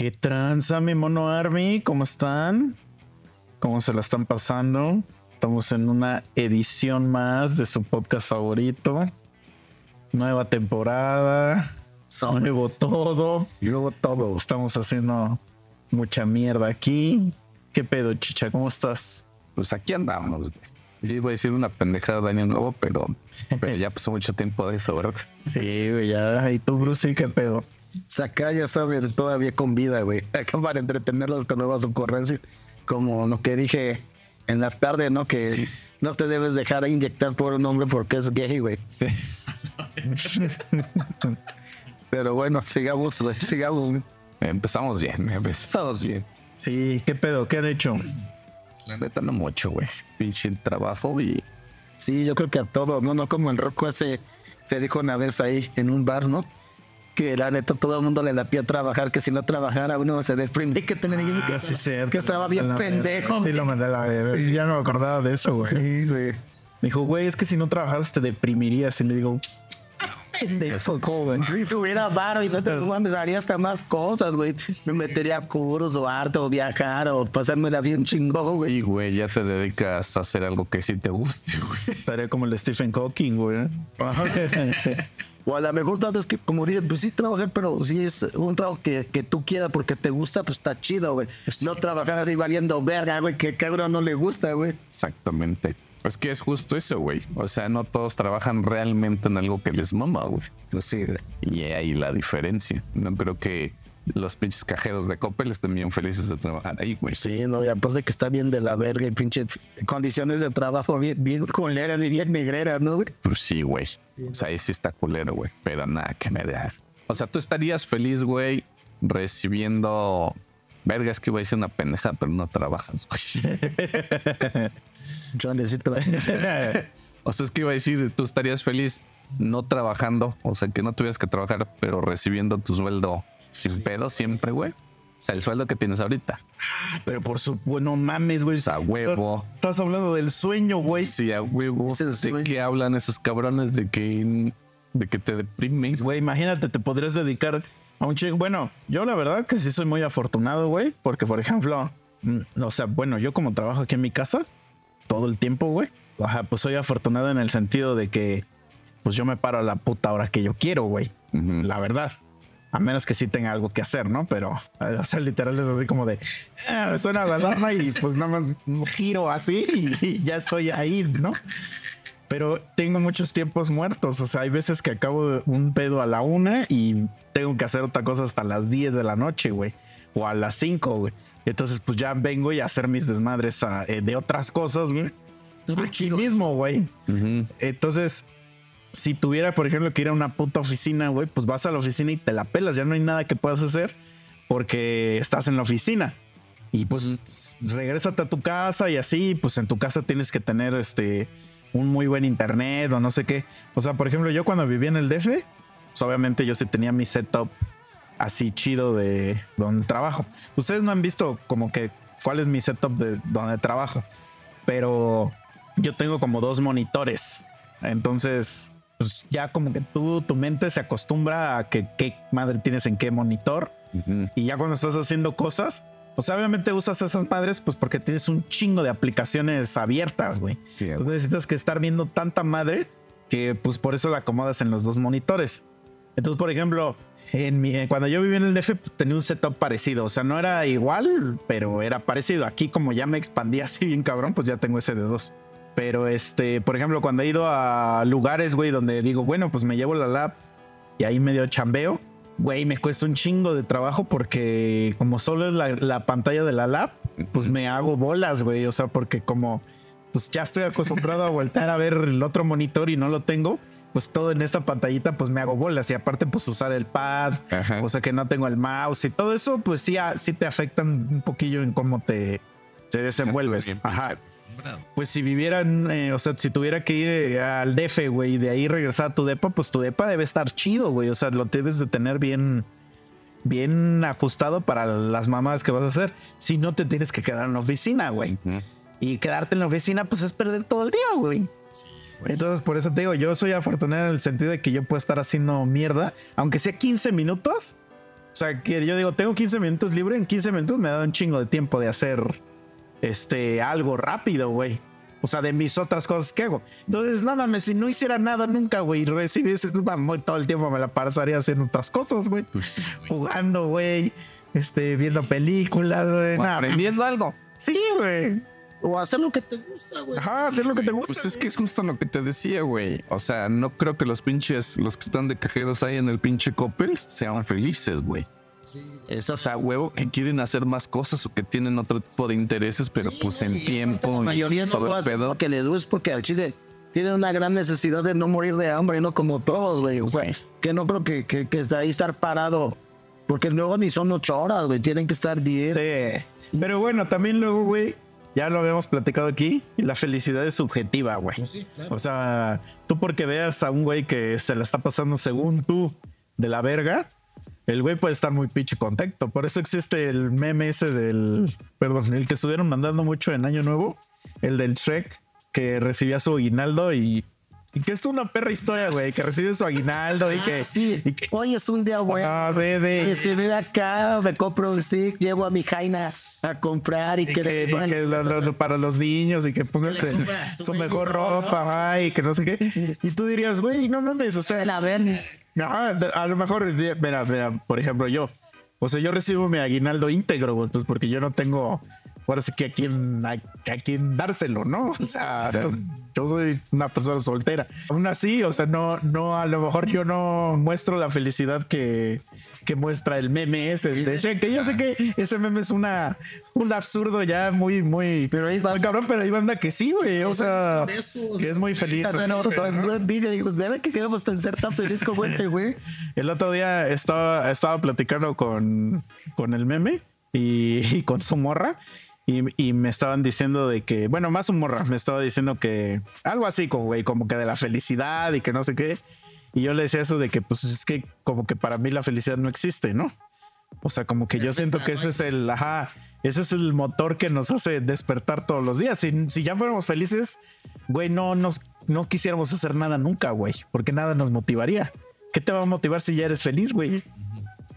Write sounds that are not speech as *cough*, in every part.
¿Qué tranza, mi mono Army? ¿Cómo están? ¿Cómo se la están pasando? Estamos en una edición más de su podcast favorito. Nueva temporada. Nuevo todo. Nuevo todo. Estamos haciendo mucha mierda aquí. ¿Qué pedo, chicha? ¿Cómo estás? Pues aquí andamos. Yo iba a decir una pendejada de año nuevo, pero, pero ya pasó mucho tiempo de eso, ¿verdad? Sí, ya. ¿Y tú, Bruce, qué pedo? O sea, acá ya saben, todavía con vida, güey. *laughs* Acá para entretenerlos con nuevas ocurrencias. Como lo que dije en la tarde, ¿no? Que *laughs* no te debes dejar inyectar por un hombre porque es gay, güey. *laughs* Pero bueno, sigamos, güey, sigamos. Empezamos bien, empezamos bien. Sí, ¿qué pedo? ¿Qué han hecho? La neta no mucho, güey. Pinche trabajo y Sí, yo creo que a todos, ¿no? No como el Rocco ese te dijo una vez ahí en un bar, ¿no? Que la neta todo el mundo le latía trabajar, que si no trabajara uno se deprimía, que tenía que, Ah, sí, cierto. que estaba bien La pendejo. Sí, lo mandé a la verga. Sí, Ya no me acordaba de eso, güey. Sí, güey. Me dijo, güey, es que si no trabajaras te deprimirías. Y le digo, pendejo, joven. Si tuviera varo y no te mames, haría hasta más cosas, güey. Me metería a cursos o arte o viajar o pasármela bien chingón, güey. sí, güey, ya te dedicas a hacer algo que sí te guste, güey. Estaría como el de Stephen Hawking, güey. *laughs* O a lo mejor tal vez que, como dicen, pues sí trabajar, pero si es un trabajo que, que tú quieras porque te gusta, pues está chido, güey. No trabajar así valiendo verga, güey, que cabrón no le gusta, güey. Exactamente. Es que es justo eso, güey. O sea, no todos trabajan realmente en algo que les mama, güey. Pues sí, güey. Y ahí la diferencia. No creo que los pinches cajeros de Coppel estén bien felices de trabajar ahí, güey. Sí, no, y aparte que está bien de la verga y pinche condiciones de trabajo bien, bien culeras y bien negreras, ¿no, güey? Pues sí, güey. O sea, ahí sí está culero, güey. Pero nada que me da. O sea, tú estarías feliz, güey, recibiendo. Verga, es que iba a decir una pendeja, pero no trabajas, güey. *laughs* Yo necesito. *laughs* O sea, es que iba a decir, tú estarías feliz no trabajando, o sea, que no tuvieras que trabajar, pero recibiendo tu sueldo sin pedo siempre, güey. O sea, el sueldo que tienes ahorita. Pero por su... Bueno, mames, güey. A huevo. Estás hablando del sueño, güey. Sí, a huevo. ¿De qué hablan esos cabrones? De que, de que te deprimes. Güey, imagínate, te podrías dedicar a un chico. Bueno, yo la verdad que sí soy muy afortunado, güey. Porque, por ejemplo, mm, o sea, bueno, yo como trabajo aquí en mi casa todo el tiempo, güey. Ajá, pues soy afortunado en el sentido de que, pues yo me paro a la puta hora que yo quiero, güey. La verdad. A menos que sí tenga algo que hacer, ¿no? Pero, o sea, literal es así como de, ah, me suena la alarma y pues nada más giro así y, y ya estoy ahí, ¿no? Pero tengo muchos tiempos muertos. O sea, hay veces que acabo un pedo a la una y tengo que hacer otra cosa hasta las 10 de la noche, güey. O a las 5, güey. Entonces, pues ya vengo y a hacer mis desmadres ah, eh, de otras cosas, güey. Aquí mismo, güey. Ujú. Entonces, si tuviera, por ejemplo, que ir a una puta oficina, güey, pues vas a la oficina y te la pelas. Ya no hay nada que puedas hacer porque estás en la oficina. Y pues regrésate a tu casa y así, pues en tu casa tienes que tener este un muy buen internet o no sé qué. O sea, por ejemplo, yo cuando vivía en el DF, pues obviamente yo sí tenía mi setup así chido de donde trabajo. Ustedes no han visto como que cuál es mi setup de donde trabajo, pero yo tengo como dos monitores. Entonces, pues ya como que tú, tu mente se acostumbra a que qué madre tienes en qué monitor. Y ya cuando estás haciendo cosas, o sea, obviamente usas esas madres pues porque tienes un chingo de aplicaciones abiertas, güey. Sí, Entonces necesitas que estar viendo tanta madre que pues por eso la acomodas en los dos monitores. Entonces, por ejemplo, en mi, cuando yo vivía en el DF pues, tenía un setup parecido, o sea, no era igual, pero era parecido. Aquí como ya me expandí así bien cabrón, pues ya tengo ese de dos. Pero este, por ejemplo, cuando he ido a lugares, güey, donde digo, bueno, pues me llevo la lap y ahí medio chambeo, güey, me cuesta un chingo de trabajo porque como solo es la, la pantalla de la lap, pues me hago bolas, güey. O sea, porque como pues ya estoy acostumbrado a voltear a ver el otro monitor y no lo tengo, pues todo en esta pantallita pues me hago bolas y aparte pues usar el pad, Ajá. o sea que no tengo el mouse y todo eso pues sí, sí te afectan un poquillo en cómo te, te desenvuelves. bien Pues si vivieran, eh, o sea, si tuviera que ir eh, al DF, güey, y de ahí regresar a tu depa, pues tu depa debe estar chido, güey. O sea, lo debes de tener bien, bien ajustado para las mamadas que vas a hacer. Si no te tienes que quedar en la oficina, güey. Y quedarte en la oficina, pues es perder todo el día, güey. Entonces, por eso te digo, yo soy afortunado en el sentido de que yo puedo estar haciendo mierda, aunque sea 15 minutos, O sea, que yo digo, tengo 15 minutos libre, en 15 minutos me da un chingo de tiempo de hacer este algo rápido, güey. O sea, de mis otras cosas que hago. Entonces, no mames, si no hiciera nada nunca, güey, recibiese todo el tiempo me la pasaría haciendo otras cosas, güey. Pues Jugando, güey. Este, viendo películas, güey. Nah, aprendiendo algo. Sí, güey. O hacer lo que te gusta, güey. Ajá, hacer lo que te gusta. Pues es que es justo lo que te decía, güey. O sea, no creo que los pinches, los que están de cajeros ahí en el pinche Coppel sean felices, güey. Eso O sea, huevo, que quieren hacer más cosas o que tienen otro tipo de intereses, pero pues en tiempo. La mayoría no lo hace porque le duele porque al chile tiene una gran necesidad de no morir de hambre, no como todos, güey. O sea, que no creo que, que, que de ahí estar parado. Porque luego ni son ocho horas, güey. Tienen que estar diez. Sí. Pero bueno, también luego, güey, ya lo habíamos platicado aquí, y la felicidad es subjetiva, güey. O sea, tú porque veas a un güey que se la está pasando según tú de la verga, el güey puede estar muy pinche contento. Por eso existe el meme ese del, perdón, el que estuvieron mandando mucho en Año Nuevo, el del Shrek, que recibía su aguinaldo y... Y que es una perra historia, güey, que recibe su aguinaldo y que... Ah, sí. y que- Hoy es un día bueno. Ah, sí, sí. Que se ve acá, me compro un stick, llevo a mi Jaina a comprar y, Y que, que, y que lo- lo- para los niños y que pongas el- su, su mejor ropa ay, que no sé qué. Y tú dirías, güey, no mames, o sea, la verga. De- a lo mejor, mira, mira, por ejemplo, yo, o sea, yo recibo mi aguinaldo íntegro, pues porque yo no tengo, ahora sí que a quién, a, a quién dárselo, ¿no? O sea, yo soy una persona soltera. Aún así, o sea, no, no, a lo mejor yo no muestro la felicidad que, que muestra el meme ese de Shrek, que yo sé que ese meme es una, un absurdo ya muy, muy, Pero ahí va- cabrón, pero hay banda que sí, güey, o sea, que es muy feliz. Envidia. Digo, ¿verdad quisiéramos ser tan feliz como este, güey? El otro día estaba, estaba platicando con, con el meme y, y con su morra. Y, y me estaban diciendo de que, bueno, más su morra, me estaba diciendo que algo así, como, güey, como que de la felicidad y que no sé qué. Y yo le decía eso de que, pues es que, como que para mí la felicidad no existe, ¿no? O sea, como que yo siento que ese es el, ajá, ese es el motor que nos hace despertar todos los días. Si, si ya fuéramos felices, güey, no nos, no quisiéramos hacer nada nunca, güey, porque nada nos motivaría. ¿Qué te va a motivar si ya eres feliz, güey?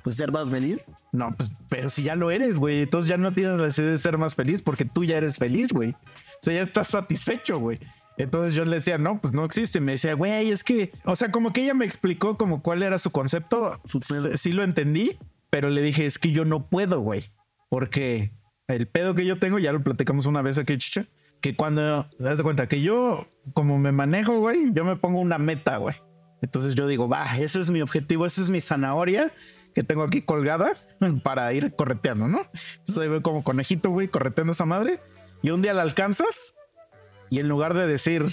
Pues ser más feliz. No, pues, pero si ya lo eres, güey, entonces ya no tienes la necesidad de ser más feliz porque tú ya eres feliz, güey. O sea, ya estás satisfecho, güey. Entonces yo le decía, no, pues no existe. Y me decía, güey, es que, o sea, como que ella me explicó como cuál era su concepto. Su Sí lo entendí, pero le dije, es que yo no puedo, güey. Porque el pedo que yo tengo, ya lo platicamos una vez aquí, chicha, que cuando, te das cuenta que yo, como me manejo, güey, yo me pongo una meta, güey. Entonces yo digo, va, ese es mi objetivo, esa es mi zanahoria que tengo aquí colgada para ir correteando, ¿no? Entonces ahí voy como conejito, güey, correteando esa madre. Y un día la alcanzas y en lugar de decir,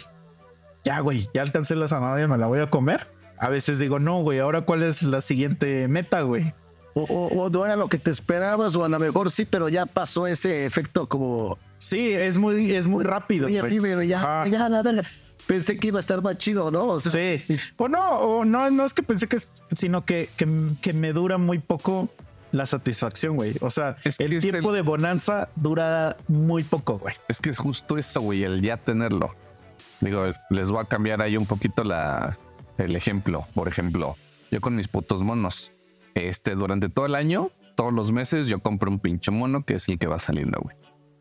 ya, güey, ya alcancé la zanahoria, me la voy a comer. A veces digo, no, güey, ahora cuál es la siguiente meta, güey. O, o- o no era lo que te esperabas, o a lo mejor sí, pero ya pasó ese efecto como. Sí, es muy, es muy rápido. Oye, sí, pero ya, ya, la verga. Pensé que iba a estar más chido, ¿no? O sea, Sí. O no, o no, no es que pensé que, es- sino que, que, que me dura muy poco la satisfacción, güey. O sea, Es que el tiempo el- de bonanza dura muy poco, güey. Es que es justo eso, güey, el ya tenerlo. Digo, les voy a cambiar ahí un poquito la, el ejemplo. Por ejemplo, yo con mis putos monos, este, durante todo el año, todos los meses, yo compro un pinche mono que es el que va saliendo, güey.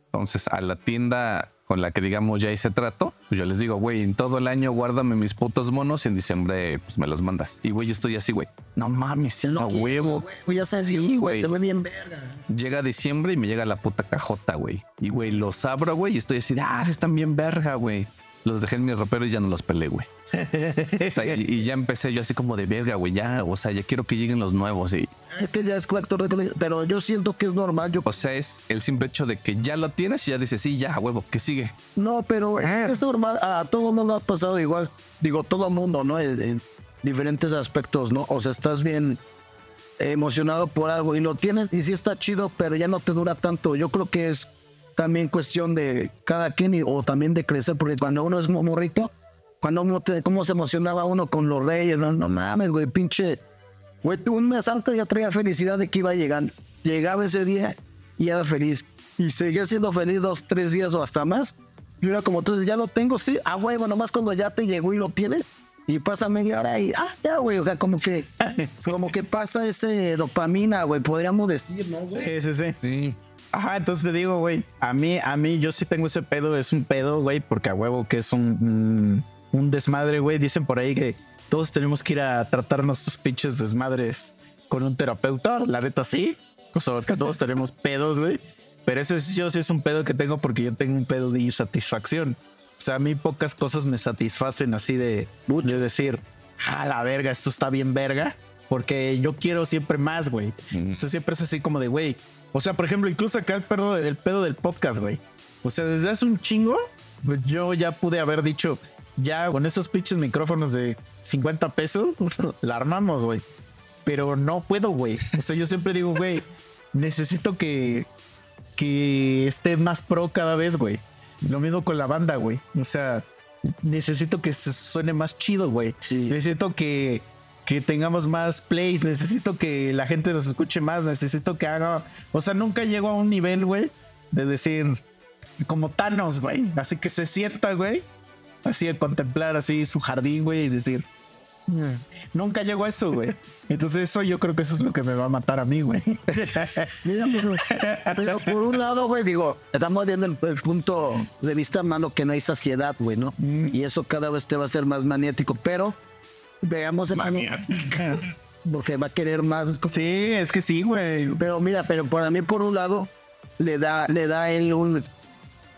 Entonces, a la tienda con la que digamos ya hice trato, pues yo les digo, güey, en todo el año guárdame mis putos monos y en diciembre pues me los mandas. Y güey, yo estoy así, güey. No mames, a huevo. Güey, ya sabes, Sí, güey. Se ve bien verga. Llega diciembre y me llega la puta cajota, güey. Y, güey, los abro, güey, y estoy así, ah, están bien verga, güey. Los dejé en mi ropero y ya no los pelé, güey. *laughs* O sea, y, y ya empecé yo así como de verga, güey, ya, o sea, ya quiero que lleguen los nuevos. Y, Es que ya es factor de colegio, pero yo siento que es normal. Yo, o sea, es el simple hecho de que ya lo tienes y ya dices, sí, ya, huevo, que sigue. no, pero es normal. A todo mundo ha pasado igual. Digo, todo mundo, ¿no? En, en diferentes aspectos, ¿no? O sea, estás bien emocionado por algo y lo tienes y sí está chido, pero ya no te dura tanto. Yo creo que es también cuestión de cada quien y- o también de crecer, porque cuando uno es mo- morrito, cuando uno te, cómo se emocionaba uno con los reyes, no, no mames, güey, pinche, güey, tú un mes antes ya traía felicidad de que iba llegando. Llegaba ese día y era feliz. Y seguía siendo feliz dos, tres días o hasta más. Y era como, entonces ya lo tengo, sí, a huevo, nomás cuando ya te llegó y lo tienes, Y pasa media hora y, ah, ya, güey. O sea, como que, *laughs* como que pasa ese dopamina, güey. Podríamos decir, ¿no, güey? Sí, sí, sí. Sí. Ajá, entonces te digo, güey, a mí, a mí yo sí tengo ese pedo, es un pedo, güey, porque a huevo que es un, mm, un desmadre, güey. Dicen por ahí que todos tenemos que ir a tratar nuestros pinches desmadres con un terapeuta. La neta sí. O sea, que todos tenemos pedos, güey. Pero ese yo sí es un pedo que tengo porque yo tengo un pedo de insatisfacción. O sea, a mí pocas cosas me satisfacen así de, de decir, a la verga, esto está bien verga. Porque yo quiero siempre más, güey. O sea, siempre es así como de, güey. O sea, por ejemplo, incluso acá el pedo, el pedo del podcast, güey. O sea, desde hace un chingo, pues yo ya pude haber dicho, ya con esos pinches micrófonos de 50 pesos, *laughs* la armamos, güey. Pero no puedo, güey. O sea, yo siempre digo, güey, necesito que, que esté más pro cada vez, güey. Lo mismo con la banda, güey. O sea, necesito que se suene más chido, güey. Sí. Necesito que, que tengamos más plays. Necesito que la gente nos escuche más. Necesito que haga. O sea, nunca llego a un nivel, güey, de decir como Thanos, güey. Así que se sienta, güey. Así de contemplar así su jardín, güey, y decir. "Mm". Nunca llego a eso, güey. Entonces, eso yo creo que eso es lo que me va a matar a mí, güey. *laughs* Mira, pero, pero por un lado, güey, digo, estamos viendo el, el punto de vista malo que no hay saciedad, güey, ¿no? Y eso cada vez te va a ser más maniático, pero veamos el porque *laughs* va a querer más. Sí, es que sí, güey. Pero mira, pero para mí, por un lado, le da, le da él un,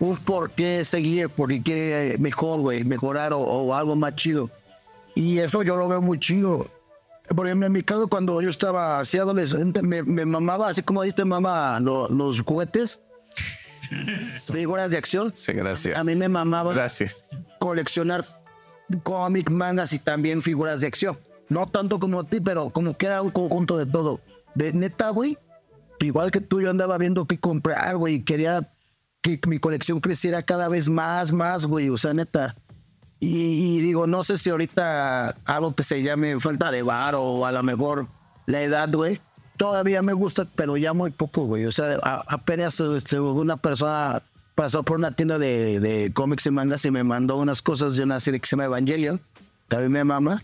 un por qué seguir, porque quiere mejor, güey, mejorar o, o algo más chido. Y eso yo lo veo muy chido. Por ejemplo, en mi caso, cuando yo estaba así adolescente, me, me mamaba, así como dice mamá, lo- los juguetes, *laughs* figuras de acción. Sí, gracias. A mí me mamaba Gracias. coleccionar cómic, mangas y también figuras de acción. No tanto como a ti, pero como que era un conjunto de todo. De neta, güey. Igual que tú, yo andaba viendo qué comprar, güey. y Quería que mi colección creciera cada vez más, más, güey. O sea, neta. Y, y digo, no sé si ahorita algo que se llame falta de bar o a lo mejor la edad, güey. Todavía me gusta, pero ya muy poco, güey. O sea, a- apenas este, una persona pasó por una tienda de, de cómics y mangas y me mandó unas cosas de una serie que se llama Evangelion. También me mama.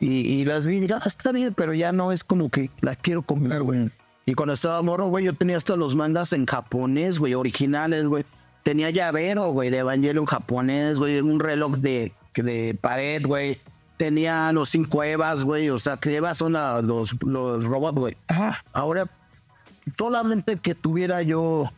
Y, y las vi y dije, ah, está bien, pero ya no es como que la quiero comprar, güey. Y cuando estaba morro, güey, yo tenía hasta los mangas en japonés, güey, originales, güey. Tenía llavero, güey, de Evangelion japonés, güey, un reloj de, de pared, güey. Tenía los cinco Evas, güey, o sea, que Evas son la- los, los robots, güey. Ahora, solamente que tuviera yo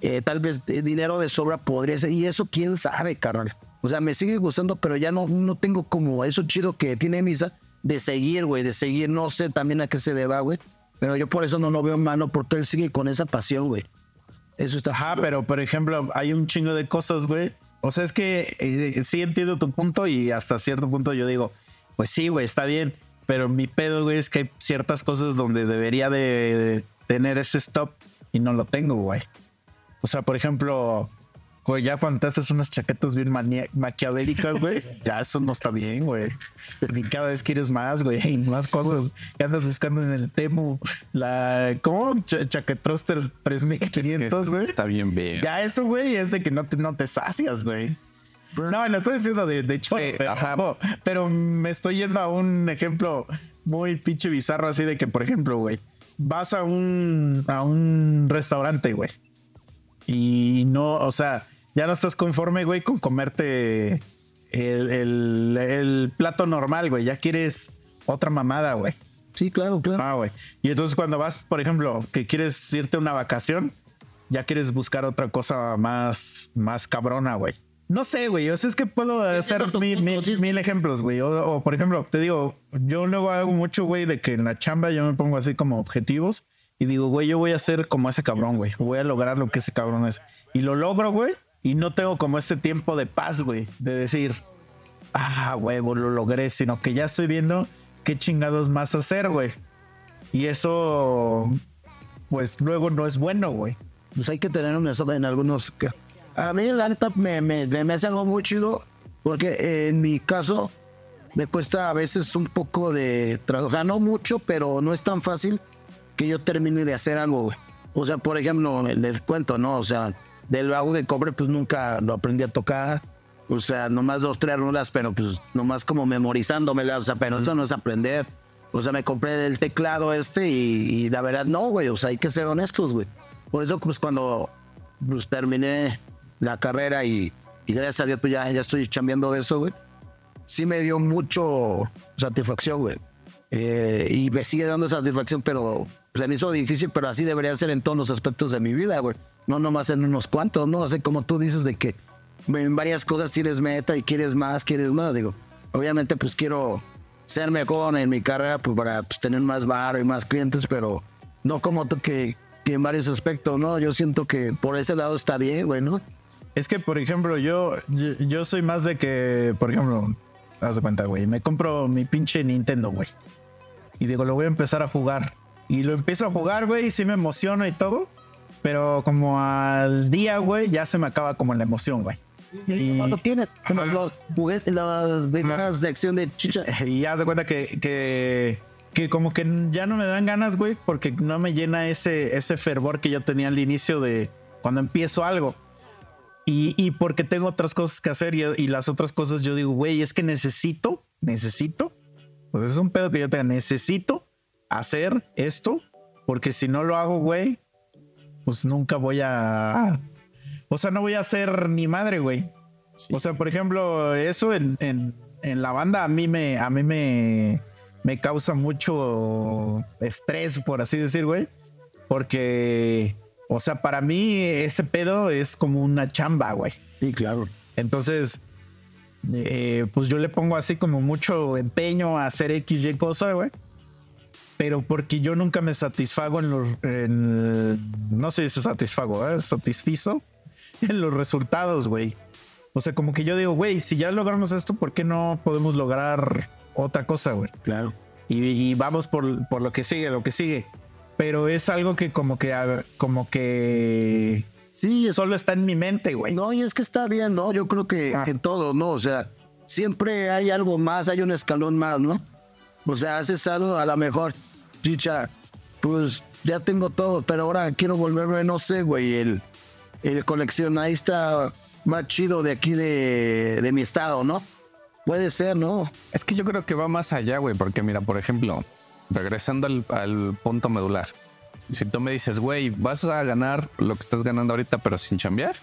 eh, tal vez eh, dinero de sobra podría ser. Y eso quién sabe, carnal. O sea, me sigue gustando, pero ya no, no tengo como eso chido que tiene Misa de seguir, güey, de seguir. No sé también a qué se deba, güey. Pero yo por eso no lo veo en mano, porque él sigue con esa pasión, güey. Eso está. Ajá, pero por ejemplo, hay un chingo de cosas, güey. O sea, es que eh, sí entiendo tu punto y hasta cierto punto yo digo, pues sí, güey, está bien. Pero mi pedo, güey, es que hay ciertas cosas donde debería de, de tener ese stop y no lo tengo, güey. O sea, por ejemplo, güey, ya cuando te haces unas chaquetas bien maquiavélicas, güey, *laughs* ya eso no está bien, güey. Porque cada vez quieres más, güey, y más cosas. Y andas buscando en el Temu la, ¿cómo? Ch Chaquetroster 3500, güey. Está bien bien. Ya eso, güey, es de que no te, no te sacias, güey. No, lo estoy diciendo de, de choro, Sí, pero, ajá. pero me estoy yendo a un ejemplo muy pinche bizarro así de que, por ejemplo, güey, vas a un, a un restaurante, güey, y no, o sea, ya no estás conforme, güey, con comerte el, el- el plato normal, güey, ya quieres otra mamada, güey. Sí, claro, claro. Ah, güey. Y entonces cuando vas, por ejemplo, que quieres irte a una vacación, ya quieres buscar otra cosa más, más cabrona, güey. No sé, güey. O sea, es que puedo hacer mil, mil- sí. mil ejemplos, güey. O, o, por ejemplo, te digo, yo luego hago mucho, güey, de que en la chamba yo me pongo así como objetivos y digo, güey, yo voy a ser como ese cabrón, güey. Voy a lograr lo que ese cabrón es. Y lo logro, güey. Y no tengo como ese tiempo de paz, güey, de decir, ah, huevo, lo logré, sino que ya estoy viendo qué chingados más hacer, güey. Y eso, pues luego no es bueno, güey. Pues hay que tener un eso en algunos. A mí, la neta, me, me, me hace algo muy chido, porque eh, en mi caso me cuesta a veces un poco de. O sea, no mucho, pero no es tan fácil que yo termine de hacer algo, güey. O sea, por ejemplo, les cuento, ¿no? O sea, del bajo que cobre, pues nunca lo aprendí a tocar. O sea, nomás dos, tres rulas, pero pues nomás como memorizándomelas, o sea, pero eso no es aprender. O sea, me compré el teclado este y, y la verdad no, güey, o sea, hay que ser honestos, güey. Por eso, pues cuando pues, terminé la carrera y, y gracias a Dios, pues ya, ya estoy chambeando de eso, güey. Sí me dio mucho satisfacción, güey. Eh, y me sigue dando satisfacción, pero se me hizo difícil, pero así debería ser en todos los aspectos de mi vida, güey. No nomás en unos cuantos, ¿no? Así como tú dices de que en varias cosas tienes meta y quieres más, quieres más, digo. Obviamente, pues quiero ser mejor en mi carrera pues, para pues, tener más bar y más clientes, pero no como tú que, que en varios aspectos, ¿no? Yo siento que por ese lado está bien, güey, ¿no? Es que, por ejemplo, yo, yo, yo soy más de que, por ejemplo, haz de cuenta, güey, me compro mi pinche Nintendo, güey. Y digo, lo voy a empezar a jugar. Y lo empiezo a jugar, güey, y sí me emociono y todo. Pero como al día, güey, ya se me acaba como la emoción, güey. Y no lo tiene. Como los juguetes, las ventanas de acción de chicha. *laughs* Y ya se cuenta que, que, que como que ya no me dan ganas, güey, porque no me llena ese, ese fervor que yo tenía al inicio de cuando empiezo algo. Y, y porque tengo otras cosas que hacer y, y las otras cosas yo digo, güey, es que necesito, necesito, pues es un pedo que yo tenga, necesito hacer esto, porque si no lo hago, güey, pues nunca voy a... O sea, no voy a ser ni madre, güey. O sea, por ejemplo, eso en, en, en, la banda a mí me, a mí me, me causa mucho estrés, por así decir, güey. Porque, o sea, para mí ese pedo es como una chamba, güey. Sí, claro. Entonces, eh, pues yo le pongo así como mucho empeño a hacer X, Y cosa, güey. Pero porque yo nunca me satisfago en los. En, no sé si satisfago, ¿eh? satisfizo *laughs* en los resultados, güey. O sea, como que yo digo, güey, si ya logramos esto, ¿por qué no podemos lograr otra cosa, güey? Claro. Y, y, vamos por, por lo que sigue, lo que sigue. Pero es algo que como que, como que... Sí, solo está en mi mente, güey. No, y es que está bien, ¿no? Yo creo que ah. en todo, ¿no? O sea, siempre hay algo más, hay un escalón más, ¿no? O sea, haces algo a lo mejor, chicha, pues ya tengo todo, pero ahora quiero volverme, no sé, güey, el, el coleccionista más chido de aquí de, de mi estado, ¿no? Puede ser, ¿no? Es que yo creo que va más allá, güey, porque mira, por ejemplo, regresando al, al, punto medular, si tú me dices, güey, vas a ganar lo que estás ganando ahorita, pero sin chambear,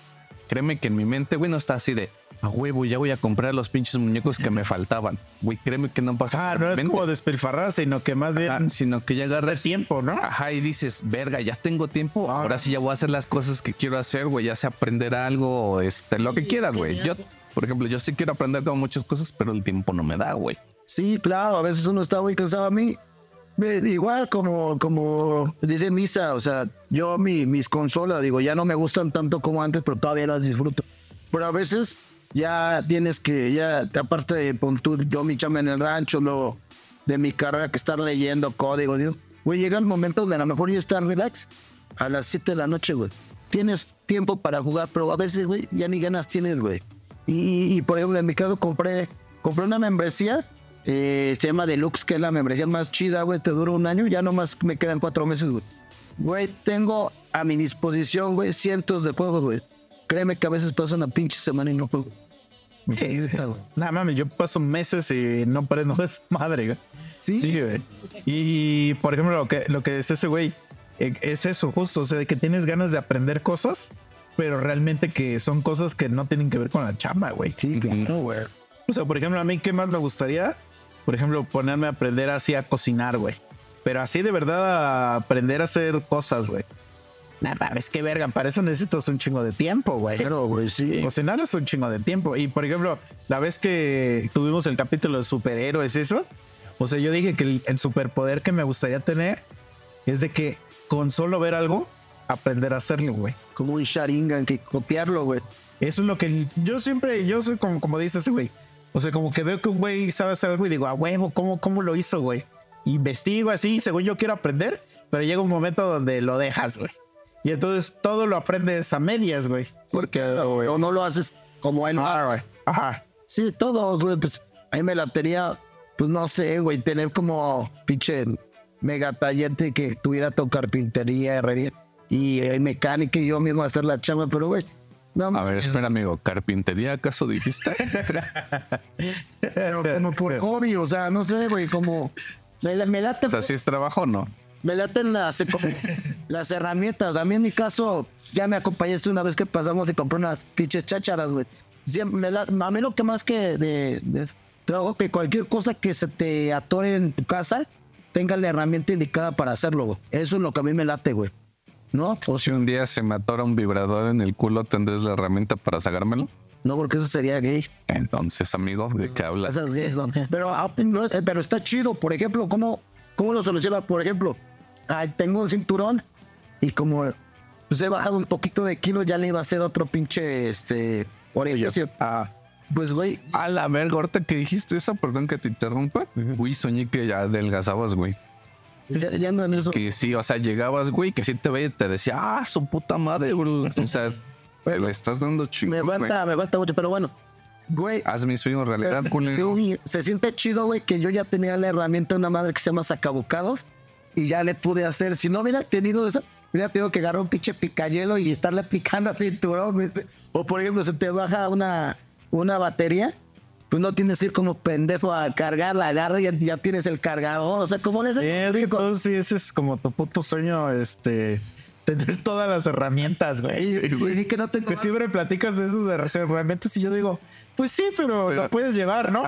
créeme que en mi mente, güey, no está así de, a huevo, ya voy a comprar los pinches muñecos que me faltaban. Güey, créeme que no pasa. Ah, no es como despilfarrar, sino que más bien. Ajá, sino que ya agarras tiempo, ¿no? Ajá, y dices, verga, ya tengo tiempo. Ah. Ahora sí ya voy a hacer las cosas que quiero hacer, güey. Ya sé aprender algo, o este, lo que quieras, güey. Yo, por ejemplo, yo sí quiero aprender como muchas cosas, pero el tiempo no me da, güey. Sí, claro, a veces uno está muy cansado. A mí, igual como, como dice Misa, o sea, yo mi, mis consolas, digo, ya no me gustan tanto como antes, pero todavía las disfruto. Pero a veces ya tienes que, ya, aparte de pon tú, yo mi chamba en el rancho, lo de mi carrera que estar leyendo código, digo, güey, llega el momento donde a lo mejor ya estar relax a las 7 de la noche, güey. Tienes tiempo para jugar, pero a veces, güey, ya ni ganas tienes, güey. Y, y, por ejemplo, en mi caso compré, compré una membresía, eh, se llama Deluxe, que es la membresía más chida, güey, te dura un año, ya nomás me quedan cuatro meses, güey. Güey, tengo a mi disposición, güey, cientos de juegos, güey. Créeme que a veces pasa una pinche semana y no juego. Nada mames, yo paso meses y no prendo *laughs* esa madre, güey. Sí. sí güey. Y, por ejemplo, lo que, lo que es ese güey, es eso, justo, o sea, de que tienes ganas de aprender cosas, pero realmente que son cosas que no tienen que ver con la chamba, güey. Sí, claro, güey. O sea, por ejemplo, a mí, ¿qué más me gustaría? Por ejemplo, ponerme a aprender así a cocinar, güey. Pero así de verdad a aprender a hacer cosas, güey. Nada, es que verga, para eso necesitas un chingo de tiempo, güey. Pero, güey, sí. Cocinar es un chingo de tiempo. Y por ejemplo, la vez que tuvimos el capítulo de superhéroes, eso, o sea, yo dije que el, el superpoder que me gustaría tener es de que con solo ver algo, aprender a hacerlo, güey. Como un Sharingan, que copiarlo, güey. Eso es lo que yo siempre, yo soy como, como dice ese güey. O sea, como que veo que un güey sabe hacer algo y digo, a huevo, ¿cómo, cómo lo hizo, güey? Investigo así, según yo quiero aprender, pero llega un momento donde lo dejas, güey. Y entonces todo lo aprendes a medias, güey. Porque, güey. O no lo haces como él. Ah, güey. Ajá. Sí, todo, güey. Pues a mí me latería, pues no sé, güey, tener como pinche mega tallente que tuviera tu carpintería, herrería y eh, mecánica y yo mismo hacer la chamba, pero güey, No, A ver, espera, amigo. ¿Carpintería acaso dijiste? *laughs* pero como por *laughs* hobby, o sea, no sé, güey, como. Me, me late, O sea, si es trabajo o no. me laten las, como- las herramientas. A mí en mi caso, ya me acompañaste una vez que pasamos y compré unas pinches chácharas, güey. Siempre me la- a mí lo que más que de, de trabajo, que cualquier cosa que se te atore en tu casa, tenga la herramienta indicada para hacerlo, güey. Eso es lo que a mí me late, güey. ¿No? O Si un día se me atora un vibrador en el culo, ¿tendrás la herramienta para sacármelo? no, porque eso sería gay. Entonces, amigo, ¿de qué hablas? Esas gays, no. Pero, ah, eh, pero está chido. Por ejemplo, ¿cómo, cómo lo soluciona? Por ejemplo, ay, tengo un cinturón y como pues, he bajado un poquito de kilos, ya le iba a hacer otro pinche este, orificio. Ah, Pues, güey, A la verga, ahorita que dijiste eso, perdón que te interrumpa. Uy, soñé que ya adelgazabas, güey. Ya, ya no en eso. Que sí, o sea, llegabas, güey, que sí te veía y te decía, ah, su puta madre, bro. O sea, *laughs* le estás dando Me chido, güey. falta, me falta mucho, pero bueno, güey. Haz mis sueños realidad, Se, culero. se- se siente chido, güey, que yo ya tenía la herramienta de una madre que se llama sacabocados y ya le pude hacer. Si no hubiera tenido eso, hubiera tenido que agarrar un pinche picayelo y estarle picando a cinturón. güey. O por ejemplo, se te baja una, una batería, pues no tienes que ir como pendejo a cargar la agarra y ya, ya tienes el cargador. O sea, como en ese. sí, es que entonces sí, ese es como tu puto sueño, este, tener todas las herramientas, güey. Y, y que no tengo. Que siempre platicas de eso de las herramientas y yo digo, pues sí, pero, lo puedes llevar, ¿no?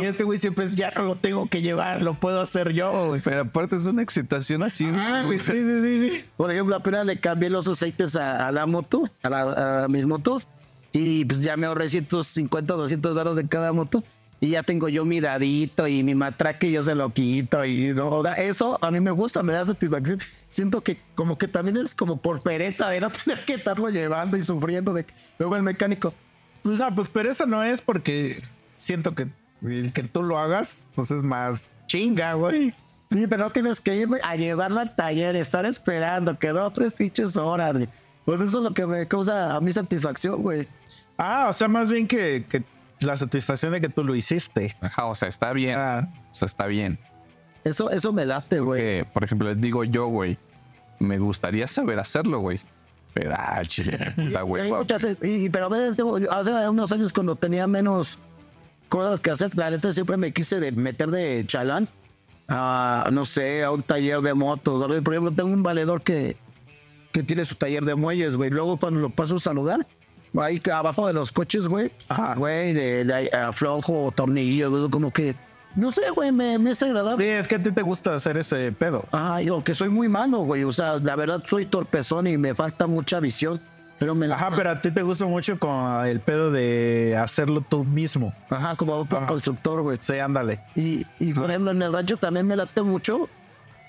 y este güey siempre es, ya no lo tengo que llevar, lo puedo hacer yo, güey. Pero aparte es una excitación así. Ah, güey, sí, sí, sí, sí. Por ejemplo, apenas le cambié los aceites a, a la moto, a, la- a mis motos, y pues ya me ahorré 150, 200 dólares de cada moto. Y ya tengo yo mi dadito y mi matraque y yo se lo quito. Y no, eso a mí me gusta, me da satisfacción. Siento que como que también es como por pereza de *laughs* no tener que estarlo llevando y sufriendo de luego el mecánico. O sea, pues pero eso no es porque siento que el que tú lo hagas, pues es más chinga, güey. Sí, pero no tienes que ir a llevarlo al taller, estar esperando, que dos, tres pinches horas. güey. Pues eso es lo que me causa a mi satisfacción, güey. Ah, o sea, más bien que, que la satisfacción de que tú lo hiciste. Ajá, o sea, está bien. Ah, O sea, está bien. Eso, eso me late, güey. Por ejemplo, les digo yo, güey, me gustaría saber hacerlo, güey. Pero, ah, chile, güey. muchas- y- y- pero a veces, tengo- hace unos años cuando tenía menos cosas que hacer, la neta siempre me quise de meter de chalán a, no sé, a un taller de motos. Por ejemplo, tengo un valedor que, que tiene su taller de muelles, güey. Luego cuando lo paso a saludar, ahí abajo de los coches, güey, güey, de, de aflojo, tornillos, güey, como que, no sé, güey, me, me es sí, agradable. es que a ti te gusta hacer ese pedo. Ay, yo que soy muy malo, güey. O sea, la verdad soy torpezón y me falta mucha visión. Pero me la Ajá, pero a ti te gusta mucho con el pedo de hacerlo tú mismo. Ajá, como Ajá. constructor, güey. Sí, ándale. Y, y por ejemplo, en el rancho también me late mucho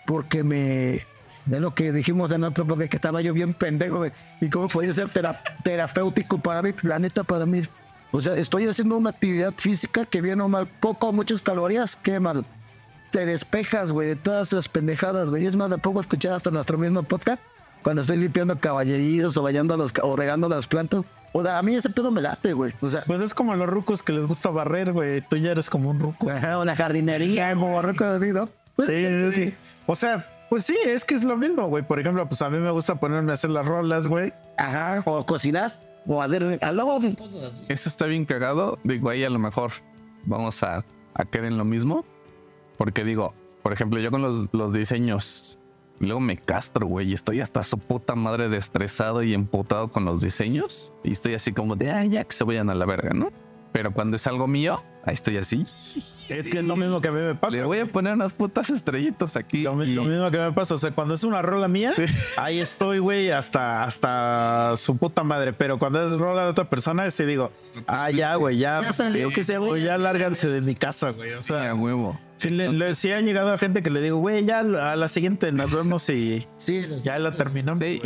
porque me. De lo que dijimos en otro porque que estaba yo bien pendejo. Y cómo podía ser tera- *laughs* terapéutico para mi planeta, para mí. O sea, estoy haciendo una actividad física que bien o mal, poco o muchas calorías, qué mal. Te despejas, güey, de todas las pendejadas, güey. Es más, me pongo a escuchar hasta nuestro mismo podcast cuando estoy limpiando caballerizos o bañando los, o regando las plantas. O sea, a mí ese pedo me late, güey. O sea, Pues es como los rucos que les gusta barrer, güey. Tú ya eres como un ruco. Ajá, una jardinería, como así, ¿no? Pues, Sí, sí, sí. O sea, pues sí, es que es lo mismo, güey. Por ejemplo, pues a mí me gusta ponerme a hacer las rolas, güey. Ajá, o cocinar, o hacer al luego cosas así. Eso está bien cagado. Digo, ahí a lo mejor vamos a, a caer en lo mismo. Porque digo, por ejemplo, yo con los, los diseños, luego me castro, güey, y estoy hasta su puta madre destresado y emputado con los diseños. Y estoy así como de, ah, ya que se vayan a la verga, ¿no? Pero cuando es algo mío, ahí estoy así. Es que es lo mismo que a mí me pasa. Le voy a poner unas putas estrellitas aquí. Lo, mi- y- lo mismo que me pasa, o sea, cuando es una rola mía, Sí. ahí estoy, güey, hasta, hasta su puta madre. Pero cuando es rola de otra persona, sí digo, ah, ya, güey, ya. Ya salió, que se vaya. ya lárganse de mi casa, güey. O Sí, sea, a huevo. sí, le- le- sí ha llegado a gente que le digo, güey, ya a la siguiente nos vemos y Sí, ya la terminamos. Sí,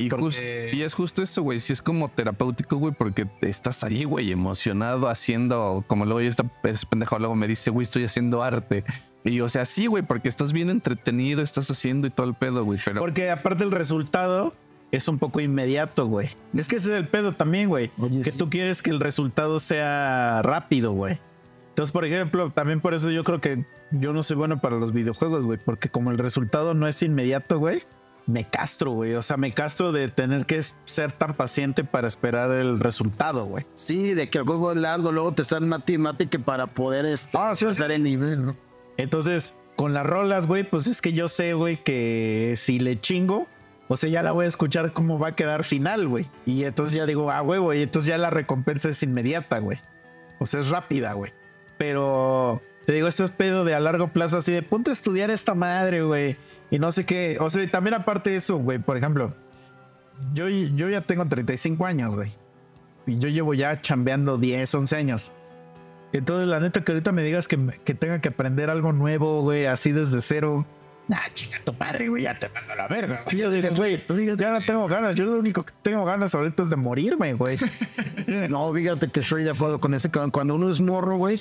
y, es justo eso, güey. Sí, es como terapéutico, güey, porque estás ahí, güey, emocionado haciendo, como luego yo esta ese pendejo luego me dice, güey, estoy haciendo arte. Y o sea, sí, güey, porque estás bien entretenido, estás haciendo y todo el pedo, güey. Pero Porque aparte el resultado es un poco inmediato, güey. Es que ese es el pedo también, güey. Que sí. tú quieres que el resultado sea rápido, güey. Entonces, por ejemplo, también por eso yo creo que yo no soy bueno para los videojuegos, güey. Porque como el resultado no es inmediato, güey. Me castro, güey. O sea, me castro de tener que ser tan paciente para esperar el resultado, güey. Sí, de que el juego es largo, luego te están mate que para poder este, Ah, sí, sí. pasar el nivel, ¿no? Entonces, con las rolas, güey, pues es que yo sé, güey, que si le chingo, o sea, ya la voy a escuchar cómo va a quedar final, güey. Y entonces ya digo, ah, huevo, y entonces ya la recompensa es inmediata, güey. O sea, es rápida, güey. Pero te digo, esto es pedo de a largo plazo, así de ponte a estudiar esta madre, güey. Y no sé qué. O sea, también aparte de eso, güey, por ejemplo, yo, yo ya tengo 35 años, güey. Y yo llevo ya chambeando 10, 11 años. Entonces, la neta, que ahorita me digas que, que tenga que aprender algo nuevo, güey, así desde cero. Nah, chinga tu madre, güey, ya te mando a la verga. güey. Yo digo, güey, ya no tengo ganas. Yo lo único que tengo ganas ahorita es de morirme, güey. *laughs* No, fíjate que estoy de acuerdo con ese cabrón. Cuando uno es morro, güey,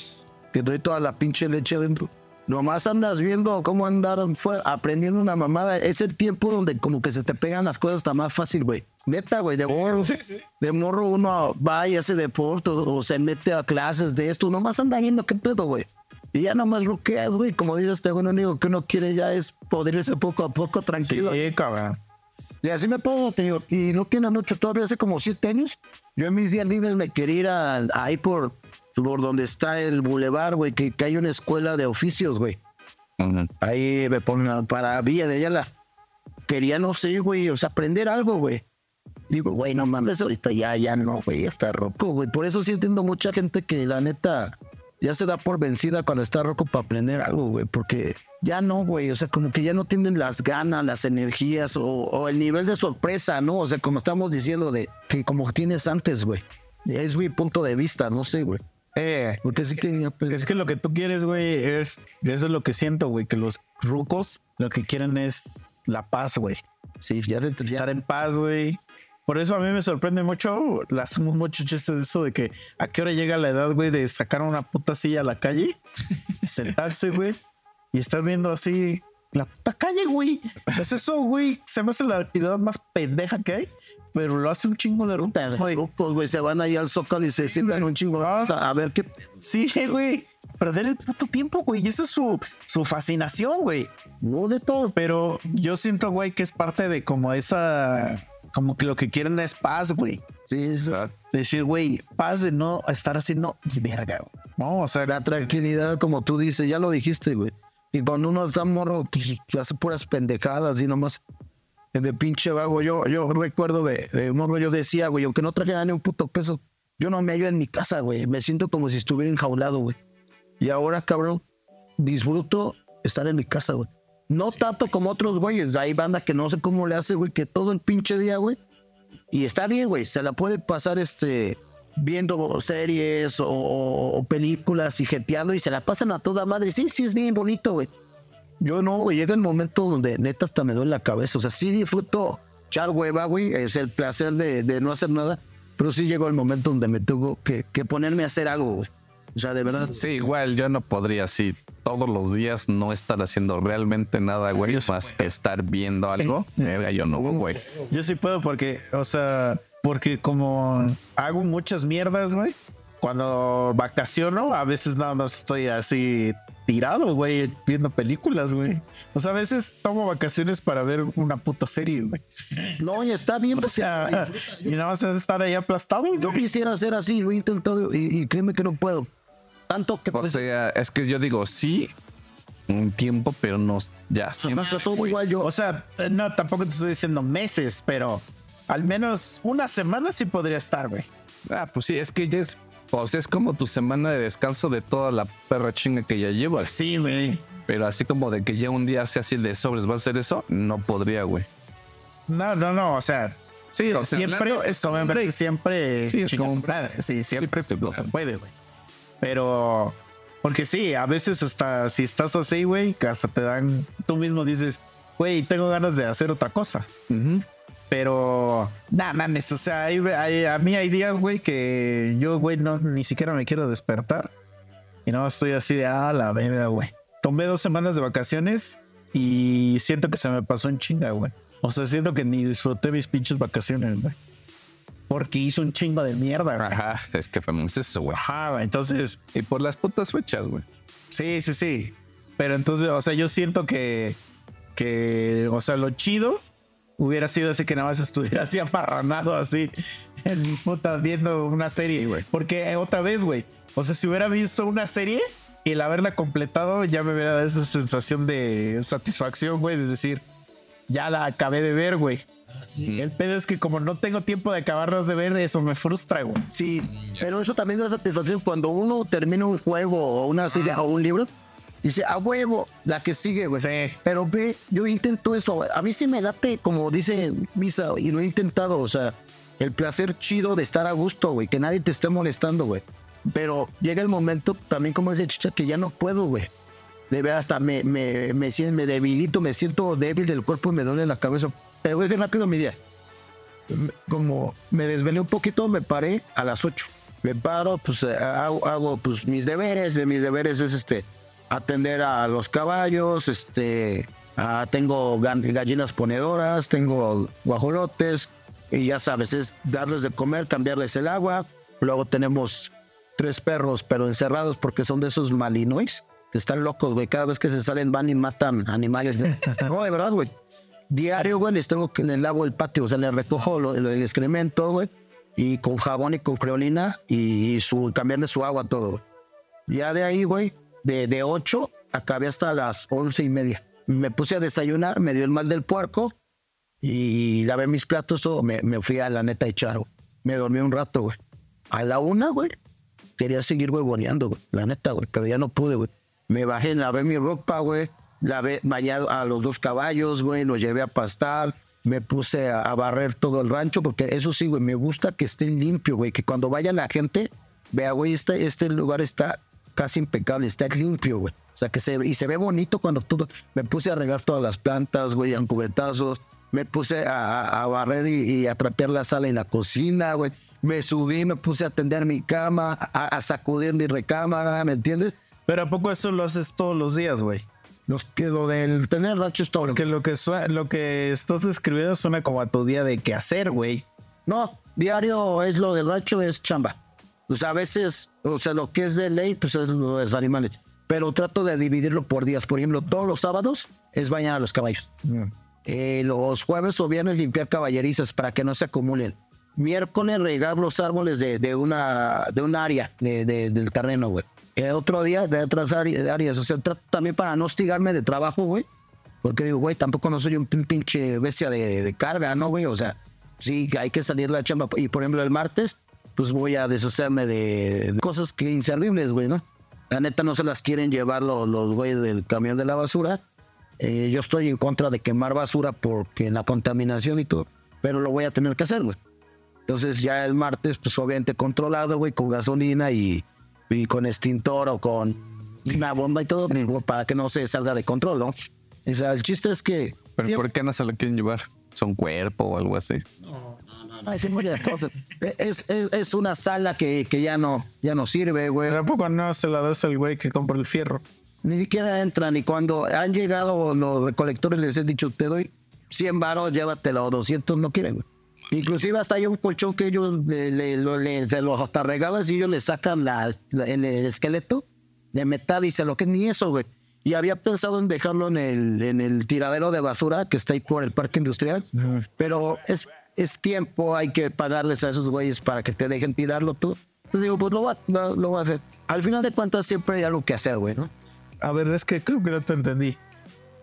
que trae toda la pinche leche adentro. Nomás andas viendo cómo andar fuera, aprendiendo una mamada. Es el tiempo donde como que se te pegan las cosas tan más fácil, güey. Neta, güey, de morro. De morro uno va y hace deporte o, o se mete a clases de esto. Nomás anda viendo qué pedo, güey. Y ya nomás roqueas, güey. Como dice este güey, lo único que uno quiere ya es poder irse poco a poco tranquilo. Sí, cabrón. Y así me puedo, te digo, y no tiene mucho, todavía hace como siete años. Yo en mis días libres me quería ir a- ahí por, por donde está el bulevar, güey, que, que hay una escuela de oficios, güey. Ahí me ponen para Villa de Ayala. Quería, no sé, güey, o sea, aprender algo, güey. Digo, güey, no mames, ahorita ya, ya no, güey, está roco, güey. Por eso sí entiendo mucha gente que la neta ya se da por vencida cuando está roco para aprender algo, güey, porque ya no, güey, o sea, como que ya no tienen las ganas, las energías o, o el nivel de sorpresa, ¿no? O sea, como estamos diciendo de que como tienes antes, güey. Es mi punto de vista, no sé, güey. Eh, Porque sí que es que lo que tú quieres, güey, es. Eso es lo que siento, güey, que los rucos lo que quieren es la paz, güey. sí, ya, de, Estar en paz, güey. Por eso a mí me sorprende mucho, le hacemos mucho chiste de eso de que a qué hora llega la edad, güey, de sacar una puta silla a la calle, sentarse, güey, y estar viendo así la puta calle, güey. Es eso, güey. Se me hace la actividad más pendeja que hay, pero lo hace un chingo de rutas, güey. grupos, güey, se van ahí al zócalo y se sientan un chingo Ah. o sea, a ver qué. Sí, güey. Perder el puto tiempo, güey. Y esa es su, su fascinación, güey. No de todo. Pero yo siento, güey, que es parte de como esa. Como que lo que quieren es paz, güey. Sí, es Decir, güey, paz de no estar haciendo verga, güey. No, o sea, la tranquilidad, como tú dices, ya lo dijiste, güey. Y cuando uno está morro, pues hace puras pendejadas y nomás de pinche vago. Yo, yo recuerdo de, de morro, yo decía, güey, aunque no trajera ni un puto peso, yo no me hallo en mi casa, güey. Me siento como si estuviera enjaulado, güey. Y ahora, cabrón, disfruto estar en mi casa, güey. No tanto como otros güeyes. Hay banda que no sé cómo le hace, güey, que todo el pinche día, güey. Y está bien, güey. Se la puede pasar este viendo series o, o películas y jeteando y se la pasan a toda madre. Sí, sí, es bien bonito, güey. Yo no, güey. Llega el momento donde neta hasta me duele la cabeza. O sea, sí disfruto echar hueva, güey. Es el placer de, de no hacer nada. Pero sí llegó el momento donde me tuvo que, que ponerme a hacer algo, güey. O sea, de verdad. Sí, igual yo no podría así todos los días no estar haciendo realmente nada, güey, más que estar viendo algo. *laughs* Verga, yo no, güey. yo sí puedo porque, o sea, porque como hago muchas mierdas, güey. Cuando vacaciono, a veces nada más estoy así tirado, güey, viendo películas, güey. O sea, a veces tomo vacaciones para ver una puta serie, güey. No, y está bien, O pues, sea, y nada más es estar ahí aplastado. Yo quisiera ser así, lo he intentado y, y créeme que no puedo. Tanto que O sea, es que yo digo, sí, un tiempo, pero no ya siempre. me pasó igual yo. O sea, no, tampoco te estoy diciendo meses, pero al menos una semana sí podría estar, güey. Ah, pues sí, es que ya es, o sea, es como tu semana de descanso de toda la perra chinga que ya llevas. Sí, güey. Pero así como de que ya un día sea así de sobres, ¿va a hacer eso? No podría, güey. No, no, no, o sea, Sí, o sea, siempre, hablando- es siempre, siempre, Sí, es chinga como- tu madre. Sí, siempre Sí, no se puede, güey. Pero, porque sí, a veces hasta si estás así, güey, que hasta te dan, tú mismo dices, güey, tengo ganas de hacer otra cosa. Ujú. Pero, nada mames, o sea, hay- hay- a mí hay días, güey, que yo, güey, no, ni siquiera me quiero despertar. Y no estoy así de, ah, la verga, güey. Tomé dos semanas de vacaciones y siento que se me pasó en chinga, güey. O sea, siento que ni disfruté mis pinches vacaciones, güey. Porque hizo un chingo de mierda, güey. Ajá, es que fue es eso, güey. Ajá. Entonces, Y por las putas fechas, güey. sí, sí, sí. Pero entonces, o sea, yo siento que, que, o sea, lo chido hubiera sido ese que nada más estuviera así *laughs* aparranado, así, en mi puta, viendo una serie, güey. Porque eh, otra vez, güey, o sea, si hubiera visto una serie y el haberla completado, ya me hubiera dado esa sensación de satisfacción, güey, de decir, ya la acabé de ver, güey. El pedo es que como no tengo tiempo de acabarlas de ver, eso me frustra, güey. Sí, pero eso también da satisfacción cuando uno termina un juego o una serie o un libro. Dice, a huevo, la que sigue, güey. Pero ve, yo intento eso. A mí sí me late, como dice Misa, y lo he intentado. O sea, el placer chido de estar a gusto, güey. Que nadie te esté molestando, güey. Pero llega el momento, también como dice Chicha, que ya no puedo, güey. De ver hasta me, me, me, siento- me debilito, me siento débil del cuerpo y me duele la cabeza. Pero es bien rápido mi día. Como me desvelé un poquito, me paré a las 8. Me paro, pues eh, hago, hago, pues mis deberes. De mis deberes es este atender a los caballos, este ah, tengo gallinas ponedoras, tengo guajolotes, y ya sabes, es darles de comer, cambiarles el agua. Luego tenemos tres perros, pero encerrados porque son de esos malinois que están locos, güey. Cada vez que se salen van y matan animales. *laughs* no, de verdad, güey. Diario, güey, les tengo que les lavo el patio, o sea, les recojo lo- lo- el excremento, güey, y con jabón y con creolina y, su, cambiarle su agua, todo. Ya de ahí, güey, de, de 8 acabé hasta las once y media. Me puse a desayunar, me dio el mal del puerco y lavé mis platos, todo. Me, me fui a la neta echar, güey. Me dormí un rato, güey. A la una, güey, quería seguir huevoneando, güey. La neta, güey, pero ya no pude, güey. Me bajé, lavé mi ropa, güey. Lavé bañado a los dos caballos, güey. Los llevé a pastar. Me puse a, barrer todo el rancho, porque eso sí, güey, me gusta que esté limpio, güey. Que cuando vaya la gente, vea, güey, este, este lugar está casi impecable, está limpio, güey. O sea, que se, y se ve bonito cuando todo. Me puse a regar todas las plantas, güey, en cubetazos. Me puse a, a- a barrer y, y a trapear la sala y la cocina, güey. Me subí, me puse a tender mi cama, a, a sacudir mi recámara, ¿me entiendes? Pero ¿a poco eso lo haces todos los días, güey? Los que lo del tener rancho es todo. Porque lo que, lo que estás describiendo suena como a tu día de qué hacer, güey. No, diario es lo del rancho, es chamba. O sea, a veces, o sea, lo que es de ley, pues es lo de los animales. Pero trato de dividirlo por días. Por ejemplo, todos los sábados es bañar a los caballos. Eh, los jueves o viernes limpiar caballerizas para que no se acumulen. Miércoles regar los árboles de, de una, de un área de- de- del terreno, güey. Eh, otro día de otras áreas, de. O sea, trato también para no hostigarme de trabajo, güey. Porque digo, güey, tampoco no soy un pin- pinche bestia de, de carga, ¿no, güey? O sea, sí, hay que salir la chamba. Y por ejemplo, el martes, pues voy a deshacerme de, de cosas que inservibles, güey, ¿no? La neta no se las quieren llevar los, los güeyes del camión de la basura. Eh, yo estoy en contra de quemar basura porque la contaminación y todo, pero lo voy a tener que hacer, güey. Entonces ya el martes, pues obviamente controlado, güey, con gasolina y, y con extintor o con una bomba y todo, para que no se salga de control, ¿no? O sea, el chiste es que... Pero siempre- ¿por qué no se lo quieren llevar? ¿Son cuerpo o algo así? Sí, muchas cosas. Es, es, es una sala que, que ya no ya no sirve, güey. Pero ¿a poco no se la das al güey que compra el fierro? Ni siquiera entran. Y cuando han llegado los recolectores, les he dicho, te doy 100 varos, llévatelo, 200 no quieren, güey. Inclusive hasta hay un colchón que ellos le, le- le- se los hasta regalas y ellos le sacan la, la- el, el esqueleto de metal y se lo que ni eso, güey. Y había pensado en dejarlo en el, en el tiradero de basura que está ahí por el parque industrial. Pero es, es tiempo, hay que pagarles a esos güeyes para que te dejen tirarlo tú. Entonces digo, pues lo voy, a, lo, lo voy a hacer. Al final de cuentas siempre hay algo que hacer, güey, ¿no? A ver, es que creo que no te entendí.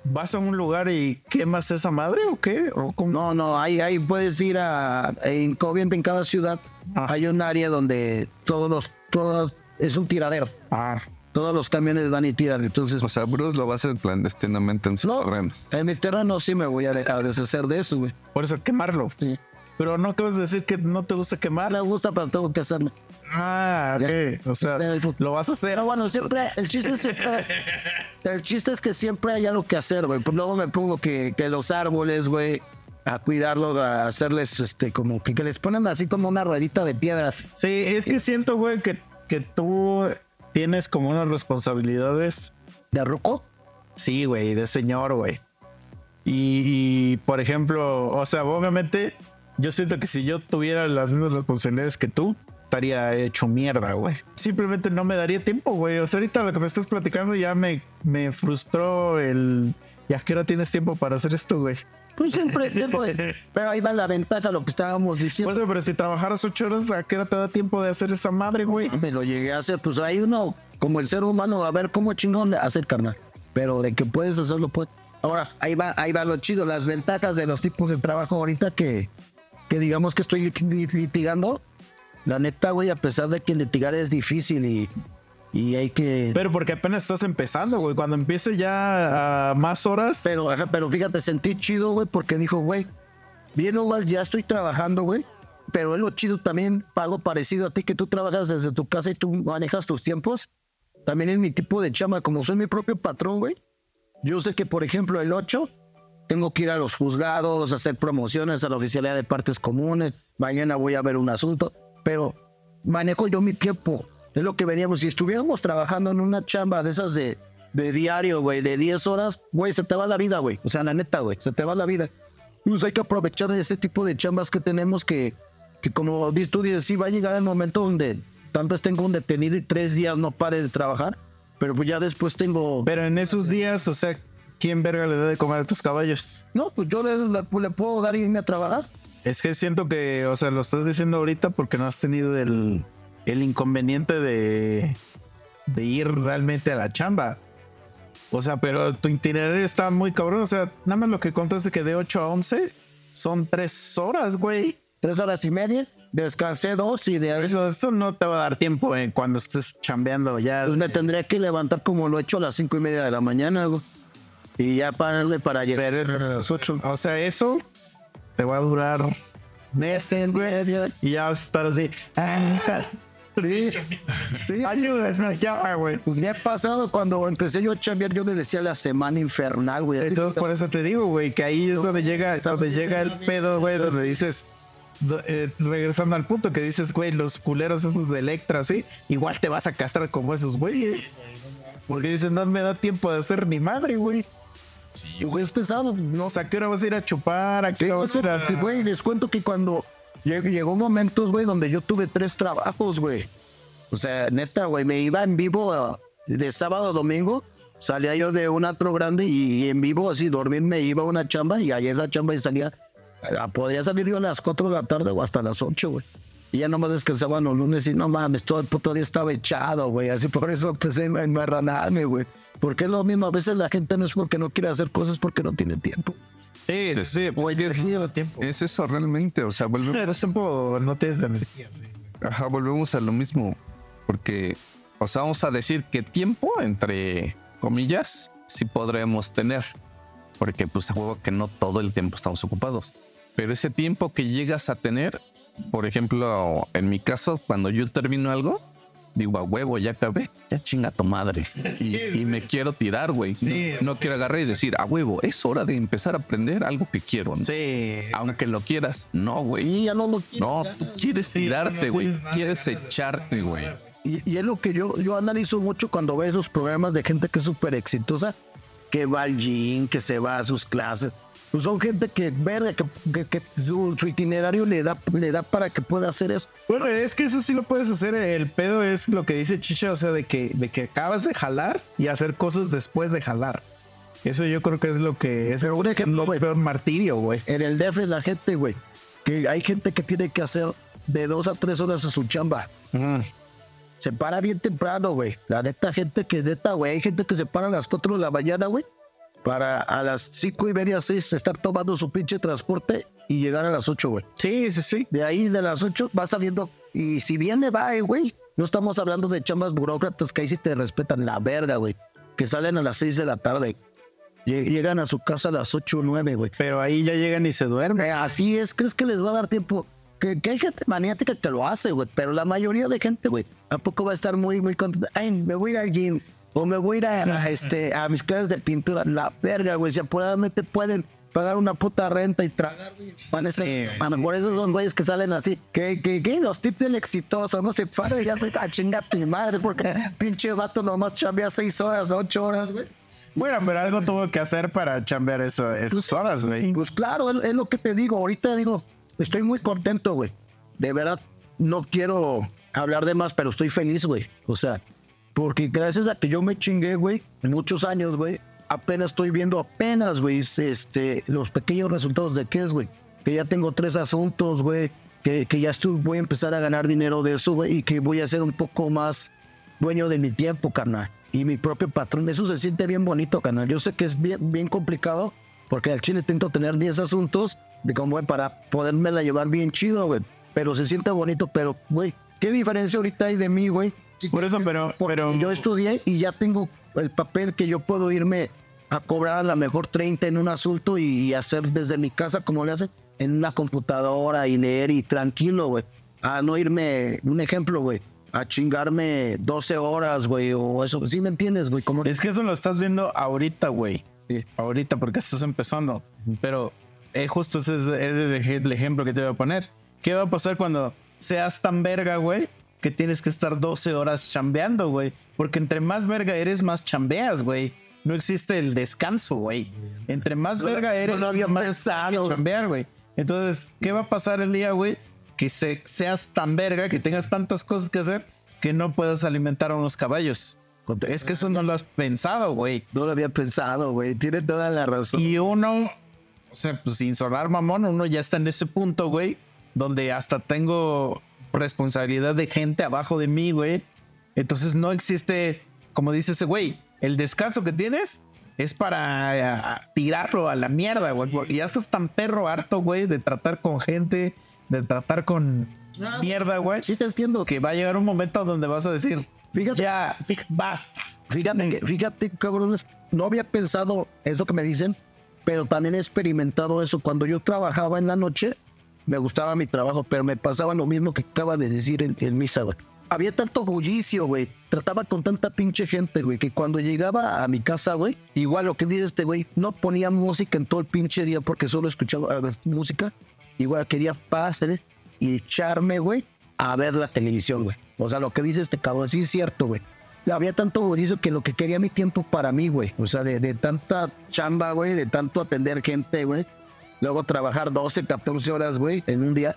¿Vas a un lugar y quemas esa madre o qué? ¿O cómo? No, no, ahí, ahí puedes ir a. En, en cada ciudad Ah. hay un área donde todos los. Todos, es un tiradero. Ah, Todos los camiones van y tiran. Entonces, O sea, Bruce lo va a hacer clandestinamente en su no, terreno. en mi terreno sí me voy a, de- a deshacer de eso, güey. por eso quemarlo. Sí. Pero no acabas de decir que no te gusta quemar. Me gusta, pero tengo que hacerlo. Ah, ok. O sea, lo vas a hacer. Pero bueno, siempre, el chiste es siempre, *laughs* el chiste es que siempre hay algo que hacer, güey. Pues luego me pongo que, que los árboles, güey, a cuidarlos, a hacerles, este, como que, que les ponen así como una ruedita de piedras. Sí, es que siento, güey, que, que tú tienes como unas responsabilidades. ¿De ruco? Sí, güey, de señor, güey. Y, y, por ejemplo, o sea, obviamente, yo siento que si yo tuviera las mismas responsabilidades que tú, estaría hecho mierda, güey. Simplemente no me daría tiempo, güey. O sea, ahorita lo que me estás platicando ya me, me frustró el ¿Y a qué hora tienes tiempo para hacer esto, güey? Pues siempre. *laughs* Pero ahí va la ventaja, lo que estábamos diciendo. Bueno, pero si trabajaras ocho horas, ¿a qué hora te da tiempo de hacer esa madre, güey? Me lo llegué a hacer, pues hay uno, como el ser humano, a ver cómo chingón le hace carnal. Pero de que puedes hacerlo, pues. Ahora, ahí va, ahí va lo chido, las ventajas de los tipos de trabajo ahorita que, que digamos que estoy lit- litigando. La neta, güey, a pesar de que litigar es difícil y, y hay que... Pero porque apenas estás empezando, güey. Cuando empiece ya a más horas, Pero, ajá, pero fíjate, sentí chido, güey, porque dijo, güey, bien o mal, ya estoy trabajando, güey. Pero es lo chido también, algo parecido a ti, que tú trabajas desde tu casa y tú manejas tus tiempos. También es mi tipo de chama, como soy mi propio patrón, güey. Yo sé que, por ejemplo, el 8, tengo que ir a los juzgados, hacer promociones a la oficialidad de partes comunes. Mañana voy a ver un asunto, pero manejo yo mi tiempo. Es lo que veníamos. Si estuviéramos trabajando en una chamba de esas de, de diario, güey, de 10 horas, güey, se te va la vida, güey. O sea, la neta, güey, se te va la vida. Pues hay que aprovechar ese tipo de chambas que tenemos que, que como tú dices, sí va a llegar el momento donde tal vez tengo un detenido y tres días no pare de trabajar, pero pues ya después tengo... pero en esos días, o sea, ¿quién verga le da de comer a tus caballos? No, pues yo le, le- le puedo dar y irme a trabajar. Es que siento que, o sea, lo estás diciendo ahorita porque no has tenido el, el inconveniente de, de ir realmente a la chamba. O sea, pero tu itinerario está muy cabrón. O sea, nada más lo que contaste que de 8 a 11 son 3 horas, güey. Tres horas y media, descansé dos y de ahí Eso, eso no te va a dar tiempo eh, cuando estés chambeando ya. pues me tendría que levantar como lo he hecho a las cinco y media de la mañana, güey. Y ya pararle para llegar Pero eso- a las ocho. O sea, eso te va a durar meses, güey. Y ya vas a estar así. "Ah, Sí, sí. Ayúdenme, ya, güey. Pues me ha pasado cuando empecé yo a chambear, yo le decía la semana infernal, güey. Entonces, por eso te digo, güey, que ahí es donde llega, donde llega el pedo, güey, donde dices, eh, regresando al punto que dices, güey, los culeros esos de Electra, ¿sí? Igual te vas a castrar como esos güeyes. Porque dices, no me da tiempo de hacer ni madre, güey. Y, güey, es pesado, no O sea, ¿a qué hora vas a ir a chupar? ¿A qué hora vas a ir a...? Sí, Güey, les cuento que cuando llegó momentos, güey, donde yo tuve tres trabajos, güey. O sea, neta, güey, me iba en vivo ah, de sábado a domingo. Salía yo de un atro grande y, en vivo, así, dormir, me iba a una chamba y ahí esa chamba y salía. ah, Podría salir yo a las 4 de la tarde o hasta las 8, güey. Y ya nomás descansaba los lunes y no mames, todo el puto día estaba echado, güey. Así por eso empecé a enmarranarme, güey. Porque es lo mismo, a veces la gente no es porque no quiere hacer cosas, porque no tiene tiempo. Sí, sí, pues Sí, es- lleva tiempo. Es eso realmente, o sea, volvemos, Pero tiempo no tienes energía, sí. ajá, volvemos a lo mismo. Porque, o sea, vamos a decir que tiempo, entre comillas, sí podremos tener. Porque, pues, a huevo que no todo el tiempo estamos ocupados. Pero ese tiempo que llegas a tener, por ejemplo, en mi caso, cuando yo termino algo, digo, a huevo, ya acabé, ya chinga tu madre. *laughs* Y, y me quiero tirar, güey. Sí, no no quiero agarrar y decir, a huevo, es hora de empezar a aprender algo que quiero. ¿no? Sí. Aunque lo quieras, no, güey. Y ya no lo quiero. No, tú quieres Sí, tirarte, güey. quieres echarte, güey. Y, y es lo que yo, yo analizo mucho cuando veo esos programas de gente que es súper exitosa, que va al gym, que se va a sus clases. Pues son gente que, verga, que, que- que su, su itinerario le da, le da para que pueda hacer eso. Bueno, es que eso sí lo puedes hacer. El pedo es lo que dice Chicha, o sea, de que, de que acabas de jalar y hacer cosas después de jalar. Eso yo creo que es lo que es Pero un ejemplo, lo peor martirio, güey. En el DF la gente, güey, que hay gente que tiene que hacer de dos a tres horas a su chamba. Se para bien temprano, güey. La neta, gente que neta, güey. Hay gente que se para a las 4 de la mañana, güey. Para a las cinco y media, seis, estar tomando su pinche transporte y llegar a las 8, güey. Sí, sí, sí. De ahí de las 8 va saliendo. Y si bien le va, eh, güey. No estamos hablando de chambas burócratas que ahí sí te respetan la verga, güey. Que salen a las 6 de la tarde. Lle- Llegan a su casa a las 8 o 9, güey. Pero ahí ya llegan y se duermen. Eh, Así es, ¿crees que les va a dar tiempo? Que, que hay gente maniática que lo hace, güey. Pero la mayoría de gente, güey, ¿a poco va a estar muy, muy contenta? Ay, me voy a ir al gym. O me voy a ir a, a, este, a mis clases de pintura. La verga, güey. Si apuradamente pueden pagar una puta renta y tragar, güey. A ser- Sí, a- Por eso son güeyes que salen así. Que, que, que los tips del exitoso, no se para ya se a chinga tu madre. Porque pinche vato nomás chambea seis horas, ocho horas, güey. Bueno, pero algo tuvo que hacer para chambear esa- esas horas, güey. Pues claro, es, es lo que te digo. Ahorita digo, estoy muy contento, güey. De verdad, no quiero hablar de más, pero estoy feliz, güey. O sea, porque gracias a que yo me chingué, güey, muchos años, güey, apenas estoy viendo apenas, güey, este, los pequeños resultados de qué es, güey. Que ya tengo tres asuntos, güey. Que, que ya estoy, voy a empezar a ganar dinero de eso, güey. Y que voy a ser un poco más dueño de mi tiempo, carnal. Y mi propio patrón. Eso se siente bien bonito, carnal. Yo sé que es bien, bien complicado. Porque al chile intento tener 10 asuntos de como, güey, para podérmela llevar bien chido, güey. Pero se siente bonito, pero, güey, ¿qué diferencia ahorita hay de mí, güey? Por eso, pero, pero yo estudié y ya tengo el papel que yo puedo irme a cobrar a lo mejor 30 en un asunto y, hacer desde mi casa, como le hacen, en una computadora y leer y tranquilo, güey. A no irme, un ejemplo, güey, a chingarme 12 horas, güey, o eso. ¿Sí me entiendes, güey? Como Es que eso lo estás viendo ahorita, güey. Ahorita, porque estás empezando. Pero eh, justo ese es, ese es el ejemplo que te voy a poner. ¿Qué va a pasar cuando seas tan verga, güey? Que tienes que estar 12 horas chambeando, güey. Porque entre más verga eres, más chambeas, güey. No existe el descanso, güey. Entre más No, verga no eres, había más pensado. chambear, güey. Entonces, ¿qué va a pasar el día, güey? Que se- seas tan verga, que tengas tantas cosas que hacer, que no puedas alimentar a unos caballos. Es que eso no lo has pensado, güey. no lo había pensado, güey. Tiene toda la razón. Y uno, o sea, pues sin sonar mamón, uno ya está en ese punto, güey, donde hasta tengo responsabilidad de gente abajo de mí, güey. Entonces no existe, como dice ese güey, el descanso que tienes es para eh, tirarlo a la mierda, güey. porque Ya estás tan perro harto, güey, de tratar con gente, de tratar con mierda, güey. Sí te entiendo. Que va a llegar un momento donde vas a decir, Fíjate. ya, fí- basta. Fíjate, que- fíjate, cabrones, no había pensado eso que me dicen, pero también he experimentado eso. Cuando yo trabajaba en la noche, me gustaba mi trabajo, pero me pasaba lo mismo que acaba de decir en, en misa, güey. Había tanto bullicio, güey. Trataba con tanta pinche gente, güey, que cuando llegaba a mi casa, güey, igual lo que dice este güey, no ponía música en todo el pinche día porque solo escuchaba eh, música. Igual quería paz ¿eh? y echarme, güey, a ver la televisión, güey. O sea, lo que dice este cabrón, sí es cierto, güey. Había tanto bullicio que lo que quería mi tiempo para mí, güey. O sea, de, de tanta chamba, güey, de tanto atender gente, güey. Luego trabajar 12, 14 horas, güey, en un día.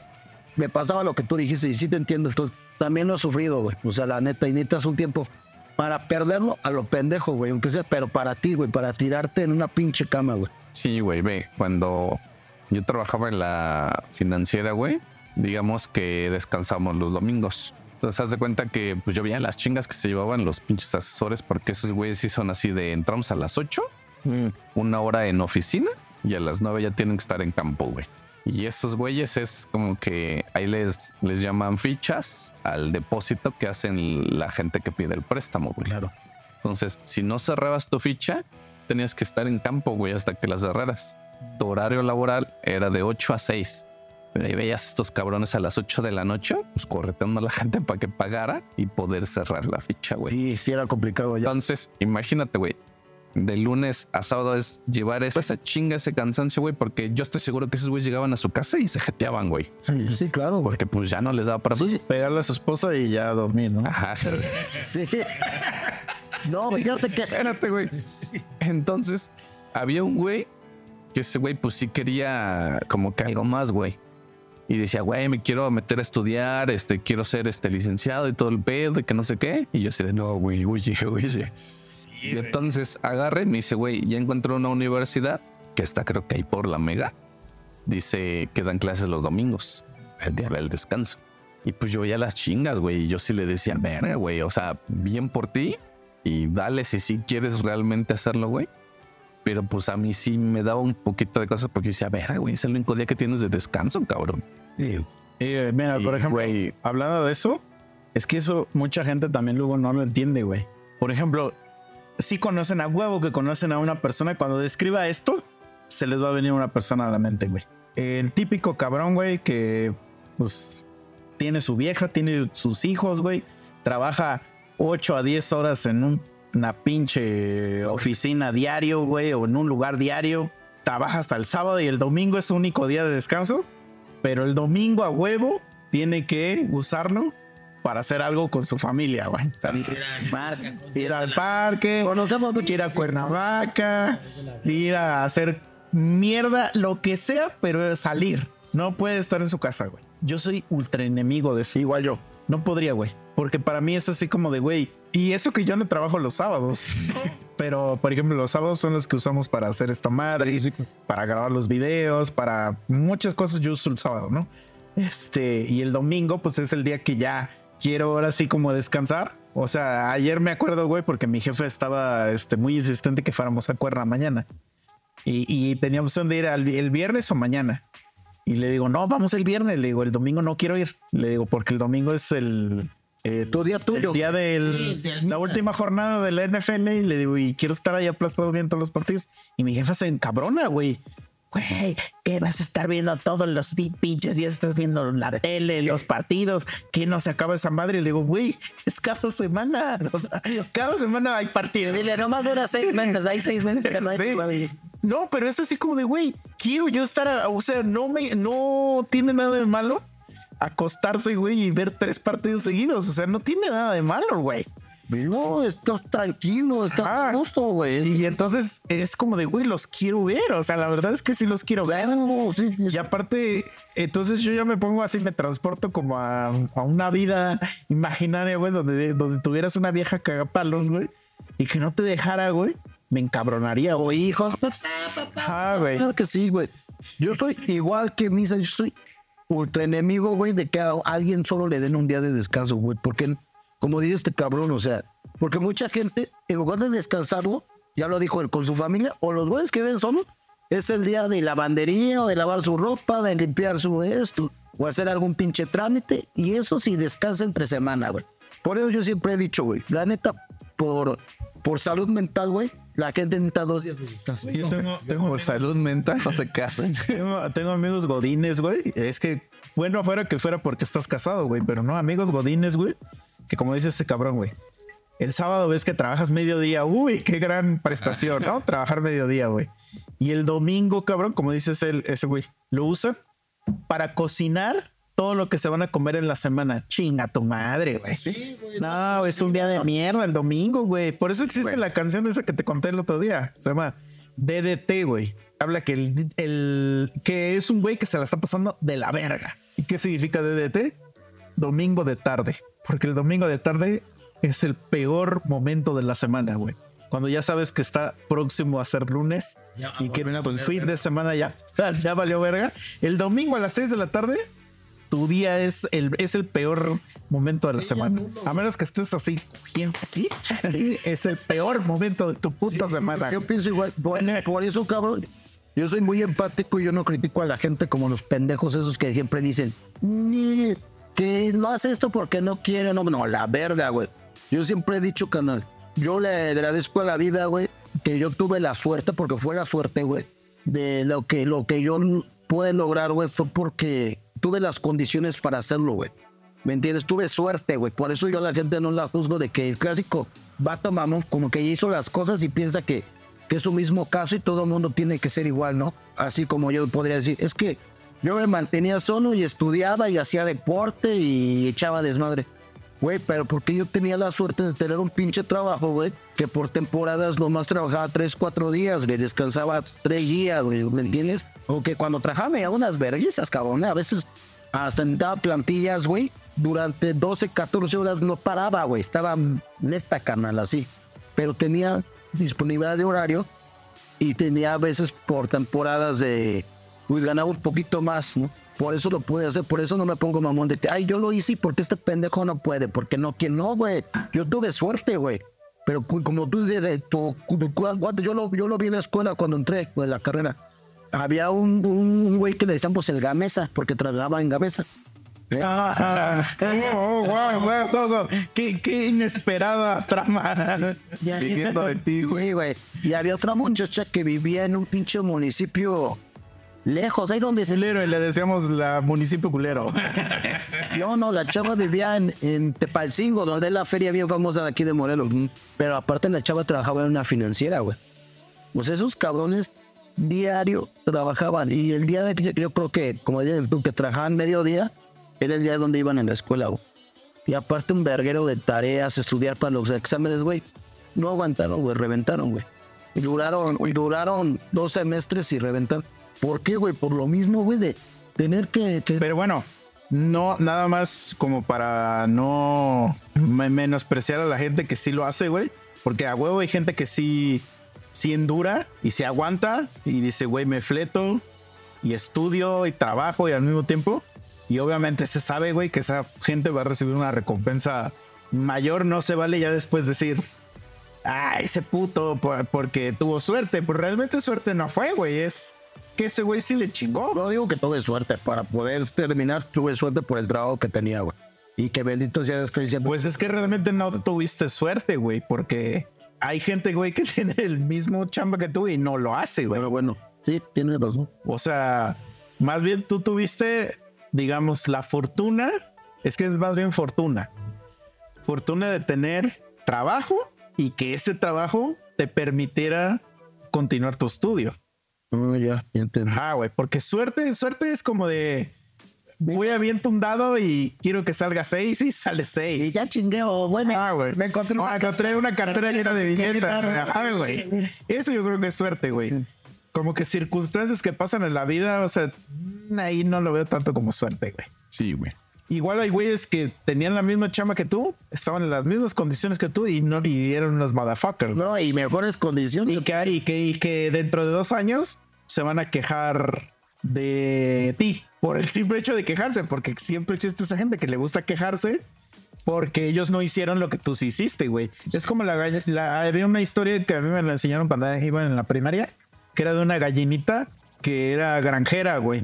Me pasaba lo que tú dijiste y sí te entiendo. Entonces, también lo he sufrido, güey. O sea, la neta, y necesitas un tiempo para perderlo a lo pendejo, güey. Aunque sea, pero para ti, güey, para tirarte en una pinche cama, güey. Sí, güey, ve, cuando yo trabajaba en la financiera, güey, digamos que descansamos los domingos. Entonces, haz de cuenta que pues yo veía las chingas que se llevaban los pinches asesores porque esos güeyes sí son así de entramos a las 8, una hora en oficina y a las 9 ya tienen que estar en campo, güey. Y esos güeyes es como que ahí les, les llaman fichas al depósito que hacen la gente que pide el préstamo, güey. Claro. Entonces, si no cerrabas tu ficha, tenías que estar en campo, güey, hasta que la cerraras. Tu horario laboral era de 8 a 6. Pero ahí veías a estos cabrones a las 8 de la noche, pues correteando a la *laughs* gente para que pagara y poder cerrar la ficha, güey. Sí, sí era complicado ya. Entonces, imagínate, güey. De lunes a sábado es llevar esa esa chinga, ese cansancio, güey, porque yo estoy seguro que esos güeyes llegaban a su casa y se jeteaban, güey. Sí, claro, güey. Porque pues ya no les daba para... Sí, sí. Pegarle a su esposa y ya dormir, ¿no? Ajá. Sí. No, fíjate que. Espérate, güey. Entonces, había un güey que ese güey, pues sí quería como que algo más, güey. Y decía, güey, me quiero meter a estudiar, este, quiero ser este licenciado y todo el pedo y que no sé qué. Y yo así de, no, güey, oye, oye. Y entonces agarré y me dice, güey, ya encontré una universidad que está creo que ahí por la mega. Dice que dan clases los domingos, el día del descanso. Y pues yo veía las chingas, güey. Y yo sí le decía, verga, güey. O sea, bien por ti. Y dale si sí quieres realmente hacerlo, güey. Pero pues a mí sí me daba un poquito de cosas porque decía, verga, güey, es el único día que tienes de descanso, cabrón. Y, eh, mira, por Y, ejemplo, güey. hablando de eso, es que eso mucha gente también luego no lo entiende, güey. Por ejemplo, si conocen a huevo que conocen a una persona, cuando describa esto, se les va a venir una persona a la mente, güey. El típico cabrón, güey, que pues tiene su vieja, tiene sus hijos, güey, trabaja 8 a 10 horas en un- una pinche oficina diario, güey, o en un lugar diario. Trabaja hasta el sábado y el domingo es su único día de descanso pero el domingo a huevo tiene que usarlo para hacer algo con su familia, güey. Ir al parque, Conocemos mucho. ir a Cuernavaca, ir a hacer mierda, lo que sea, pero salir. No puede estar en su casa, güey. Yo soy ultra enemigo de eso. Igual yo. No podría, güey. Porque para mí es así como de, güey. Y eso que yo no trabajo los sábados. *laughs* pero por ejemplo, los sábados son los que usamos para hacer esta madre, para grabar los videos, para muchas cosas. Yo uso el sábado, ¿no? Este, y el domingo, pues es el día que ya quiero ahora sí como descansar. O sea, ayer me acuerdo, güey, porque mi jefe estaba este, muy insistente que fuéramos a Cuerna mañana. Y, y tenía opción de ir al, el viernes o mañana. Y le digo, no, vamos el viernes. Le digo, el domingo no quiero ir. Le digo, porque el domingo es el, el- Tu día tuyo. el día de Sí, de la misa. última jornada de la NFL. Y le digo, y quiero estar ahí aplastado viendo todos los partidos. Y mi jefa se encabrona, güey. Güey, ¿qué vas a estar viendo todos los pinches días? Estás viendo la tele, los partidos, que no se acaba esa madre. Y le digo, güey, es cada semana. *laughs* O sea, cada semana hay partido. Dile, nomás dura seis *laughs* meses. Hay seis meses que no hay. Sí. No, pero es así como de, güey, quiero yo estar, a- o sea, no me, no tiene nada de malo acostarse, güey, y ver tres partidos seguidos. O sea, no tiene nada de malo, güey. No, estás tranquilo, estás Ah. a gusto, güey. Y entonces es como de, güey, los quiero ver. O sea, la verdad es que sí los quiero ver. Claro, sí, Y aparte, entonces yo ya me pongo así, me transporto como a, a una vida imaginaria, güey, donde, donde tuvieras una vieja cagapalos, güey, y que no te dejara, güey, me encabronaría, O güey. hijos. Ah, güey. Claro que sí, güey. Yo soy igual que Misa, yo soy ultra enemigo, güey, de que a alguien solo le den un día de descanso, güey. Porque, como dice este cabrón, o sea, porque mucha gente, en lugar de descansarlo, ya lo dijo él, con su familia, o los güeyes que ven solo, es el día de lavandería, o de lavar su ropa, de limpiar su esto, o hacer algún pinche trámite, y eso sí descansa entre semana, güey. Por eso yo siempre he dicho, güey, la neta, por, por salud mental, güey, la gente necesita dos días de descanso. Yo tengo, tengo, Por salud mental no se casan. *laughs* tengo, tengo amigos godines, güey. Es que, bueno, fuera que fuera porque estás casado, güey, pero no, amigos godines, güey, que como dice ese cabrón, güey. El sábado ves que trabajas mediodía, uy, qué gran prestación, ¿no? Trabajar mediodía, güey. Y el domingo, cabrón, como dices el, ese güey, lo usan para cocinar todo lo que se van a comer en la semana. Chinga tu madre, güey. Sí, güey. No, es un día de mierda el domingo, güey. Por eso existe la canción esa que te conté el otro día. Se llama DDT, güey. Habla que el, el- que es un güey que se la está pasando de la verga. ¿Y qué significa DDT? Domingo de tarde. Porque el domingo de tarde es el peor momento de la semana, güey. Cuando ya sabes que está próximo a ser lunes Ya, y que el fin verga. de semana ya, *laughs* ya valió verga. El domingo a las 6 de la tarde tu día es el, es el peor momento de la semana. A menos que estés así cogiendo así, es el peor momento de tu puta semana. Yo pienso igual. Por, por eso, cabrón, yo soy muy empático y yo no critico a la gente como los pendejos esos que siempre dicen, "Ni- que no hace esto porque no quiere, no, no, la verga, güey. Yo siempre he dicho, canal, yo le agradezco a la vida, güey, que yo tuve la suerte, porque fue la suerte, güey, de lo que, lo que yo pude lograr, güey, fue porque tuve las condiciones para hacerlo, güey. ¿Me entiendes? Tuve suerte, güey. Por eso yo a la gente no la juzgo de que el clásico vato mamón como que hizo las cosas y piensa que, que es su mismo caso y todo el mundo tiene que ser igual, ¿no? Así como yo podría decir, es que yo me mantenía solo y estudiaba y hacía deporte y echaba desmadre. Güey, pero porque yo tenía la suerte de tener un pinche trabajo, güey, que por temporadas nomás trabajaba tres, cuatro días, güey, descansaba tres días, güey, ¿me entiendes? O que cuando trabajaba me daba unas vergüenzas, cabrón, a veces asentaba plantillas, güey, durante 12, 14 horas no paraba, güey, estaba neta, canal, así. Pero tenía disponibilidad de horario y tenía a veces por temporadas de, pues ganaba un poquito más, ¿no? Por eso lo pude hacer, por eso no me pongo mamón de que, ay, yo lo hice y porque este pendejo no puede, porque no, que no, güey. Yo tuve suerte, güey. Pero como tú dices, de tu, yo lo, yo lo vi en la escuela cuando entré, en la carrera. Había un, un güey que le decíamos el Gamesa, porque trabajaba en Gamesa. Ah, oh, wow, wow, wow, wow. Qué, qué inesperada trama. Ya, Viniendo de ti, güey. Sí, güey. Y había otra muchacha que vivía en un pinche municipio lejos, ahí donde se Culero, y le decíamos la municipio culero. *laughs* No, no, la chava vivía en, en Tepalcingo, donde es la feria bien famosa de aquí de Morelos. Pero aparte la chava trabajaba en una financiera, güey. Pues esos cabrones diario trabajaban. Y el día de que yo creo que, como dices tú, que trabajaban mediodía, era el día donde iban en la escuela, güey. Y aparte un verguero de tareas, estudiar para los exámenes, güey. No aguantaron, güey, reventaron, güey. Y duraron, y duraron dos semestres y reventaron. ¿Por qué, güey? Por lo mismo, güey, de tener que... que- Pero bueno, no, nada más como para no me- menospreciar a la gente que sí lo hace, güey. Porque a huevo hay gente que sí, sí endura y se aguanta y dice, güey, me fleto y estudio y trabajo y al mismo tiempo. Y obviamente se sabe, güey, que esa gente va a recibir una recompensa mayor. No se vale ya después decir, ah, ese puto por- porque tuvo suerte. Pues realmente suerte no fue, güey. Es que ese güey sí le chingó. No digo que tuve suerte. Para poder terminar, tuve suerte por el trabajo que tenía, güey. Y que bendito sea Dios. Pues es que realmente no tuviste suerte, güey, porque hay gente, güey, que *laughs* tiene el mismo chamba que tú y no lo hace, güey. Pero bueno, sí, tienes razón. O sea, más bien tú tuviste, digamos, la fortuna, es que es más bien fortuna. Fortuna de tener trabajo y que ese trabajo te permitiera continuar tu estudio. Ah, ya, ya entendí. Ajá, güey, porque suerte, suerte es como de voy a aviento un dado y quiero que salga 6 y sale 6. Y ya chingueo, bueno. Ah, güey. Me encontré una Ah, encontré una cartera llena de billetas. Ajá, güey. Eso yo creo que es suerte, güey. Como que circunstancias que pasan en la vida, o sea, ahí no lo veo tanto como suerte, güey. Sí, güey. Igual hay güeyes que tenían la misma chamba que tú, estaban en las mismas condiciones que tú y no eran unos motherfuckers. No, y mejores condiciones. Y que, y, que, y que dentro de dos años se van a quejar de ti por el simple hecho de quejarse, porque siempre existe esa gente que le gusta quejarse porque ellos no hicieron lo que tú sí hiciste, güey. Es como la, la había una historia que a mí me la enseñaron cuando iba en la primaria, que era de una gallinita que era granjera, güey.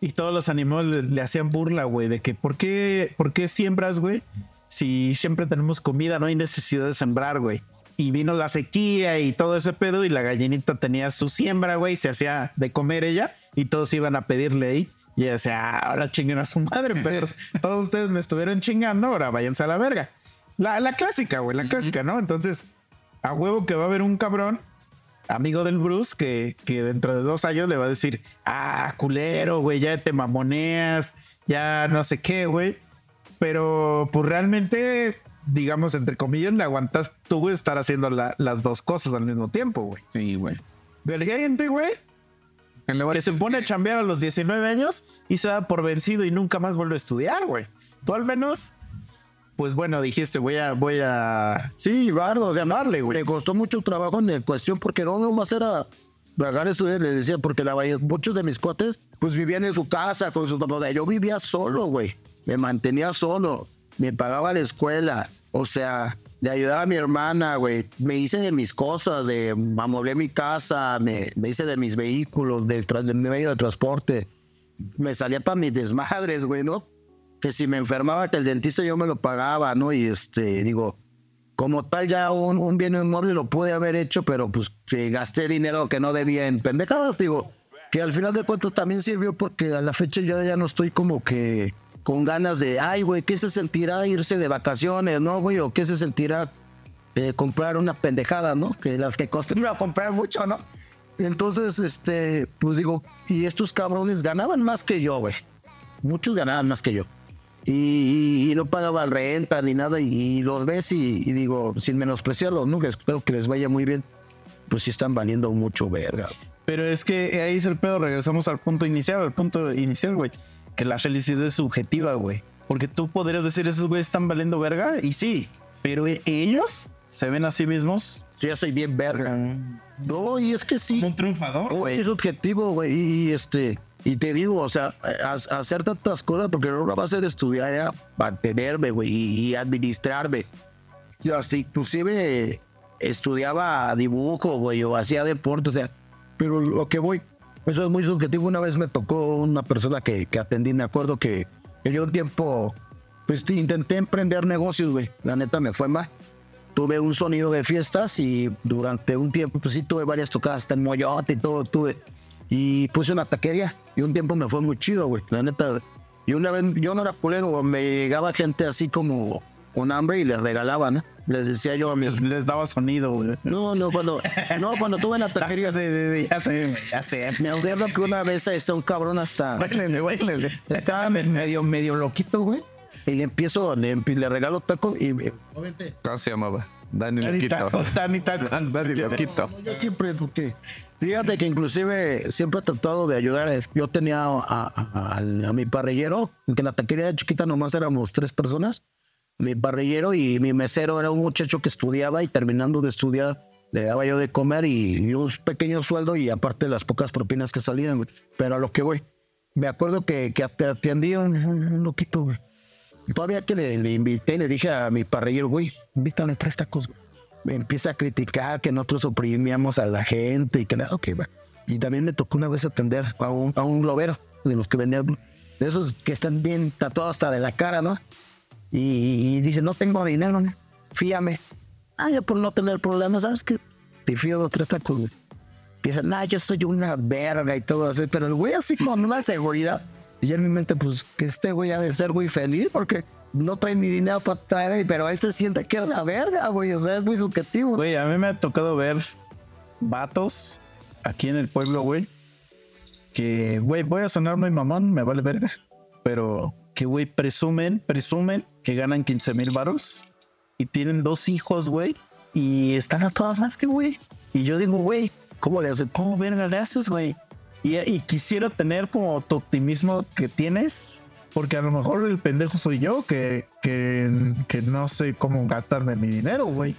Y todos los animales le, le hacían burla, güey, de que ¿por qué, ¿por qué siembras, güey? Si siempre tenemos comida, no hay necesidad de sembrar, güey. Y vino la sequía y todo ese pedo y la gallinita tenía su siembra, güey, se hacía de comer ella y todos iban a pedirle ahí. Y ella decía, "Ah, ahora chinguen a su madre, *laughs* perros. Todos ustedes me estuvieron chingando, ahora váyanse a la verga. La, la clásica, güey, la clásica, ¿no? Entonces, a huevo que va a haber un cabrón amigo del Bruce que, que dentro de dos años le va a decir, ah, culero, güey, ya te mamoneas, ya no sé qué, güey. Pero pues realmente, digamos, entre comillas, le aguantas tú güey, estar haciendo la- las dos cosas al mismo tiempo, güey. Sí, güey. Pero hay gente, güey, que se pone a chambear a los 19 años y se da por vencido y nunca más vuelve a estudiar, güey. Tú al menos, pues bueno, dijiste, voy a, voy a Sí, bardo, no, Darle, güey. Me costó mucho trabajo en el cuestión porque no nomás era pagar estudios, le decía, porque la muchos de mis cuates, pues vivían en su casa con sus papás. Yo vivía solo, güey. Me mantenía solo. Me pagaba la escuela. O sea, le ayudaba a mi hermana, güey. Me hice de mis cosas, de amoblé mi casa, me, me hice de mis vehículos, del de mi medio de transporte. Me salía para mis desmadres, güey, ¿no? Que si me enfermaba, que el dentista yo me lo pagaba, ¿no? Y este, digo, como tal ya un, un bien inmueble lo pude haber hecho, pero pues que gasté dinero que no debía en pendejadas, digo, que al final de cuentas también sirvió porque a la fecha yo ya no estoy como que con ganas de, ay, güey, ¿qué se sentirá irse de vacaciones, no, güey? ¿O qué se sentirá eh, comprar una pendejada, no? Que las que acostumbro a comprar mucho, ¿no? Entonces, este, pues digo, y estos cabrones ganaban más que yo, güey. Muchos ganaban más que yo. Y, y- y no pagaban renta ni nada. Y, y los ves y, digo, sin menospreciarlos, ¿no? Que espero que les vaya muy bien. Pues sí están valiendo mucho verga. Pero es que ahí es el pedo, regresamos al punto inicial, al punto inicial, güey. Que la felicidad es subjetiva, güey. Porque tú podrías decir, esos güeyes están valiendo verga, y sí, pero e- ellos se ven a sí mismos Sí, yo soy bien verga. No, y es que sí. como un triunfador, güey. es objetivo, güey. Y, este, y te digo, o sea, hacer tantas cosas, porque no va a ser estudiar, era mantenerme, güey, y, administrarme. Yo hasta inclusive estudiaba dibujo, güey, o hacía deporte, o sea, pero lo que voy, eso es muy subjetivo. Una vez me tocó una persona que, que atendí, me acuerdo que, que yo un tiempo, pues te- intenté emprender negocios, güey. La neta me fue mal tuve un sonido de fiestas y durante un tiempo, pues sí, tuve varias tocadas hasta en Moyote y todo, tuve. Y puse una taquería y un tiempo me fue muy chido, güey, la neta. Y una vez, yo no era culero, me llegaba gente así como con hambre y les regalaban, ¿no? Les decía yo a mis... Les, daba sonido, güey. No, no, cuando, no, cuando tuve la *laughs* taquería, Sí, sí, sí, ya sé, güey, ya sé. me acuerdo que una vez está un cabrón hasta... Báilele, báilele. Estaba me- medio, medio loquito, güey. Y le empiezo, le, le regalo tacos y... me- ¿Cómo se llamaba? Dani Dani Loquito. Tacos, Dani *laughs* Tacos. Dani Loquito. Yo siempre, porque fíjate que inclusive siempre he tratado de ayudar. Yo tenía a, a- a- a mi parrillero, que la taquería era chiquita nomás éramos tres personas. mi parrillero y mi mesero era un muchacho que estudiaba y terminando de estudiar le daba yo de comer y, y un pequeño sueldo y aparte las pocas propinas que salían. Pero a lo que voy, me acuerdo que, que te atendí un, un- loquito. Todavía que le, le invité, le dije a mi parrillero, güey, invítale tres tacos, güey. Empieza a criticar que nosotros oprimíamos a la gente y que, ok, va. Y también me tocó una vez atender a un, a un globero de los que vendían, de esos que están bien tatuados hasta de la cara, ¿no? Y, y dice, no tengo dinero, ¿no? fíame. Ah, ya por no tener problemas, ¿sabes qué? Te fío dos, tres tacos, güey. Piensa, nah, yo soy una verga y todo así, pero el güey así con una seguridad. Y yo en mi mente, pues, que este güey ha de ser muy feliz porque no trae ni dinero para traer, pero él se siente que es la verga, güey. O sea, es muy subjetivo. Güey, a mí me ha tocado ver vatos aquí en el pueblo, güey. Que, güey, voy a sonar muy mamón, me vale verga. Pero que, güey, presumen, presumen que ganan 15 mil varos y tienen dos hijos, güey. Y están a todas las que, güey. Y yo digo, güey, ¿cómo le haces? ¿Cómo verga le haces, güey? Y, y quisiera tener como tu optimismo que tienes. Porque a lo mejor el pendejo soy yo que, que, que no sé cómo gastarme mi dinero, güey.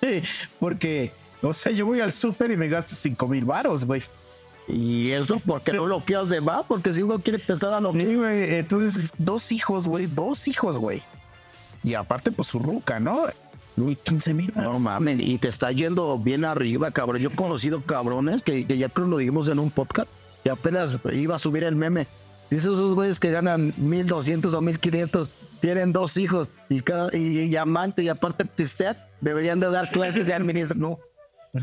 *laughs* Porque, o sea, yo voy al súper y me gasto 5 mil varos, güey. Y eso porque no lo quieras de más, porque si uno quiere empezar a lo Sí, güey. Entonces, dos hijos, güey. Dos hijos, güey. Y aparte, pues su ruca, ¿no? Güey, 15 mil No mames, y te está yendo bien arriba, cabrón. Yo he conocido cabrones que, que ya creo lo dijimos en un podcast y apenas iba a subir el meme. Dice esos güeyes que ganan 1200 o 1500, tienen dos hijos y cada y, y amante y aparte pistear, deberían de dar clases de administración. No.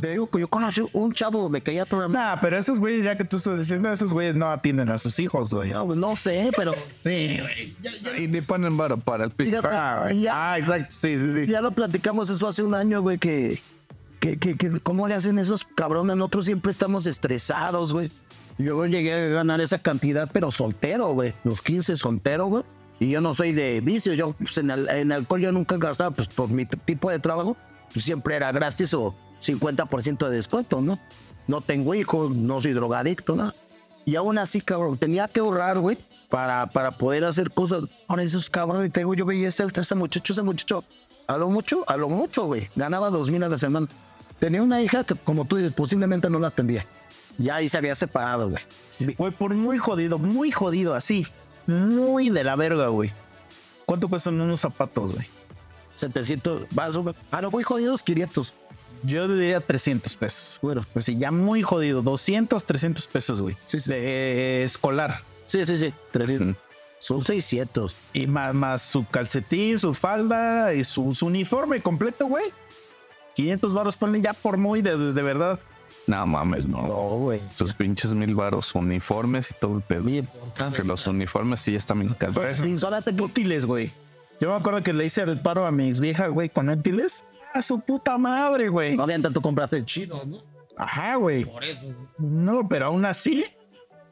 Te digo que yo conocí un chavo, me caía todo. Nah, pero esos güeyes, ya que tú estás diciendo, esos güeyes no atienden a sus hijos, güey. No, no sé, pero Sí, güey. Y ni ponen varo para el piso. Ah, Ah, exacto. Sí, sí, sí. Ya lo platicamos eso hace un año, güey, que, que, que, que cómo le hacen esos cabrones. Nosotros siempre estamos estresados, güey. Yo llegué a ganar esa cantidad, pero soltero, güey. Los 15 soltero, güey. Y yo no soy de vicio. Yo pues, en, al- en alcohol yo nunca gastaba, pues por mi tipo de trabajo, pues siempre era gratis o 50% de descuento, ¿no? No tengo hijos, no soy drogadicto, ¿no? Y aún así, cabrón, tenía que ahorrar, güey, para, para poder hacer cosas. Ahora esos cabrones, te digo, yo veía ese, ese muchacho, ese muchacho, a lo mucho, a lo mucho, güey, ganaba dos mil a la semana. Tenía una hija que, como tú dices, posiblemente no la atendía. Ya ahí se había separado, güey. Güey, por muy jodido, muy jodido, así. Muy de la verga, güey. ¿Cuánto cuestan unos zapatos, güey? 700, vas, a lo muy jodidos, 500. Yo diría 300 pesos. Bueno, Pues sí, ya muy jodido. 200, 300 pesos, güey. Sí, sí. De eh, escolar. sí, sí, sí, 300. Son 600. Y más, más su calcetín, su falda y su, su uniforme completo, güey. 500 varos, ponle ya por muy de, de, de verdad. No mames, no. No, güey. Sus pinches mil varos, uniformes y todo el pedo. Bien, Que los uniformes sí ya están bien caros. Que- Útiles, güey. Yo me acuerdo que le hice el paro a mi ex vieja, güey, con útiles. A su puta madre, güey. No habían tanto compraste chido, ¿no? Ajá, güey. Por eso, güey. No, pero aún así,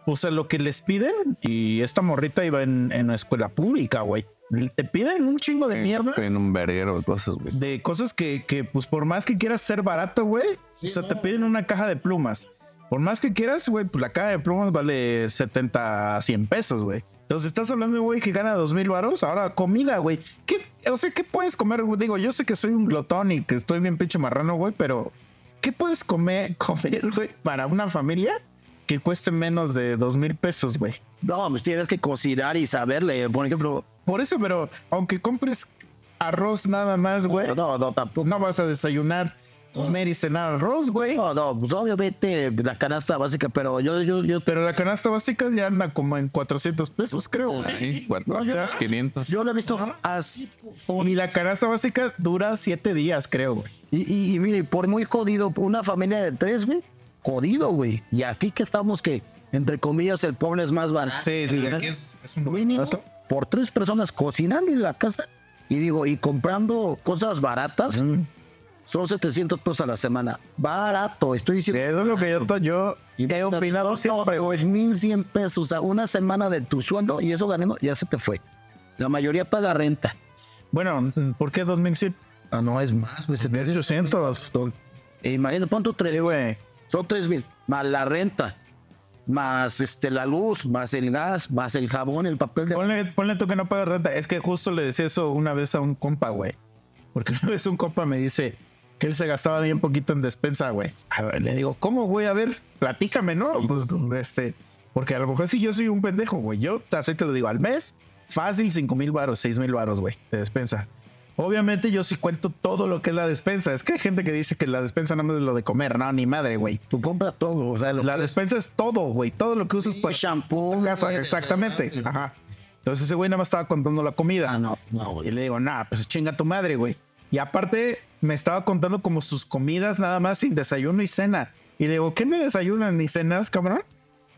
pues a lo que les piden, y esta morrita iba en, en una escuela pública, güey. Te piden un chingo de mierda. En un verguero de cosas, güey. De cosas que, que, pues por más que quieras ser barato, güey, o sea, te piden una caja de plumas. Por más que quieras, güey, pues la caja de plumas vale 70 a 100 pesos, güey. Entonces estás hablando de güey que gana dos mil varos. Ahora, comida, güey. ¿Qué, o sea, ¿qué puedes comer? güey? Digo, yo sé que soy un glotón y que estoy bien pinche marrano, güey, pero ¿qué puedes comer, *laughs* comer, güey, para una familia que cueste menos de dos mil pesos, güey? No, pues tienes que cocinar y saberle. Por ejemplo, Por eso, pero aunque compres arroz nada más, güey, no, no, tampoco. no vas a desayunar, comer y cenar arroz, güey. No, no, pues obviamente la canasta básica, pero yo, yo, yo, Pero la canasta básica ya anda como en 400 pesos, creo, güey. Ahí, 400, 500. yo lo he visto así. Y la canasta básica dura 7 días, creo, güey. Y, y, y mire, por muy jodido, una familia de tres, güey, jodido, güey. Y aquí que estamos que, entre comillas, el pobre es más barato. Sí, sí, aquí es, es un Mínimo, por tres personas cocinando en la casa y digo, y comprando cosas baratas, son 700 pesos a la semana. Barato, estoy diciendo. Eso es lo que yo, yo he opinado siempre, güey. Pues 1100 pesos a una semana de tu sueldo y eso ganando, ya se te fue. La mayoría paga renta. Bueno, ¿por qué 2100? Ah, no, es más, güey. 1800. E imagínate, pon tu tres, Sí, güey. Son 3000 más la renta. más este, la luz, más el gas, más el jabón, el papel de... Ponle, ponle tú que no pagas renta. Es que justo le decía eso una vez a un compa, güey. Porque *laughs* una vez un compa me dice que él se gastaba bien poquito en despensa, güey. A ver, Le digo, ¿cómo, güey? A ver, platícame, ¿no? Pues, este, porque a lo mejor si yo soy un pendejo, güey. Yo así te lo digo, al mes, fácil 5 mil varos, 6 mil varos, güey, de despensa. Obviamente yo sí cuento todo lo que es la despensa. Es que hay gente que dice que la despensa nada más es lo de comer. No, ni madre, güey. Tú compras todo, o sea, lo La despensa es todo, güey. Todo lo que usas Sí, para shampoo, casa. Exactamente. Ajá. Entonces ese güey nada más estaba contando la comida. Ah, no, no, Y güey. le digo, nah, pues chinga tu madre, güey. Y aparte me estaba contando como sus comidas nada más sin desayuno y cena. Y le digo, ¿qué me desayunan ni cenas, cabrón?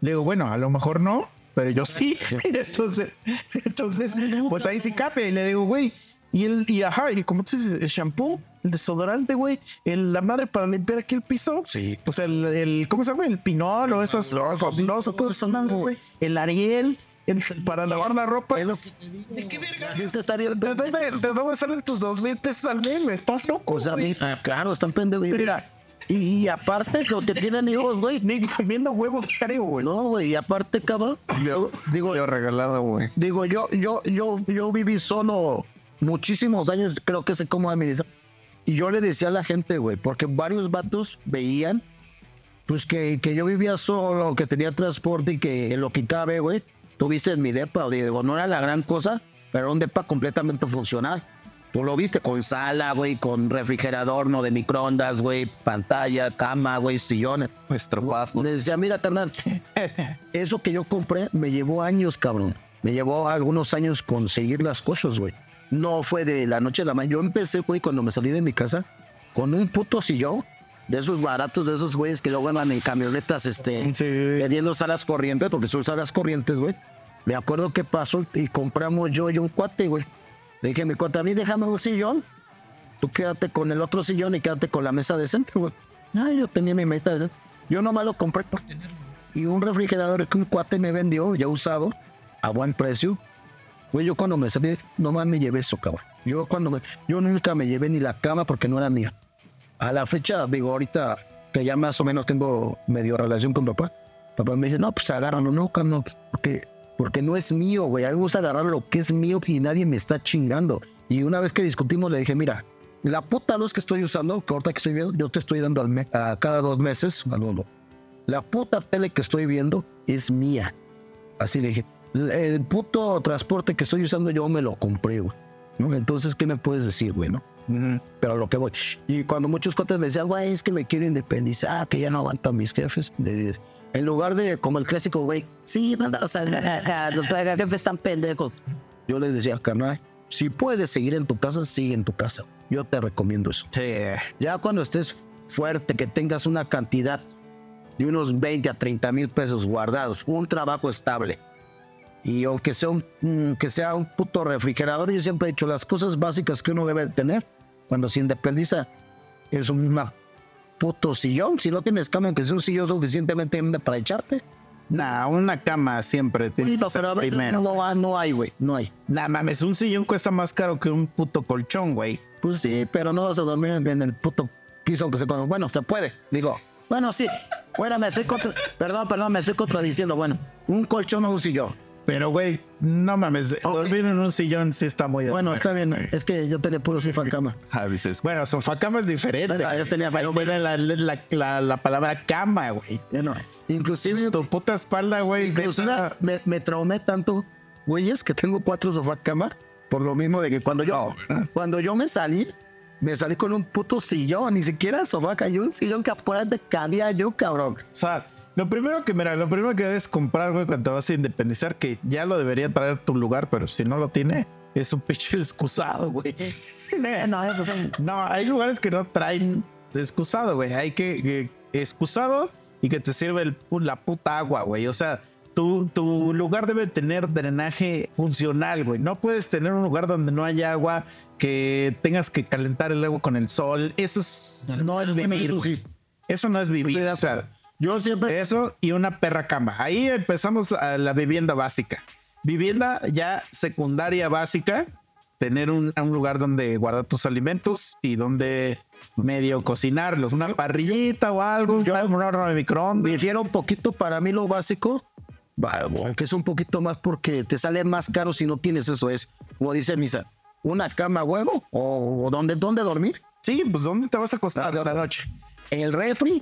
Le digo, bueno, a lo mejor no, pero yo sí. *laughs* *laughs* entonces, entonces, pues ahí sí cabe. Y le digo, güey, y el, y ajá, y como tú dices, el shampoo, el desodorante, güey, el- la madre para limpiar aquí el piso. Sí. O sea, el, el- ¿cómo se llama? El pinol o esos fabulosos, todo eso, madre, güey. El Ariel, el- para lavar la ropa. Es lo que te digo. ¿De qué verga? ¿De dónde, de dónde salen tus dos mil pesos al mes? güey? Estás loco. O sea, mira, claro, están pendejos. Y Mira, y, y aparte, los que tienen hijos, güey. *laughs* Ni comiendo huevos diario, güey. No, güey, y aparte, cabrón. Yo, digo, Yo regalado, güey. digo, yo, yo, yo, yo viví solo muchísimos años, creo que sé cómo administrar. Y yo le decía a la gente, güey, porque varios vatos veían, pues que, que yo vivía solo, que tenía transporte y que en lo que cabe, güey, tuviste en mi depa, digo, no era la gran cosa, pero era un depa completamente funcional. Tú lo viste con sala, güey, con refrigerador, no de microondas, güey, pantalla, cama, güey, sillones. Nuestro bajo. Le decía, mira, carnal, *laughs* eso que yo compré me llevó años, cabrón. Me llevó algunos años conseguir las cosas, güey. No fue de la noche a la mañana. Yo empecé, güey, cuando me salí de mi casa, con un puto sillón, de esos baratos, de esos güeyes que luego andan en camionetas, este, Sí. vendiendo salas corrientes, porque son salas corrientes, güey. Me acuerdo que pasó y compramos yo y un cuate, güey. Le dije mi cuate, a mí déjame un sillón. Tú quédate con el otro sillón y quédate con la mesa decente, güey. Ah, yo tenía mi mesa decente. Yo nomás lo compré por tenerlo. Y un refrigerador que un cuate me vendió, ya usado, a buen precio. Güey, yo cuando me salí, nomás me llevé eso, cabrón. Yo cuando me, yo nunca me llevé ni la cama porque no era mía. A la fecha, digo, ahorita que ya más o menos tengo medio relación con papá, papá me dice, no, pues agárralo, no, carnal, porque, porque no es mío, güey. A mí me gusta agarrar lo que es mío y nadie me está chingando. Y una vez que discutimos, le dije, mira, la puta luz que estoy usando, que ahorita que estoy viendo, yo te estoy dando a cada dos meses, uno. La puta tele que estoy viendo es mía. Así le dije, el puto transporte que estoy usando yo me lo compré, güey. ¿No? Entonces, ¿qué me puedes decir, güey, no? Pero a lo que voy. Y cuando muchos cuates me decían, güey, es que me quiero independizar, que ya no aguanto a mis jefes. de- en lugar de, como el clásico, güey, sí, manda, o sea, *laughs* los jefes están pendejos. Yo les decía, carnal, si puedes seguir en tu casa, sigue en tu casa. Yo te recomiendo eso. Sí. Ya cuando estés fuerte, que tengas una cantidad de unos 20 a 30 mil pesos guardados, un trabajo estable. Y aunque sea un, mm, que sea un puto refrigerador, yo siempre he dicho las cosas básicas que uno debe tener cuando se independiza es una puto sillón. Si no tienes cama, que sea un sillón suficientemente grande para echarte. Nah, una cama siempre. tiene que no, pero a veces primero. no, hay- no hay, güey, no hay. Nah, mames, un sillón cuesta más caro que un puto colchón, güey. Pues sí, pero no vas a dormir en el puto piso aunque se cuando. Bueno, se puede. Digo, bueno, sí. Bueno, me estoy contra... Perdón, perdón, me estoy contradiciendo. Bueno, un colchón o un sillón. Pero, güey, no mames, dormir en un sillón sí está muy... de- Bueno, está bien. Es que yo tenía puro sofá cama. Ah, dices, Bueno, sofá cama es diferente. Bueno, yo tenía- Pero bueno, la, la, la, la palabra cama, güey. No. Inclusive, Tu puta espalda, güey. inclusive me, me traumé tanto, güeyes, que tengo cuatro sofá cama. Por lo mismo de que cuando yo, cuando yo me salí, me salí con un puto sillón. Ni siquiera sofá cayó un sillón que apurante cabía yo, cabrón. O sea, lo primero que, mira, lo primero que debes comprar, güey, cuando te vas a independizar, que ya lo debería traer tu lugar, pero si no lo tiene, es un pinche excusado, güey. No, eso. No, hay lugares que no traen excusado, güey. Hay que, que excusado y que te sirve el la puta agua, güey. O sea, tu, tu lugar debe tener drenaje funcional, güey. No puedes tener un lugar donde no haya agua, que tengas que calentar el agua con el sol. Eso es, no es vivir. Eso no es vivir. O sea, Yo siempre. eso y una perra cama. Ahí empezamos a la vivienda básica. Vivienda ya secundaria básica tener un, un lugar donde guardar tus alimentos y donde medio cocinarlos. Una parrillita o algo, yo un horno de microondas. Difiere un poquito para mí lo básico, va, aunque es un poquito más porque te sale más caro si no tienes eso. Es, como dice Misa, una cama huevo o, o dónde, dónde dormir, Sí, pues ¿dónde te vas a acostar de la noche? el refri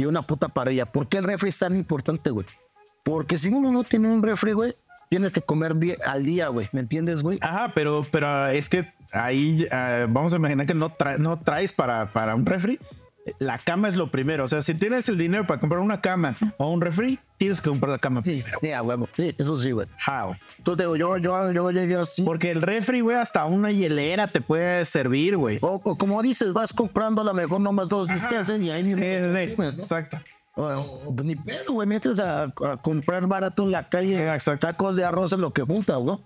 y una puta parrilla. ¿Por qué el refri es tan importante, güey? Porque si uno no tiene un refri, güey, tienes que comer al día, güey. ¿Me entiendes, güey? Ajá, pero, pero es que ahí eh, vamos a imaginar que no, tra- no traes para, para un refri. La cama es lo primero. O sea, si tienes el dinero para comprar una cama o un refri, tienes que comprar la cama. Sí, huevo. Sí, eso sí, güey. Ajá, güey. Entonces, digo, yo, yo, yo llegué así. Porque el refri, güey, hasta una hielera te puede servir, güey. O, o como dices, vas comprando a lo mejor nomás dos bisteces y ahí mismo. Exacto. O- pues ni pedo, güey. Metes a, a comprar barato en la calle. Exacto. Tacos de arroz es lo que juntas, ¿no?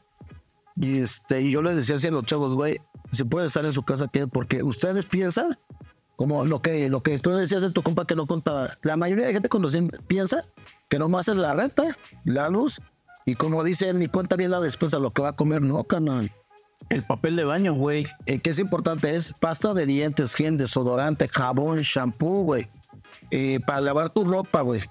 Y este, y yo les decía así a los chavos, güey, si pueden estar en su casa, ¿qué? Porque ustedes piensan, como lo que, lo que tú decías de tu compa que no contaba. La mayoría de gente cuando piensa que nomás es la renta, la luz, y como dicen, ni cuenta bien la despensa, lo que va a comer, no, canal. El papel de baño, güey. Eh, que es importante es pasta de dientes, gel, desodorante, jabón, shampoo, güey. Eh, para lavar tu ropa, güey.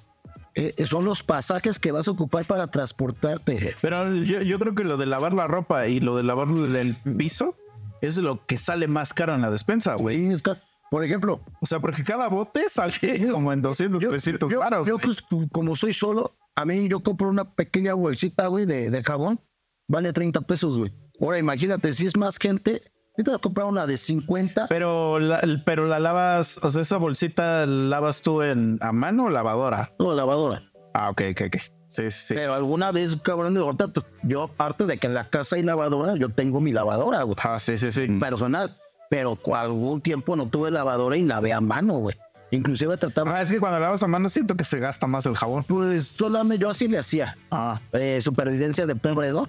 Eh, eh, son los pasajes que vas a ocupar para transportarte. Pero yo, yo creo que lo de lavar la ropa y lo de lavar el piso es lo que sale más caro en la despensa, güey. Que, por ejemplo, O sea, porque cada bote *laughs* sale como en 200, 300 yo, varos. yo, pues, como soy solo, a mí yo compro una pequeña bolsita, güey, de, de jabón. Vale 30 pesos, güey. Ahora imagínate, si es más gente, te vas a comprar una de 50. Pero la, pero la lavas, o sea, esa bolsita lavas tú en a mano o lavadora. No, lavadora. Ah, ok, ok, ok. Sí, sí. Pero alguna vez, cabrón, tú- yo aparte de que en la casa hay lavadora, yo tengo mi lavadora, güey. Ah, sí, sí, sí. personal. Pero algún tiempo no tuve lavadora y lavé a mano, güey. Inclusive trataba, Ah, es que cuando lavas a mano siento que se gasta más el jabón. pues solamente yo así le hacía. Ah, Eh, supervivencia de perro,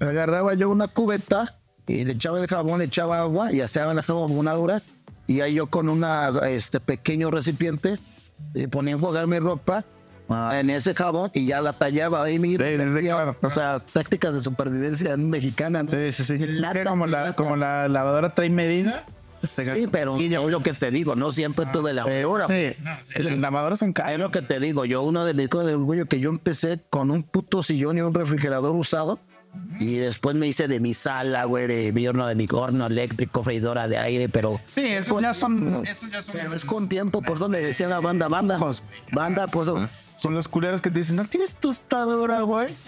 Agarraba yo una cubeta y le echaba el jabón, le echaba agua y hacía la jabonadura. Y ahí yo con una este pequeño recipiente eh, ponía a enjuagar mi ropa en ese jabón y ya la tallaba ahí mi Sí, sí, sí, claro. o sea tácticas de supervivencia mexicana ¿no? sí, sí, sí. Lata, como la, lata. como la lavadora trae medida, se. Sí, pero yo lo que te digo, no siempre tuve lavadora. Sí, las lavadoras son Es lo que te digo, yo una de mis cosas de orgullo que yo empecé con un puto sillón y un refrigerador usado y después me hice de mi sala, güey, de mi horno de mi horno eléctrico, freidora de aire, pero Sí, esos ya son, esos ya son, pero es con tiempo, por eso le decía a la banda, banda, banda, pues son los culeros que te dicen, no tienes tostadora, güey. *laughs*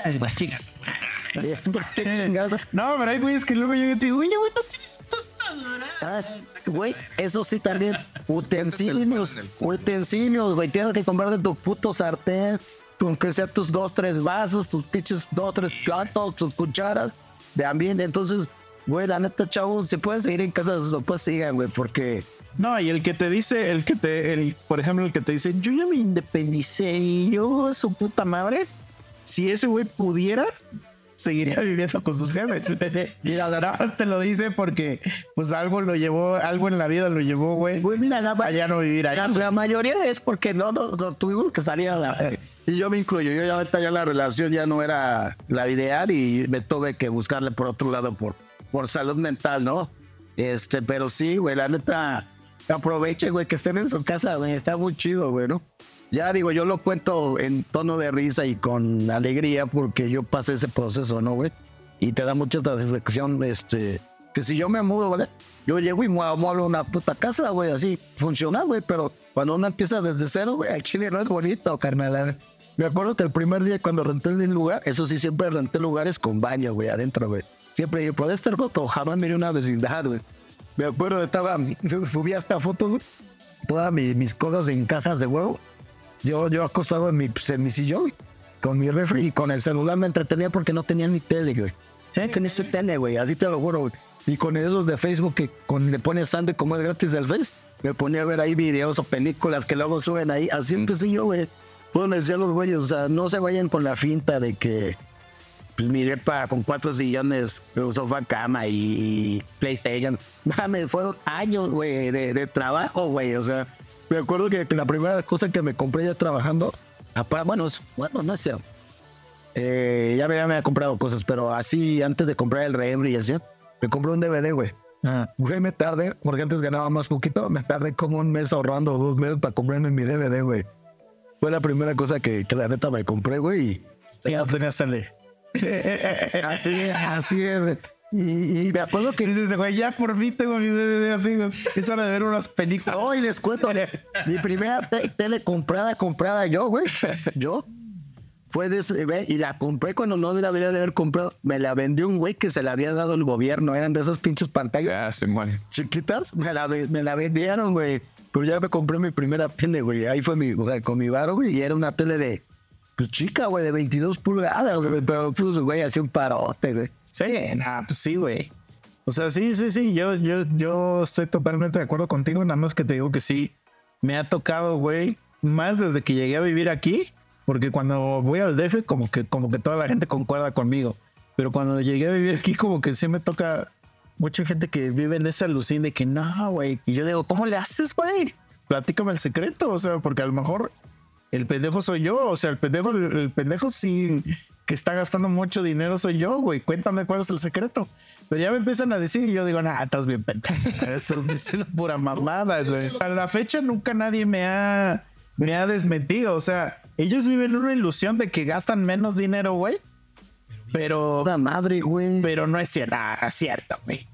No, pero hay güeyes que luego yo te digo, oye, güey, no tienes tostadora. Ah, Güey, eso sí también. Utensilios, utensilios, güey. Tienes que comprar de tu puto sartén. Aunque sea tus dos, tres vasos, tus pinches dos, tres platos, tus cucharas de ambiente. Entonces, güey, la neta, chavo, si pueden seguir en casa, lo pues sigan, güey, porque. No, y el que te dice, el que te, el, por ejemplo, el que te dice, yo ya me independicé y yo, su puta madre, si ese güey pudiera, seguiría *laughs* viviendo con sus jefes. *laughs* Mira, nada más te lo dice porque, pues algo lo llevó, algo en la vida lo llevó, güey, Güey, mira, más. allá no vivir La, allá. la mayoría es porque no, no, no tuvimos que salir a la... Y yo me incluyo, yo ya ahorita ya la relación ya no era la ideal y me tuve que buscarle por otro lado por, por salud mental, ¿no? Este, pero sí, güey, la neta, aprovechen, güey, que estén en su casa, güey, está muy chido, güey, ¿no? Ya digo, yo lo cuento en tono de risa y con alegría porque yo pasé ese proceso, ¿no, güey? Y te da mucha satisfacción, este, que si yo me mudo, ¿vale? Yo llego y muevo, una puta casa, güey, así, funcional, güey, pero cuando uno empieza desde cero, güey, el chile no es bonito, carnal. Me acuerdo que el primer día cuando renté el lugar, eso sí, siempre renté lugares con baño, güey, adentro, güey. Siempre yo, podés estar roto, jamás miré una vecindad, güey. Me acuerdo, estaba, *laughs* subí hasta fotos, güey, todas mi- mis cosas en cajas de huevo. Yo, yo acostado en mi, en mi sillón, con mi refri y con el celular me entretenía porque no tenía ni tele, güey. Sí, ni su tele, güey, así te lo juro, güey. Y con esos de Facebook que con, le pones sangre como es gratis del Face, me ponía a ver ahí videos o películas que luego suben ahí. Así empecé yo, güey. Puedo decir a los güeyes, o sea, no se vayan con la finta de que pues mi depa con cuatro sillones, un sofá, cama y, y PlayStation. Mames, fueron años, güey, de, de trabajo, güey. O sea, me acuerdo que, que la primera cosa que me compré ya trabajando, aparte, bueno, es- bueno, no es cierto. Eh, ya me había comprado cosas, pero así antes de comprar el refri y así, Me compré un DVD, güey. Ah, Güey, me tardé, porque antes ganaba más poquito, me tardé como un mes ahorrando, dos meses para comprarme mi DVD, güey. Fue la primera cosa que, que la neta me compré, güey. y ya tenías tele. *laughs* Así es, así es. güey. Y, y me acuerdo que Dices, güey, ya por fin tengo mi DVD así, güey. Es hora de ver unas películas. Hoy les cuento, mi primera te- tele comprada, comprada yo, güey. Yo. Fue de ese, ve, y la compré cuando no me la debería de haber comprado. Me la vendió un güey que se la había dado el gobierno. Eran de esas pinches pantallas Ya se muere. chiquitas. Me la, me la vendieron, güey. Pero ya me compré mi primera tele, güey. Ahí fue mi, o sea, con mi varo, güey. Y era una tele de, pues chica, güey, de 22 pulgadas, güey. Pero, pues, güey, hacía un parote, güey. Sí, nah, pues sí, güey. O sea, sí, sí, sí. Yo, yo, yo estoy totalmente de acuerdo contigo. Nada más que te digo que sí. Me ha tocado, güey, más desde que llegué a vivir aquí. Porque cuando voy al DF, como que, como que toda la gente concuerda conmigo. Pero cuando llegué a vivir aquí, como que sí me toca mucha gente que vive en esa alucin de que no, güey. Y yo digo, ¿cómo le haces, güey? Platícame el secreto. O sea, porque a lo mejor el pendejo soy yo. O sea, el pendejo, el pendejo sí que está gastando mucho dinero soy yo, güey. Cuéntame cuál es el secreto. Pero ya me empiezan a decir y yo digo, nah, estás bien pendejo. *laughs* Estás diciendo pura mamada, *laughs* güey. A la fecha nunca nadie me ha, me ha desmentido. O sea, ellos viven una ilusión de que gastan menos dinero, güey. Pero, Puta madre, güey. pero no es cierto, no es cierto, güey.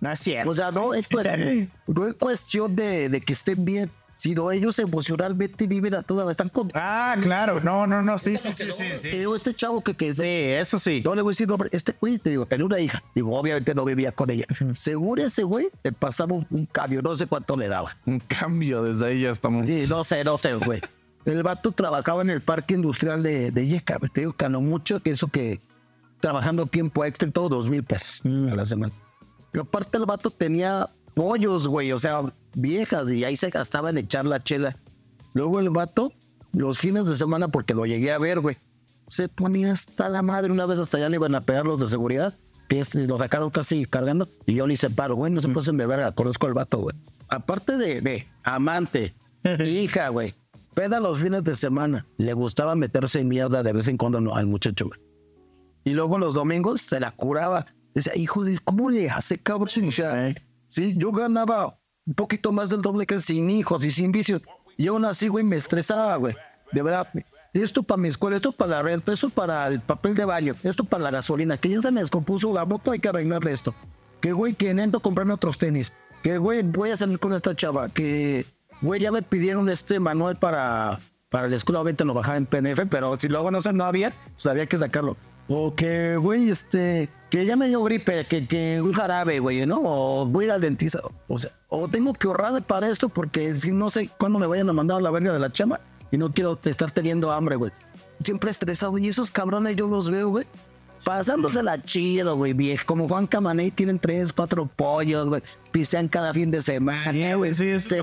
No es cierto. O sea, no es, cuestión, *laughs* no es cuestión de, de que estén bien, sino ellos emocionalmente viven a toda están con Ah, claro. No, no, no. Sí, sí, sí, sí, sí. Te digo, este chavo que, que Sí, eso sí. no le voy a decir nombre, este güey, te digo, tenía una hija. Digo, obviamente no vivía con ella. Seguro ese güey le pasaba un, cambio, no sé cuánto le daba. Un cambio, desde ahí ya estamos. Sí, no sé, no sé, güey. El vato trabajaba en el parque industrial de, de Yeca. Te digo, ganó mucho, que eso que trabajando tiempo extra, todo dos mil pesos a la semana. Y aparte el vato tenía pollos, güey, o sea, viejas, y ahí se gastaba en echar la chela. Luego el vato, los fines de semana, porque lo llegué a ver, güey, se ponía hasta la madre. Una vez hasta allá le iban a pegar los de seguridad, que lo sacaron casi cargando, y yo ni se paro, güey, no se pasen de verga, conozco al vato, güey. Aparte de, de amante, *laughs* hija, güey, peda los fines de semana, le gustaba meterse en mierda de vez en cuando al muchacho, güey. Y luego los domingos se la curaba. Decía, hijo de, ¿cómo le hace, cabrón? Sí, yo ganaba un poquito más del doble que sin hijos y sin vicios. Y aún así, güey, me estresaba, güey. De verdad, esto para mi escuela, esto para la renta, esto para el papel de baño, esto para la gasolina, que ya se me descompuso la moto, hay que arreglarle esto. Que, güey, que necesito comprarme otros tenis. Que, güey, voy a salir con esta chava. Que, güey, ya me pidieron este manual para, para la escuela. Obviamente lo bajaba en PDF, pero si luego no, sé, no había, pues había que sacarlo. O que, güey, este, que ya me dio gripe, que, que un jarabe, güey, ¿no? O voy a ir al dentista. O sea, o tengo que ahorrar para esto porque si no sé cuándo me vayan a mandar a la verga de la chama y no quiero estar teniendo hambre, güey. Siempre estresado. Y esos cabrones yo los veo, güey. Pasándosela chido, güey, viejo. Como Juan Camaney tienen tres, cuatro pollos, güey. Pisean cada fin de semana, güey. Sí, es Se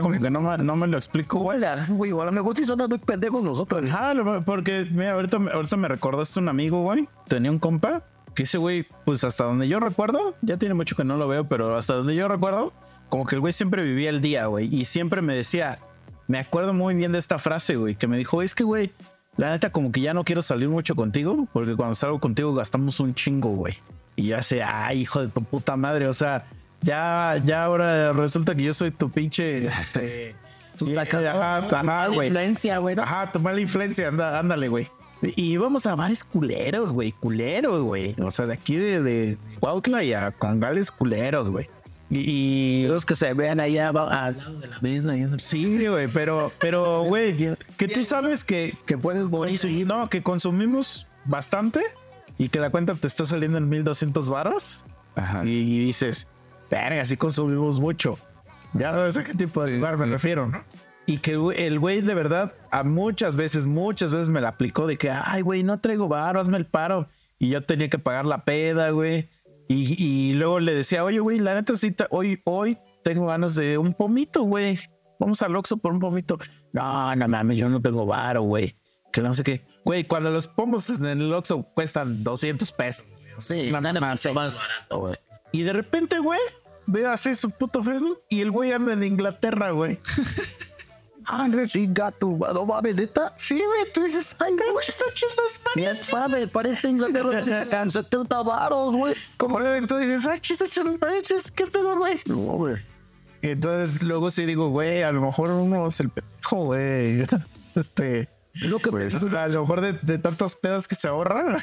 no, que no, me- no me lo explico, güey. Güey, a lo mejor sí son muy pendejos nosotros. Lo- porque mira, ahorita, me- ahorita me recordaste un amigo, güey. Tenía un compa que ese güey, pues hasta donde yo recuerdo, ya tiene mucho que no lo veo, pero hasta donde yo recuerdo, como que el güey siempre vivía el día, güey. Y siempre me decía, me acuerdo muy bien de esta frase, güey, que me dijo, es que, güey, la neta, como que ya no quiero salir mucho contigo, porque cuando salgo contigo gastamos un chingo, güey. Y ya sé, ay, hijo de tu puta madre, o sea, ya, ya ahora resulta que yo soy tu pinche. Este, *laughs* Tu ajá, güey. influencia, güey, ¿no? Ajá, tu mala influencia, anda, ándale, güey. Y íbamos a bares culeros, güey, culeros, güey. O sea, de aquí de, de Cuautla y a Congales culeros, güey. Y, Los que se vean allá al lado de la mesa. y- sí, güey, pero, pero, *laughs* güey, que tú sabes que, que puedes morir. No, que consumimos bastante y que la cuenta te está saliendo en 1200 varos. Ajá. Y dices, verga, sí consumimos mucho. Ya sabes a qué tipo de lugar me refiero, ¿no? Y que el güey de verdad a muchas veces, muchas veces me la aplicó de que, ay, güey, no traigo varo, hazme el paro. Y yo tenía que pagar la peda, güey. Y, y luego le decía, oye, güey, la neta sí, hoy, hoy tengo ganas de un pomito, güey. Vamos al Oxxo por un pomito. No, no mames, yo no tengo varo, güey. Que no sé qué. Güey, cuando los pomos en el Oxxo cuestan 200 pesos. Sí, nada mamá, sí. más barato, güey. Y de repente, güey, veo así su puto Facebook y el güey anda en Inglaterra, güey. *laughs* Ah, sí, gato, no mames, neta. Sí, güey, tú dices, ay, güey, esos chismes Mira, mames, parece Inglaterra. 70 varos, güey. Como tú dices, ay, chismes mariachis, qué pedo, güey. No, güey. Y entonces luego sí digo, güey, a lo mejor uno es el pendejo, güey. *laughs* Este. Lo que Pues, a lo mejor de, de tantos pedos que se ahorran.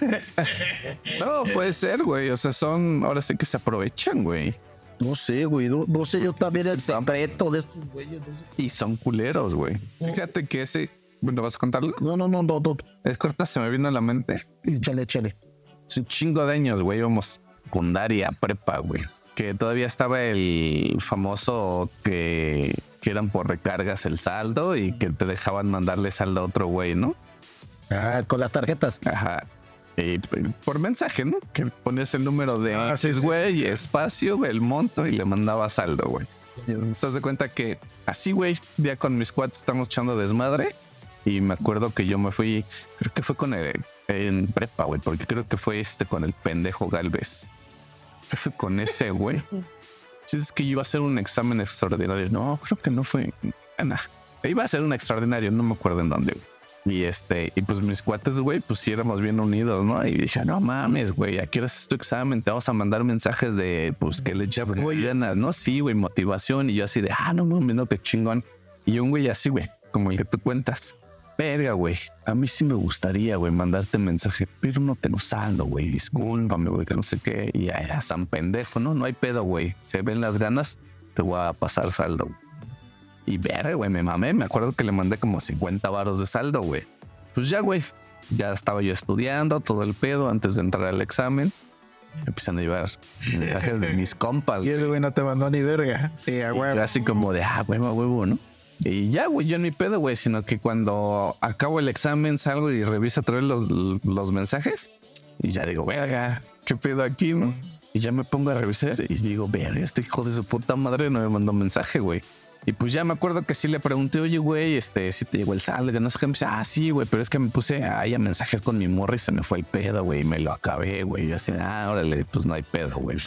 No, puede ser, güey. O sea, son. Ahora sí que se aprovechan, güey. No sé, güey. No, no sé yo también el secreto de estos güeyes. no sé. Y son culeros, güey. Fíjate que ese. Bueno, ¿vas a contarlo? No, no, no, no, no. Es corta, se me vino a la mente. Échale, échale. Es un chingo de años, güey. Íbamos secundaria, prepa, güey. Que todavía estaba el famoso que, que eran por recargas el saldo y que te dejaban mandarle saldo a otro güey, ¿no? Ah, con las tarjetas. Ajá. Y por mensaje, ¿no? Que ponías el número de Ah, sí, X, sí, güey, espacio, el monto y le mandaba saldo, güey. Estás de cuenta que así, güey, día con mis cuates estamos echando desmadre. Y me acuerdo que yo me fui, creo que fue con el, en prepa, güey, porque creo que fue este con el pendejo Galvez. Fue con ese, güey. Si es que iba a hacer un examen extraordinario. No, creo que no fue. Nah, iba a ser un extraordinario, no me acuerdo en dónde, güey. Y este, y pues mis cuates, güey, pues sí éramos bien unidos, ¿no? Y dije, no mames, güey, aquí es tu examen, te vamos a mandar mensajes de, pues, que le echas ganas, ¿no? Sí, güey, motivación. Y yo así de, ah, no mames, no, qué chingón. Y un güey así, güey, como el que tú cuentas. Verga, güey, a mí sí me gustaría, güey, mandarte mensaje, pero no tengo saldo, güey, discúlpame, güey, que no sé qué. Y ya era tan pendejo, ¿no? No hay pedo, güey. Se ven las ganas, te voy a pasar saldo. Y verga, güey, me mamé. Me acuerdo que le mandé como 50 varos de saldo, güey. Pues ya, güey. Ya estaba yo estudiando todo el pedo antes de entrar al examen. Me empiezan a llevar mensajes de mis compas. *laughs* Y el güey no te mandó ni verga. Sí, a huevo. así como de, ah, huevo, huevo, ¿no? Y ya, güey, yo en mi pedo, güey, sino que cuando acabo el examen salgo y reviso otra vez los, los mensajes y ya digo, verga, ¿qué pedo aquí, no? Y ya me pongo a revisar y digo, verga, este hijo de su puta madre no me mandó mensaje, güey. Y pues ya me acuerdo que sí le pregunté, oye, güey, este, si te llegó el saldo, que no sé qué. Me dice, ah, sí, güey, pero es que me puse ahí a mensajes con mi morra y se me fue el pedo, güey, y me lo acabé, güey. Yo así, ah, órale, pues no hay pedo, güey.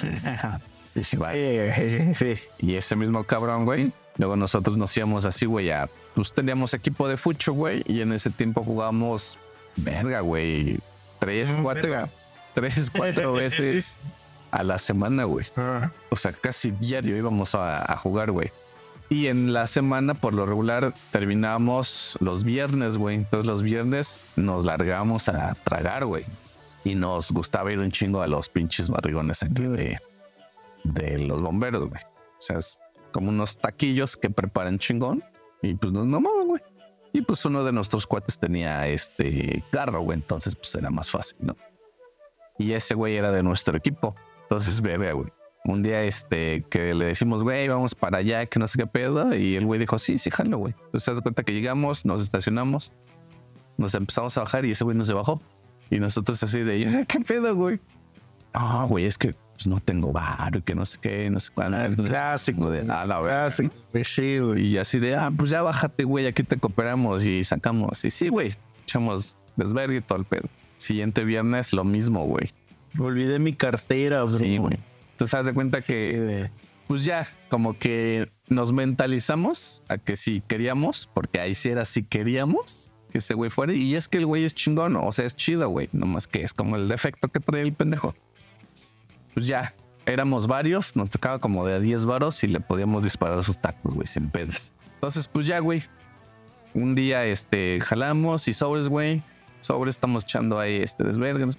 Y dije, vaya. Sí, sí, sí. Y ese mismo cabrón, güey. Luego nosotros nos íbamos así, güey, a... Pues teníamos equipo de fucho, güey. Y en ese tiempo jugábamos... Verga, güey. Tres, cuatro... Tres, cuatro *laughs* veces a la semana, güey. Ah, O sea, casi diario íbamos a, a jugar, güey. Y en la semana, por lo regular, terminábamos los viernes, güey. Entonces los viernes nos largábamos a tragar, güey. Y nos gustaba ir un chingo a los pinches barrigones de, de los bomberos, güey. O sea, es como unos taquillos que preparan chingón. Y pues nos mamamos, güey. Y pues uno de nuestros cuates tenía este carro, güey. Entonces, pues era más fácil, ¿no? Y ese güey era de nuestro equipo. Entonces, verga, güey. Un día, este, que le decimos, güey, vamos para allá, que no sé qué pedo. Y el güey dijo, sí, sí, jalo, güey. Entonces, te das cuenta que llegamos, nos estacionamos, nos empezamos a bajar y ese güey no se bajó. Y nosotros así de, ¿qué pedo, güey? Ah, güey, es que pues, no tengo bar, que no sé qué, no sé cuándo. Clásico. de, ah, la verdad. Clásico. Pues sí, güey. Y así de, ah, pues ya bájate, güey, aquí te cooperamos y sacamos. Y sí, güey, echamos desvergue y todo el pedo. Siguiente viernes, lo mismo, güey. Olvidé mi cartera, bro. Sí, güey. Te das de cuenta que, pues ya, como que nos mentalizamos a que si queríamos, porque ahí sí era si queríamos que ese güey fuera. Y es que el güey es chingón, o sea, es chido, güey. Nomás que es como el defecto que trae el pendejo. Pues ya, éramos varios, nos tocaba como de a 10 varos y le podíamos disparar sus tacos, güey, sin pedos. Entonces, pues ya, güey. Un día, este, jalamos y sobres, güey. Sobres, estamos echando ahí, este, desvergas.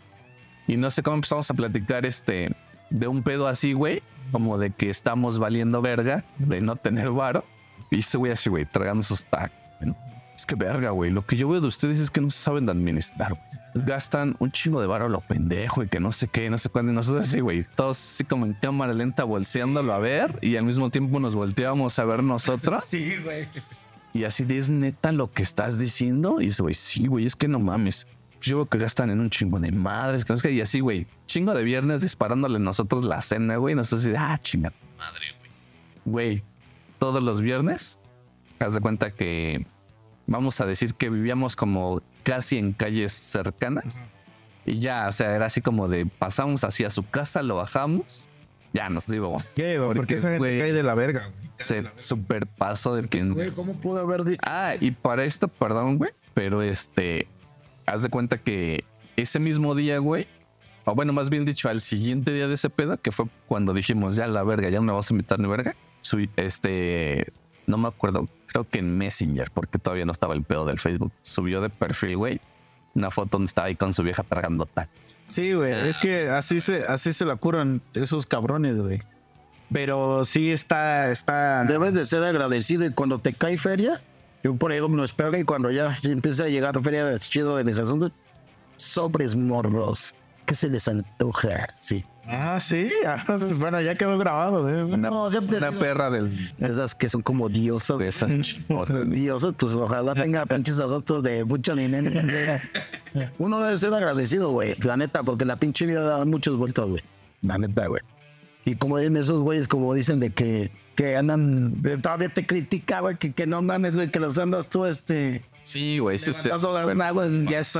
Y no sé cómo empezamos a platicar, este, de un pedo así, güey. Como de que estamos valiendo verga, de no tener varo. Y ese güey así, güey, tragando sus tacos. ¿no? Es que verga, güey. Lo que yo veo de ustedes es que no saben de administrar, güey. Gastan un chingo de varo a lo pendejo y que no sé qué, no sé cuándo. Y nosotros así, güey, todos así como en cámara lenta volteándolo a ver y al mismo tiempo nos volteábamos a ver nosotros. *laughs* Sí, güey. Y así de, ¿es neta lo que estás diciendo? Y dice, güey, sí, güey, es que no mames. Yo veo que gastan en un chingo de madres, que no. Y así, güey, chingo de viernes disparándole nosotros la cena, güey. Nosotros así, ah, chinga madre, güey. Güey, todos los viernes, haz de cuenta que vamos a decir que vivíamos como casi en calles cercanas. Y ya, o sea, era así como de pasamos hacia su casa, lo bajamos Ya nos digo. ¿Qué, güey? Porque esa gente cae de la verga, güey. Se super paso de pin. Güey, ¿cómo pudo haber dicho? Ah, y para esto, perdón, güey. Pero este, haz de cuenta que ese mismo día, güey, o bueno, más bien dicho, al siguiente día de ese pedo, que fue cuando dijimos, ya la verga, ya no me vas a invitar ni verga. Su- este, no me acuerdo, creo que en Messenger, porque todavía no estaba el pedo del Facebook. Subió de perfil, güey, una foto donde estaba ahí con su vieja pergandota. Sí, güey. Es que así se, así se la curan esos cabrones, güey. Pero sí está, está. Debes de ser agradecido y cuando te cae feria, yo por ejemplo espero que cuando ya empiece a llegar feria de chido de mis asuntos, sobres morros, que se les antoja, sí. Ah, sí. *laughs* Bueno, ya quedó grabado, güey. Una, No, siempre una perra del, Esas que son como diosas. de esas. Diosas, pues ojalá tenga *laughs* pinches asuntos de mucho dinero. Uno debe ser agradecido, güey. La neta, porque la pinche vida da muchos vueltas, güey. La neta, güey. Y como dicen esos güeyes, como dicen de que, que andan, de- todavía te critica, güey, que, que no mames, güey, que los andas tú, este, Sí, güey, sí, sí. levantando las bueno, ya es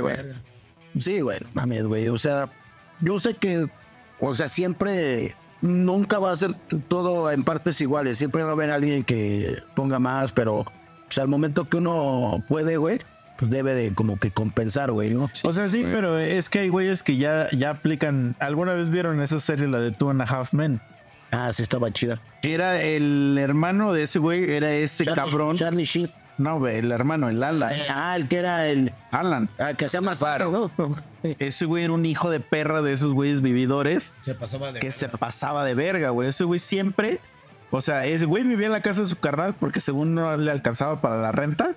güey. Sí, güey, no mames, güey. O sea, yo sé que, o sea, siempre, nunca va a ser todo en partes iguales. Siempre va a haber alguien que ponga más, pero, pues al momento que uno puede, güey, pues debe de como que compensar, güey, ¿no? O sea, sí, güey. pero es que hay güeyes que ya, ya aplican. ¿Alguna vez vieron esa serie, la de Two and a Half Men? Ah, sí, estaba chida. Era el hermano de ese güey, era ese Charlie- cabrón. Charlie Sheen. No, el hermano, el Alan. Eh, ah, el que era el. Alan. Ah, que se llama Claro. ¿no? *laughs* Ese güey era un hijo de perra de esos güeyes vividores Se pasaba de. que se pasaba de verga, güey. Ese güey siempre. O sea, ese güey vivía en la casa de su carnal porque según no le alcanzaba para la renta,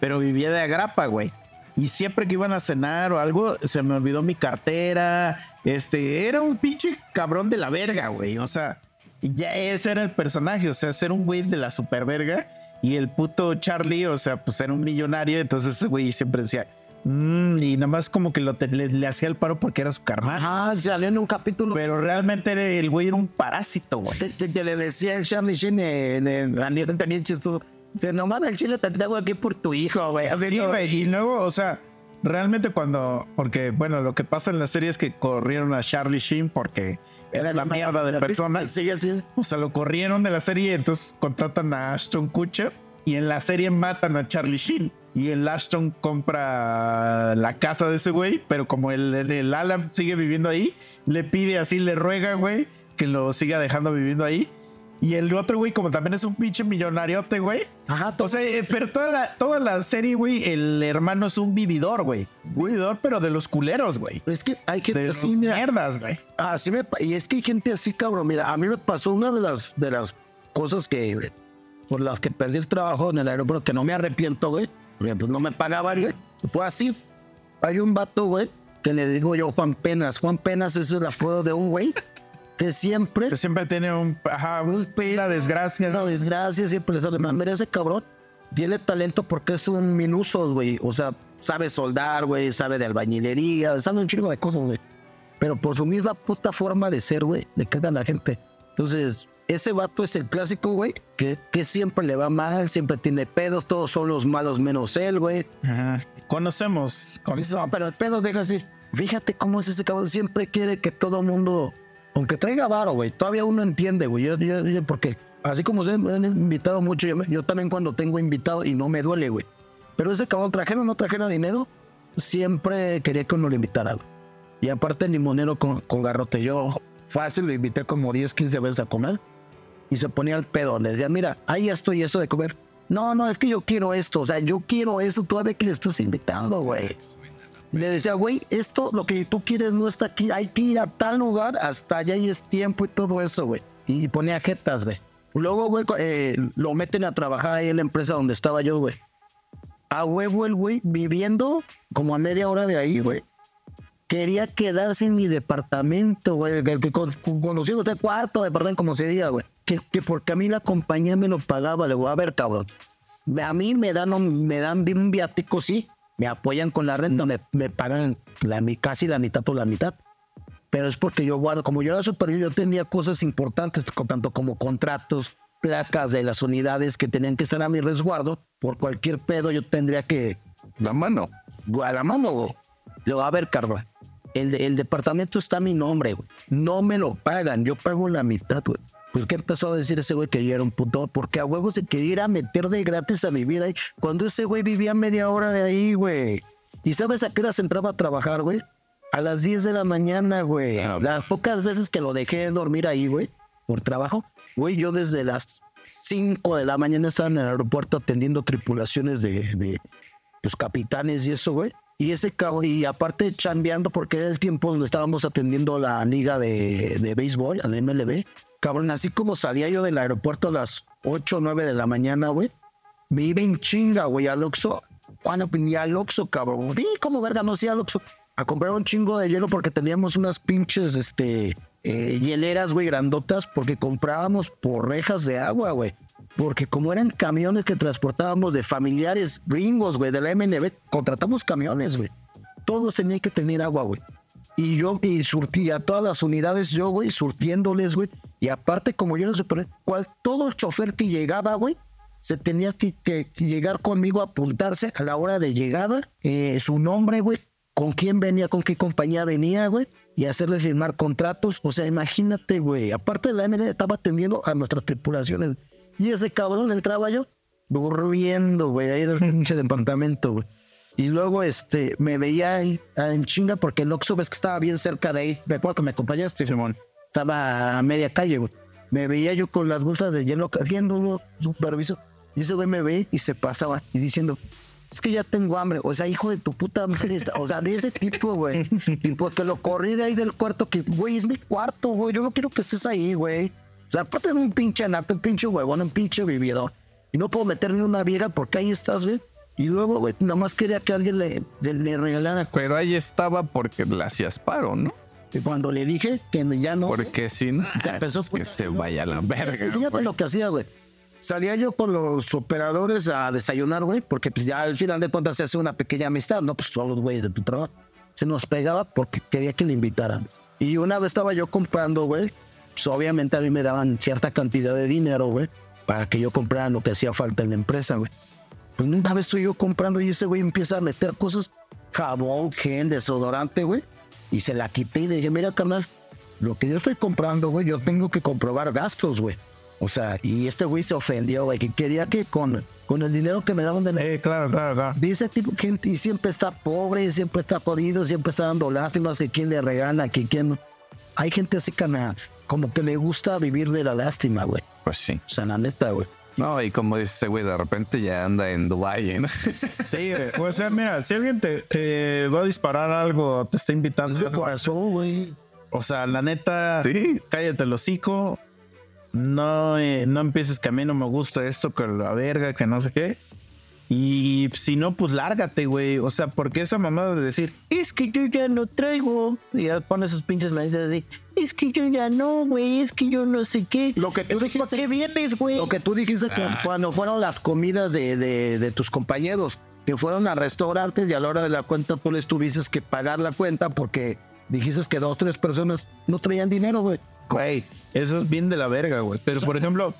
pero vivía de agrapa, güey. Y siempre que iban a cenar o algo, se me olvidó mi cartera. Este, era un pinche cabrón de la verga, güey. O sea, ya ese era el personaje. O sea, ser un güey de la super verga. Y el puto Charlie, o sea, pues era un millonario. Entonces ese güey siempre decía, "Mm", y nada más como que lo te- le, le hacía el paro porque era su carnal. Ajá, salió en un capítulo. Pero realmente era- el güey era un parásito, güey. Te, te- te le decía el Charlie Sheen en el Daniel también chistoso. No mames, el chile te traigo aquí por tu hijo, güey. Así Sí, güey, y luego, o sea, realmente cuando, porque bueno, lo que pasa en la serie es que corrieron a Charlie Sheen porque era la mierda de persona. Sigue así. O sea, lo corrieron de la serie, entonces contratan a Ashton Kutcher y en la serie matan a Charlie Sheen. Y el Ashton compra la casa de ese güey, pero como el, el, el Alan sigue viviendo ahí, le pide así, le ruega, güey, que lo siga dejando viviendo ahí. Y el otro güey, como también es un pinche millonariote, güey. Ajá, O sea, eh, pero toda la, toda la serie, güey, el hermano es un vividor, güey. Un vividor, pero de los culeros, güey. es que hay De gente los así, mira. mierdas, güey. Así me, pa- y es que hay gente así, cabrón. Mira, a mí me pasó una de las, de las cosas que, por las que perdí el trabajo en el aeropuerto, que no me arrepiento, güey. Porque pues no me pagaban, güey. Fue así. Hay un vato, güey, que le digo yo Juan Penas. Juan Penas es el apodo de un güey que siempre Que siempre tiene un, ajá, un- una desgracia. Una desgracia, siempre le sale mal. Mira, ese cabrón tiene talento porque es un minusos, güey. O sea, sabe soldar, güey, sabe de albañilería, sabe un chingo de cosas, güey. Pero por su misma puta forma de ser, güey, le caga a la gente. Entonces, ese vato es el clásico, güey, que, que siempre le va mal, siempre tiene pedos, todos son los malos menos él, güey. Ajá. Conocemos. conocemos. No, pero el pedo deja así. Fíjate cómo es ese cabrón. Siempre quiere que todo mundo, aunque traiga varo, güey, todavía uno entiende, güey. Yo, yo, yo- porque así como me han invitado mucho, yo, yo también cuando tengo invitado y no me duele, güey. Pero ese cabrón trajera o no trajera dinero, siempre quería que uno lo invitara, güey. Y aparte el limonero con, con garrote, yo fácil lo invité como 10, 15 veces a comer. Y se ponía al pedo, le decía, mira, ahí estoy eso de comer. No, no, es que yo quiero esto, o sea, yo quiero eso todavía que le estás invitando, güey. Le decía, güey, esto, lo que tú quieres no está aquí, hay que ir a tal lugar, hasta allá y es tiempo y todo eso, güey. Y ponía jetas, güey. Luego, güey, eh, lo meten a trabajar ahí en la empresa donde estaba yo, güey. A huevo el güey, viviendo como a media hora de ahí, güey. Quería quedarse en mi departamento, güey. Que con- con- conociendo usted cuarto, departamento, como se diga, güey. Que, que porque a mí la compañía me lo pagaba, le voy a ver, cabrón. A mí me dan, me dan un viático, sí. Me apoyan con la renta, me, me pagan la, casi la mitad o la mitad. Pero es porque yo guardo, como yo era superior, yo tenía cosas importantes, tanto como contratos, placas de las unidades que tenían que estar a mi resguardo. Por cualquier pedo yo tendría que La mano. a la mano, güey. Digo, a ver, Carva, el, el departamento está a mi nombre, güey. No me lo pagan, yo pago la mitad, güey. Pues qué empezó a decir ese güey que yo era un puto, porque a huevo se quería ir a meter de gratis a vivir ahí, cuando ese güey vivía media hora de ahí, güey. ¿Y sabes a qué hora se entraba a trabajar, güey? A las 10 de la mañana, güey. Las pocas veces que lo dejé dormir ahí, güey, por trabajo, güey, yo desde las 5 de la mañana estaba en el aeropuerto atendiendo tripulaciones de, de pues, capitanes y eso, güey. Y ese y aparte chambeando, porque era el tiempo donde estábamos atendiendo la liga de, de béisbol, al MLB. Cabrón, así como salía yo del aeropuerto a las 8 o 9 de la mañana, güey, me iba en chinga, güey, al Oxxo. Bueno, pues, ni al Oxxo, cabrón. Sí, como verga, no, sí al Oxxo. A comprar un chingo de hielo porque teníamos unas pinches, este, eh, hieleras, güey, grandotas, porque comprábamos por rejas de agua, güey. Porque como eran camiones que transportábamos de familiares gringos, güey, de la MNB, contratamos camiones, güey. Todos tenían que tener agua, güey. Y yo, y surtía a todas las unidades, yo, güey, surtiéndoles, güey. Y aparte, como yo no sé, pero cual, todo chofer que llegaba, güey, se tenía que, llegar conmigo a apuntarse a la hora de llegada, eh, su nombre, güey, con quién venía, con qué compañía venía, güey, y hacerle firmar contratos. O sea, imagínate, güey. Aparte de la MNB, estaba atendiendo a nuestras tripulaciones. Y ese cabrón entraba yo durmiendo, güey, ahí en el pinche departamento, güey. Y luego, este, me veía en chinga porque el Oxxo ves que estaba bien cerca de ahí. Recuerdo que me acompañaste, Simón. Estaba a media calle, güey. Me veía yo con las bolsas de hielo haciendo superviso. Y ese güey me ve y se pasaba y diciendo, es que ya tengo hambre. O sea, hijo de tu puta madre. O sea, de ese tipo, güey. Y porque lo corrí de ahí del cuarto, que, güey, es mi cuarto, güey. Yo no quiero que estés ahí, güey. O sea, aparte de un pinche anaco, un pinche huevón, un pinche vividor. Y no puedo meterme una vieja porque ahí estás, güey. Y luego, güey, nada más quería que alguien le, le, le regalara. Pero ahí estaba porque le hacías paro, ¿no? Y cuando le dije que ya no. Porque si no, Se empezó que se vaya a la verga. Fíjate lo que hacía, güey. Salía yo con los operadores a desayunar, güey, porque pues ya al final de cuentas se hace una pequeña amistad, ¿no? Pues son los güeyes de tu trabajo. Se nos pegaba porque quería que le invitaran. Y una vez estaba yo comprando, güey, pues obviamente a mí me daban cierta cantidad de dinero, güey, para que yo comprara lo que hacía falta en la empresa, güey. Pues una vez estoy yo comprando y ese güey empieza a meter cosas, jabón, gel, desodorante, güey. Y se la quité y le dije, mira, carnal, lo que yo estoy comprando, güey, yo tengo que comprobar gastos, güey. O sea, y este güey se ofendió, güey, que quería que con, con el dinero que me daban de la... Eh, claro, claro, claro. De ese tipo de gente, y siempre está pobre, siempre está jodido, siempre está dando lástimas, que quién le regala, que quién... Hay gente así, carnal, como que le gusta vivir de la lástima, güey. Pues sí. O sea, la neta, güey. No, y como dice ese güey, de repente ya anda en Dubái, ¿no? *laughs* Sí, güey. O sea, mira, si alguien te, te va a disparar algo, te está invitando. Es de corazón, güey. O sea, la neta, Sí. cállate el hocico. No, eh, no empieces que a mí no me gusta esto, que la verga, que no sé qué. Y si no, pues lárgate, güey. O sea, porque esa mamada de decir, es que yo ya no traigo. Y ya pone sus pinches manitas de, es que yo ya no, güey, es que yo no sé qué. Lo que tú Entonces, ¿Para dijiste- qué vienes, güey? Lo que tú dijiste que cuando fueron las comidas de, de- de tus compañeros, que fueron a restaurantes y a la hora de la cuenta tú les tuviste que pagar la cuenta porque dijiste que dos o tres personas no traían dinero, güey. Güey, eso es bien de la verga, güey. Pero, por ejemplo,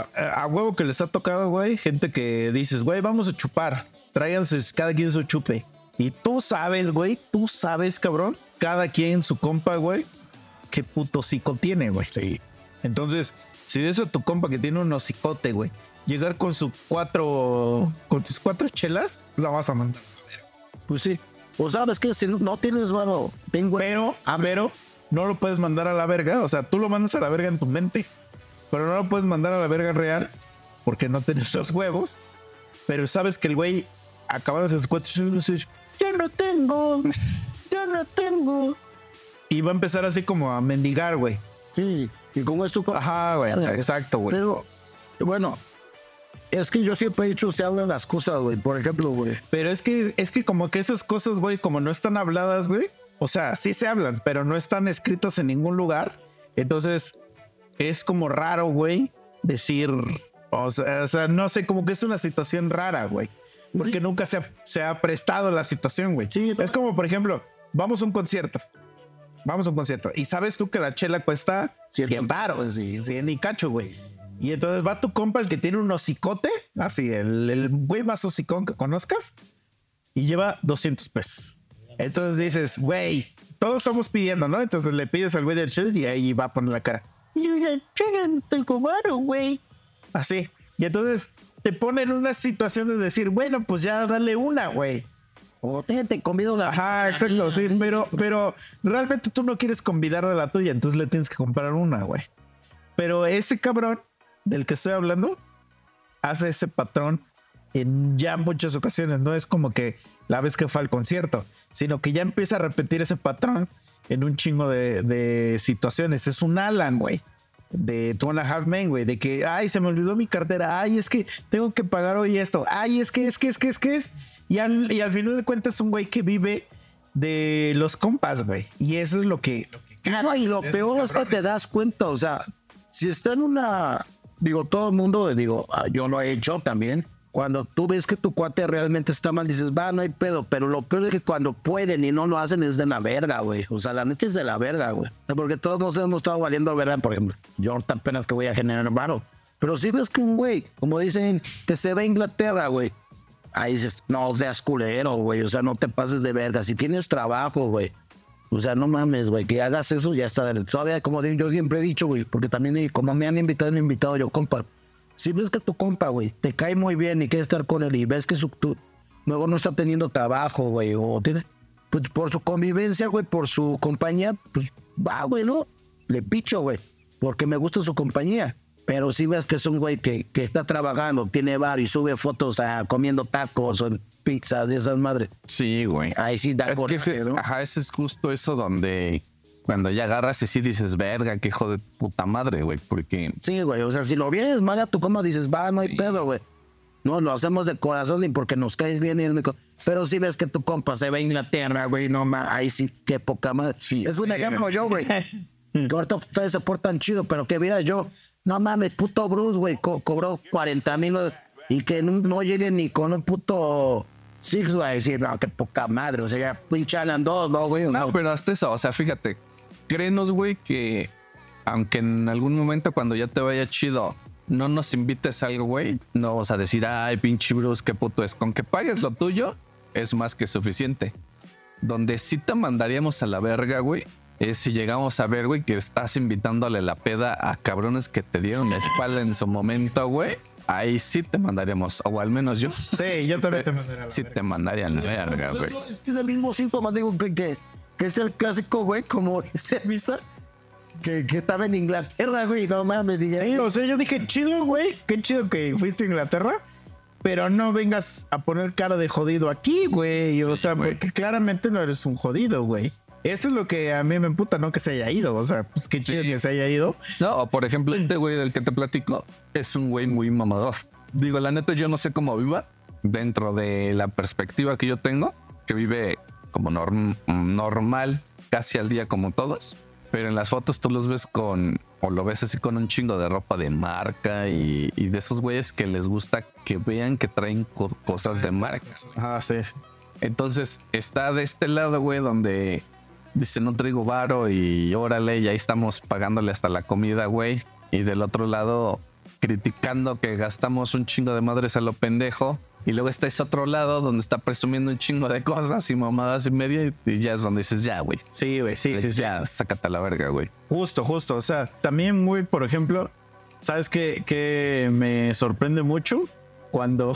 a, a huevo que les ha tocado, güey, gente que dices, güey, vamos a chupar. Tráiganse cada quien su chupe. Y tú sabes, güey, tú sabes, cabrón, cada quien su compa, güey, qué puto hocico tiene, güey. Sí. Entonces, si ves a tu compa que tiene un hocicote, güey, llegar con sus cuatro, con sus cuatro chelas, la vas a mandar. Pues sí. O sabes que si no- tienes, bueno, tengo. Pero, pero, no lo puedes mandar a la verga. O sea, tú lo mandas a la verga en tu mente. Pero no lo puedes mandar a la verga real porque no tienes los huevos. Pero sabes que el güey acaba de hacer sus cuatro dice, Ya no tengo. Ya no tengo. Y va a empezar así como a mendigar, güey. Sí. Y como es tu. Ajá, güey. Exacto, güey. Pero, bueno, es que yo siempre he dicho, se hablan las cosas, güey. Por ejemplo, güey. Pero es que, es que como que esas cosas, güey, como no están habladas, güey. O sea, sí se hablan, pero no están escritas en ningún lugar. Entonces, es como raro, güey, decir, o sea, o sea, no sé, como que es una situación rara, güey. Porque nunca se ha, se ha prestado la situación, güey. Sí, es como, por ejemplo, vamos a un concierto. Vamos a un concierto. Y sabes tú que la chela cuesta 100 baros, y 100 y cacho, güey. Y entonces va tu compa, el que tiene un hocicote, así, el, el güey más hocicón que conozcas, y lleva 200 pesos. Entonces dices, güey, todos estamos pidiendo, ¿no? Entonces le pides al güey del shirt y ahí va a poner la cara. Yo ya tengo varo, güey. Así. Y entonces te pone en una situación de decir, bueno, pues ya dale una, güey. O te, te convido una. Ajá, exacto, sí, pero, pero realmente tú no quieres convidarle la tuya, entonces le tienes que comprar una, güey. Pero ese cabrón del que estoy hablando hace ese patrón en ya muchas ocasiones. No es como que la vez que fue al concierto, sino que ya empieza a repetir ese patrón en un chingo de, de situaciones. Es un Alan, güey. De Two and a Half Men, güey. De que, ay, se me olvidó mi cartera. Ay, es que tengo que pagar hoy esto. Ay, es que, es que, es que, es que es. Y al, y al final de cuentas es un güey que vive de los compas, güey. Y eso es lo que... Lo que y lo peor es que te das cuenta, o sea, si está en una, digo, todo el mundo, digo, ah, yo lo he hecho también. Cuando tú ves que tu cuate realmente está mal, dices, va, no hay pedo. Pero lo peor es que cuando pueden y no lo hacen es de la verga, güey. O sea, la neta es de la verga, güey. Porque todos nos hemos estado valiendo verga, por ejemplo. Yo ahorita apenas que voy a generar varo. Pero si ves que un güey, como dicen, que se va a Inglaterra, güey. Ahí dices, no seas culero, güey. O sea, no te pases de verga. Si tienes trabajo, güey. O sea, no mames, güey, que hagas eso ya está. Todavía, como yo siempre he dicho, güey, porque también como me han invitado, me han invitado yo, compa. Si ves que tu compa, güey, te cae muy bien y quieres estar con él y ves que su, tu, luego no está teniendo trabajo, güey, o tiene, pues por su convivencia, güey, por su compañía, pues va, güey, ¿no? Le picho, güey, porque me gusta su compañía. Pero si ves que es un güey que, que está trabajando, tiene bar y sube fotos a comiendo tacos o pizzas y esas madres. Sí, güey. Ahí sí da Es que ese coraje, es, ¿no? ajá, ese es justo eso donde cuando ya agarras y sí dices, verga, qué hijo de puta madre, güey, porque Sí, güey. O sea, si lo vienes mal a tu cama, dices, va, no hay pedo, güey. No, lo hacemos de corazón y porque nos caes bien y es mi co- Pero si ves que tu compa se va a Inglaterra, güey, no más, ahí sí, qué poca madre. Sí, es un sí, ejemplo yo, güey. *laughs* Que ahorita ustedes se portan chido, pero que viera yo, no mames, puto Bruce, güey, co- cobró 40 mil y que no, no llegue ni con un puto Six, güey, decir, no, qué poca madre. O sea, ya pinche Alan dos, ¿no, güey? No, pero hasta eso, o sea, fíjate, créenos, güey, que aunque en algún momento cuando ya te vaya chido no nos invites a algo, güey, no vamos a decir, ay, pinche Bruce, qué puto es. Con que pagues lo tuyo es más que suficiente. Donde sí te mandaríamos a la verga, güey, es si llegamos a ver, güey, que estás invitándole la peda a cabrones que te dieron la espalda en su momento, güey. Ahí sí te mandaríamos, o al menos yo. Sí, yo también te *laughs* mandaré a la Sí verga. te mandaría a la verga, güey. Es que es el mismo síntoma, digo, que, que, que es el clásico, güey, como *laughs* dice Misa, que, que estaba en Inglaterra, güey, no mames, dije, Sí, o sea, yo dije, chido, güey, qué chido que fuiste a Inglaterra, pero no vengas a poner cara de jodido aquí, güey. o Sí, sea, güey. porque claramente no eres un jodido, güey. Eso es lo que a mí me emputa, ¿no? Que se haya ido. O sea, pues qué chido Sí. que se haya ido. No, o por ejemplo, este güey del que te platico es un güey muy mamador. Digo, la neta, yo no sé cómo viva dentro de la perspectiva que yo tengo, que vive como norm- normal, casi al día como todos. Pero en las fotos tú los ves con, o lo ves así con un chingo de ropa de marca y, y de esos güeyes que les gusta que vean que traen co- cosas de marca. Ah, sí. Entonces está de este lado, güey, donde dice no traigo varo y órale, y ahí estamos pagándole hasta la comida, güey. Y del otro lado, criticando que gastamos un chingo de madres a lo pendejo. Y luego está ese otro lado donde está presumiendo un chingo de cosas y mamadas y media. Y, y ya es donde dices, ya, güey. Sí, güey, sí, sí, sí. Ya, sácate a la verga, güey. Justo, justo. O sea, también, güey, por ejemplo, ¿sabes qué, qué me sorprende mucho? Cuando,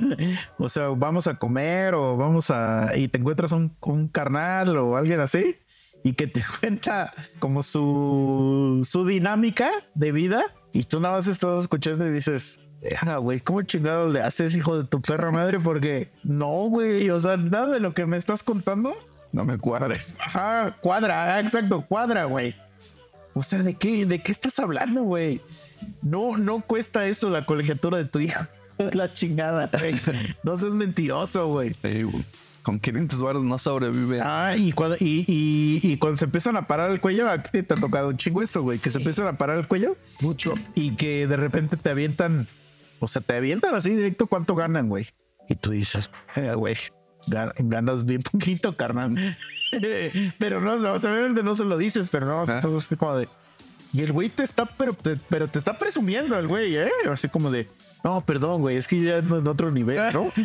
*laughs* o sea, vamos a comer o vamos a... y te encuentras un, un carnal o alguien así y que te *laughs* cuenta como su, su dinámica de vida y tú nada más estás escuchando y dices... "Ah, güey, ¿cómo chingado le haces, hijo de tu perra madre? Porque no, güey, o sea, nada de lo que me estás contando No me cuadre. Ajá, cuadra, exacto, cuadra, güey. O sea, ¿de qué, ¿de qué estás hablando, güey? No, no cuesta eso la colegiatura de tu hijo. *laughs* La chingada, güey. *laughs* No seas mentiroso, güey. Ey, güey. Con 500 baros no sobrevive. Ah, y cuando, y, y, y cuando se empiezan a parar el cuello, a ti te ha tocado un chingo eso, güey. Que se empiezan a parar el cuello mucho. y que de repente te avientan, o sea, te avientan así directo cuánto ganan, güey. Y tú dices, "Eh, güey, ga- ganas bien poquito, carnal. *laughs* pero no, o sea, obviamente no se lo dices, pero no, Ah. todo así como de. Y el güey te está, pero te, pero te está presumiendo el güey, ¿eh? Así como de, no, perdón, güey, es que ya ando en otro nivel, ¿no? *laughs*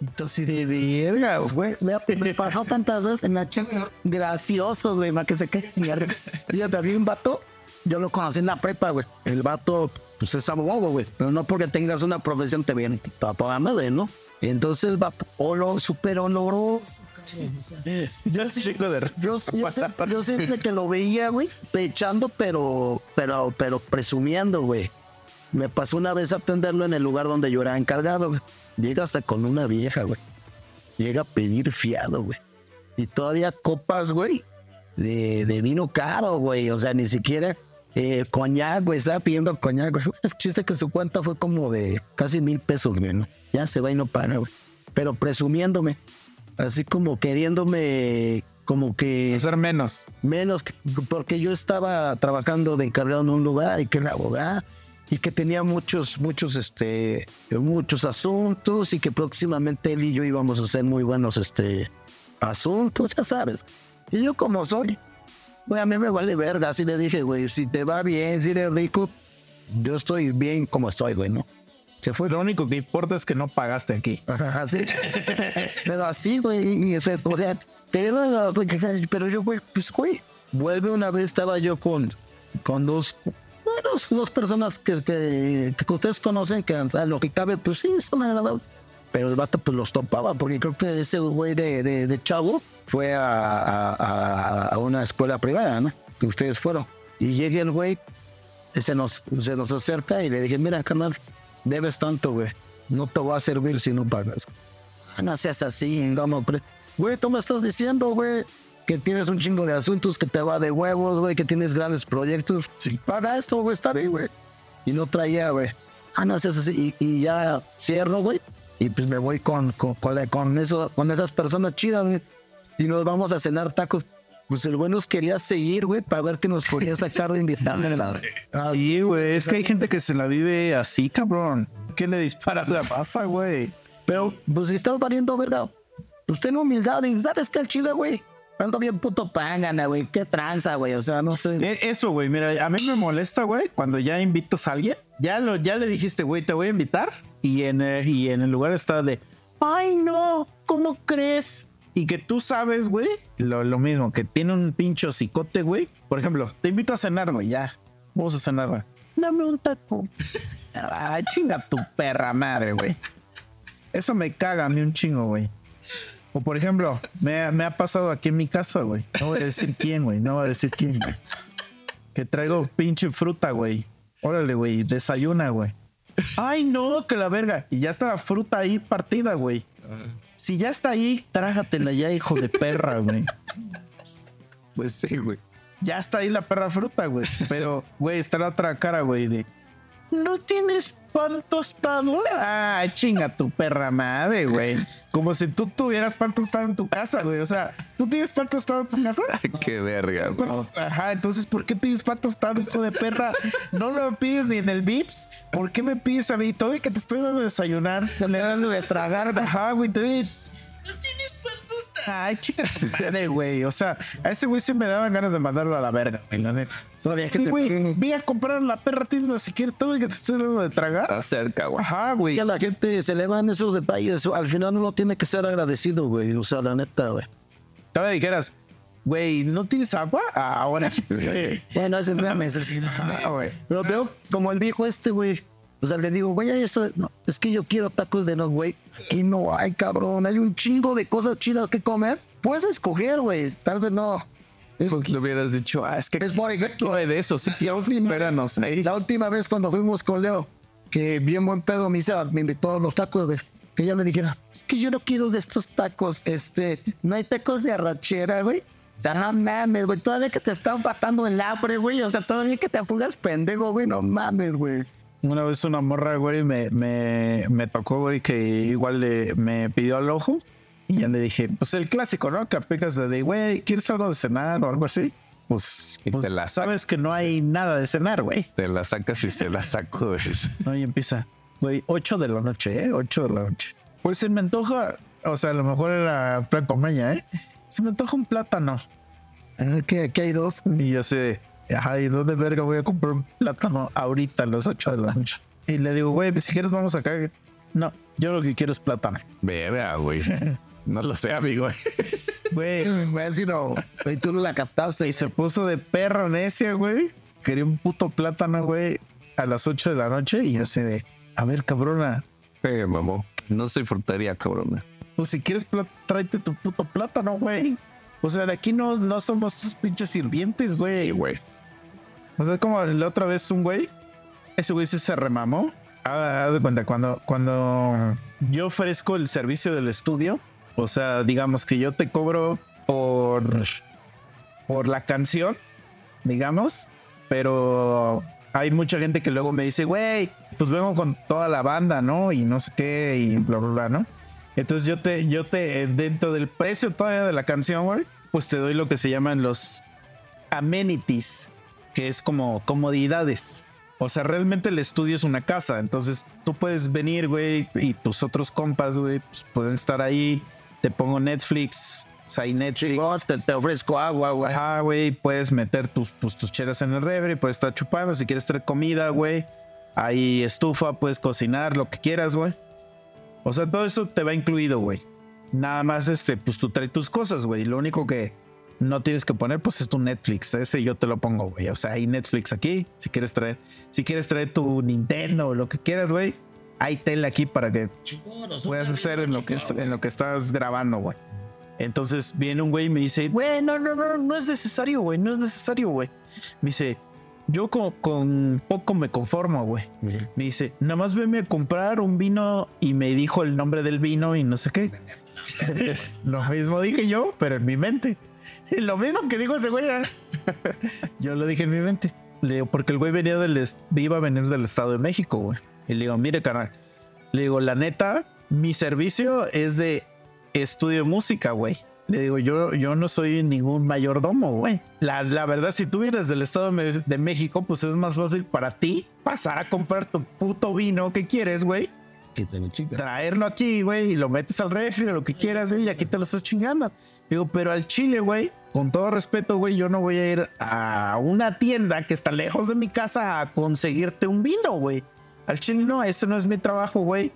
Entonces, de verga, güey. Me, me pasó tantas veces en la cheve graciosos, güey, más que se quede. Fíjate, había un vato, yo lo conocí en la prepa, güey. El vato, pues es abogado, güey. Pero no porque tengas una profesión te viene a toda madre, ¿no? Entonces. Yo sí chico de Yo, yo, siempre, yo siempre que lo veía, güey, pechando, pero, pero, pero presumiendo, güey. Me pasó una vez a atenderlo en el lugar donde yo era encargado, güey. Llega hasta con una vieja, güey. Llega a pedir fiado, güey. Y todavía copas, güey, de, de vino caro, güey. O sea, ni siquiera eh, coñac, güey. Estaba pidiendo coñac, güey. *laughs* Es chiste que su cuenta fue como de casi mil pesos, güey, ¿no? Ya se va y no güey. Pero presumiéndome. Así como queriéndome, como que Hacer menos. menos que- porque yo estaba trabajando de encargado en un lugar y que era abogado y que tenía muchos muchos este muchos asuntos y que próximamente él y yo íbamos a hacer muy buenos este asuntos ya sabes y yo como soy güey a mí me vale verga así le dije güey si te va bien si eres rico yo estoy bien como estoy güey no se fue Lo único que importa es que no pagaste aquí. Así. *laughs* Pero así, güey. o sea, O sea, pero yo, güey, pues, güey. Vuelve una vez, estaba yo con, con dos, dos, dos personas que, que, que ustedes conocen, que a lo que cabe, pues sí, son agradables. Pero el vato, pues los topaba, porque creo que ese güey de, de, de chavo fue a, a, a- una escuela privada, ¿no? Que ustedes fueron. Y llega el güey, se nos, se nos acerca y le dije, mira, canal, debes tanto, güey. No te voy a servir si no pagas. Ah, No seas así, pre- Güey, tú me estás diciendo, güey, que tienes un chingo de asuntos, que te va de huevos, güey, que tienes grandes proyectos. Sí. Paga esto, güey, está bien, güey. Y no traía, güey. Ah, no seas así. Y, y ya cierro, güey. Y pues me voy con, con, con, la- con eso, con esas personas chidas, güey. Y nos vamos a cenar tacos. Pues el güey nos quería seguir, güey, para ver que nos podía sacar de invitarme. *laughs* Ah, Sí, güey. Es que hay gente que se la vive así, cabrón. ¿Qué le dispara la masa, güey? Pero, pues si estás valiendo, verga. Pues ten humildad y sabes que el chile, güey. Ando bien puto pángana, güey. Qué tranza, güey. O sea, no sé. E- Eso, güey. Mira, a mí me molesta, güey, cuando ya invitas a alguien. Ya, lo, ya le dijiste, güey, te voy a invitar. Y en, el- y en el lugar está de, ay, no, ¿cómo crees? Y que tú sabes, güey, lo, lo mismo, que tiene un pincho cicote, güey. Por ejemplo, te invito a cenar, güey, ya. Vamos a cenar, güey. Dame un taco. *laughs* Ay, chinga tu perra madre, güey. Eso me caga a mí un chingo, güey. O por ejemplo, me, me ha pasado aquí en mi casa, güey. No voy a decir quién, güey. No voy a decir quién, güey. Que traigo pinche fruta, güey. Órale, güey. Desayuna, güey. Ay, no, que la verga. Y ya está la fruta ahí partida, güey. Si ya está ahí, trágatela ya, hijo de perra, güey. Pues sí, güey. Ya está ahí la perra fruta, güey. Pero, güey, está la otra cara, güey, de. ¿No tienes pan tostado? Ah, chinga tu perra madre, güey. Como si tú tuvieras pan tostado en tu casa, güey. O sea, ¿tú tienes pan tostado en tu casa? Qué verga, güey. Ajá, entonces, ¿por qué pides pan tostado, hijo de perra? No lo pides ni en el Vips. ¿Por qué me pides a mí? Todavía que te estoy dando de desayunar, le dando de tragar. Ajá, güey, todavía- No tienes pan tostado. Ay, chica, tu madre, güey. O sea, a ese güey sí me daban ganas de mandarlo a la verga, güey, la neta. Sabía que Sí, te- güey, ve a comprar la perra tienda si quieres, todavía que te estoy dando de tragar. Está cerca, güey. Ajá, güey. que a la gente se le van esos detalles. Al final uno tiene que ser agradecido, güey. O sea, la neta, güey. Todavía dijeras, güey, ¿no tienes agua? Ah, Ahora. *laughs* Bueno, esa es una necesidad. *laughs* Ah, güey. Pero tengo como el viejo este, güey. O sea, le digo, güey, eso, no, es que yo quiero tacos de no, güey. Aquí no hay, cabrón. Hay un chingo de cosas chidas que comer. Puedes escoger, güey. Tal vez no. Es, Pues le hubieras dicho, ah, es que es por ejemplo, de eso, sí. Espéranos ahí. la última vez cuando fuimos con Leo, que bien buen pedo me, hizo, me invitó a los tacos, güey. Que yo le dijera, es que yo no quiero de estos tacos, este, no hay tacos de arrachera, güey. O sea, no mames, güey, todavía que te están matando el hambre, güey. O sea, todavía que te apuras pendejo, güey, no mames, güey. Una vez una morra, güey, me, me, me tocó, güey, que igual le, me pidió al ojo. Y ya le dije, pues el clásico, ¿no? Que aplicas de, güey, ¿quieres algo de cenar o algo así? Pues, Y pues, te la sabes que no hay nada de cenar, güey. Te la sacas y se la saco, güey. *laughs* No, y empieza, güey, 8 de la noche, ¿eh? 8 de la noche. Pues se me antoja, o sea, a lo mejor era plan comeña, ¿eh? Se me antoja un plátano. Ah, que aquí hay dos. Y yo sé, ajá, ¿y dónde verga voy a comprar un plátano ahorita a las 8 de la noche? Y le digo, güey, pues si quieres vamos acá. No, Yo lo que quiero es plátano. Verga, güey. *laughs* No lo sé, amigo. Güey. Güey, si no, güey, tú no la captaste. Y se puso de perro necia, güey. Quería un puto plátano, güey, a las 8 de la noche. Y yo sé de, a ver, cabrona, Eh, mamó. No soy frutería, cabrón. pues si quieres, tráete tu puto plátano, güey. O sea, de aquí no, no somos tus pinches sirvientes, güey. güey. O sea, es como la otra vez un güey, ese güey se remamó. Ah, haz de cuenta, cuando, cuando yo ofrezco el servicio del estudio, o sea, digamos que yo te cobro por, por la canción, digamos, pero hay mucha gente que luego me dice, güey, pues vengo con toda la banda, ¿no? Y no sé qué, y bla, bla, bla, ¿no? Entonces yo te, yo te, dentro del precio todavía de la canción, güey, pues te doy lo que se llaman los amenities, que es como comodidades. O sea, realmente el estudio es una casa. Entonces tú puedes venir, güey, y tus otros compas, güey, pues pueden estar ahí. Te pongo Netflix. O sea, hay Netflix. Te, te ofrezco agua, güey. Ajá, güey, puedes meter tus, pues, tus chelas en el refri, puedes estar chupando. Si quieres traer comida, güey, hay estufa, puedes cocinar, lo que quieras, güey. O sea, todo eso te va incluido, güey. Nada más, este, pues tú traes tus cosas, güey. Lo único que no tienes que poner, pues es tu Netflix. Ese yo te lo pongo, güey. O sea, hay Netflix aquí, si quieres traer. Si quieres traer tu Nintendo o lo que quieras, güey, hay tele aquí para que puedas hacer en lo que, est- en lo que estás grabando, güey. Entonces viene un güey y me dice, güey, no, no, no, no es necesario, güey, no es necesario, güey. Me dice, yo con, con poco me conformo, güey. Me dice, nada más venme a comprar un vino y me dijo el nombre del vino y no sé qué. *laughs* Lo mismo dije yo, pero en mi mente. *laughs* Lo mismo que dijo ese güey. ¿eh? *laughs* Yo lo dije en mi mente. Le digo, porque el güey venía del iba a venir del Estado de México, güey. Y le digo, mire, carnal. Le digo, la neta, mi servicio es de estudio de música, güey. Le digo, yo, yo no soy ningún mayordomo, güey. La, la verdad, si tú vienes del Estado de México, pues es más fácil para ti pasar a comprar tu puto vino que quieres, güey Quítale, chica. traerlo aquí, güey, y lo metes al refri o lo que quieras, güey, y aquí te lo estás chingando. Digo, pero al chile, güey, con todo respeto, güey, yo no voy a ir a una tienda que está lejos de mi casa a conseguirte un vino, güey. Al chile no, ese no es mi trabajo, güey.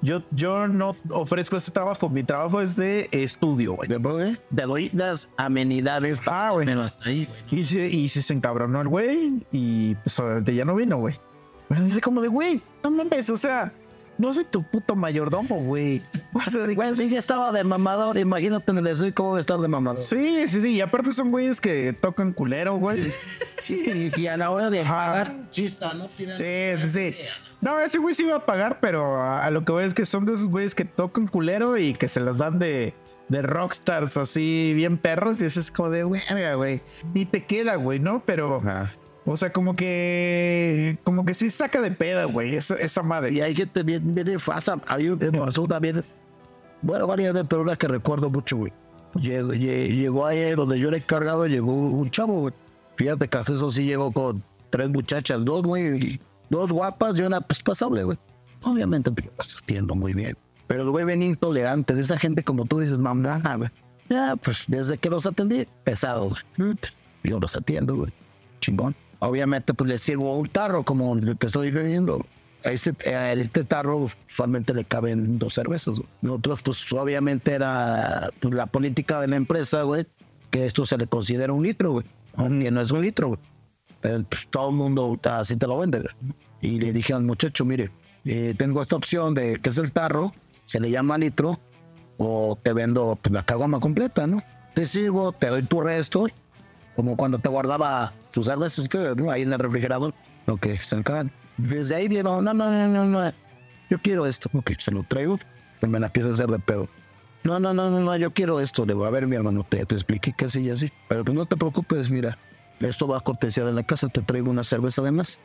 Yo, yo no ofrezco ese trabajo, mi trabajo es de estudio, güey. Doy- te doy las amenidades. Ah, güey. Pero hasta ahí, güey. Y se, y se, se encabronó el güey y pues ya no vino, güey. Pero dice como de, güey, no mames, o sea, no soy tu puto mayordomo, güey. O sea, de- Güey, si ya estaba de mamador, imagínate en el estoy cómo va a estar de mamador. Sí, sí, sí. Y aparte son güeyes que tocan culero, güey. Y, y a la hora de pagar, chista, no pidan. Sí, sí, sí. No, ese güey sí iba a pagar, pero a, a lo que voy es que son de esos güeyes que tocan culero y que se las dan de, de rockstars así bien perros. Y eso es como de, verga, güey. Ni te queda, güey, ¿no? Pero, Ajá. O sea, como que, como que sí saca de peda, güey, esa, esa madre. Y hay gente bien, bien fácil. A mí me pasó también. Bueno, varias pero una que recuerdo mucho, güey. Llegó, lle- llegó ahí donde yo era encargado, llegó un chavo, güey. Fíjate que eso sí llegó con tres muchachas, dos muy, dos guapas y una pues pasable, güey. Obviamente, pues, yo las entiendo muy bien. Pero güey venía intolerante, de esa gente como tú dices, mamá, güey. Ya, pues desde que los atendí, pesados, güey. Yo los atiendo, güey. Chingón. Obviamente, pues le sirvo un tarro como el que estoy bebiendo. A este, a este tarro usualmente le caben dos cervezas. güey. Nosotros, pues obviamente era pues, la política de la empresa, güey, que esto se le considera un litro, güey. Aunque no es un litro, güey. Pero pues, todo el mundo así te lo vende. güey. Y le dije al muchacho, mire, eh, tengo esta opción de que es el tarro, se le llama litro, o te vendo pues, la caguama completa, ¿no? Te sirvo, te doy tu resto, como cuando te guardaba tus cervezas. Ahí en el refrigerador, lo que se acaban. Desde ahí vieron, no, no, no, no, no, yo quiero esto, ok, se lo traigo, pues me la empieza a hacer de pedo. No, no, no, no, no, yo quiero esto, le voy a ver mi hermano, te, te expliqué que así y así, pero pues no te preocupes, mira, esto va a acontecer en la casa, te traigo una cerveza de más,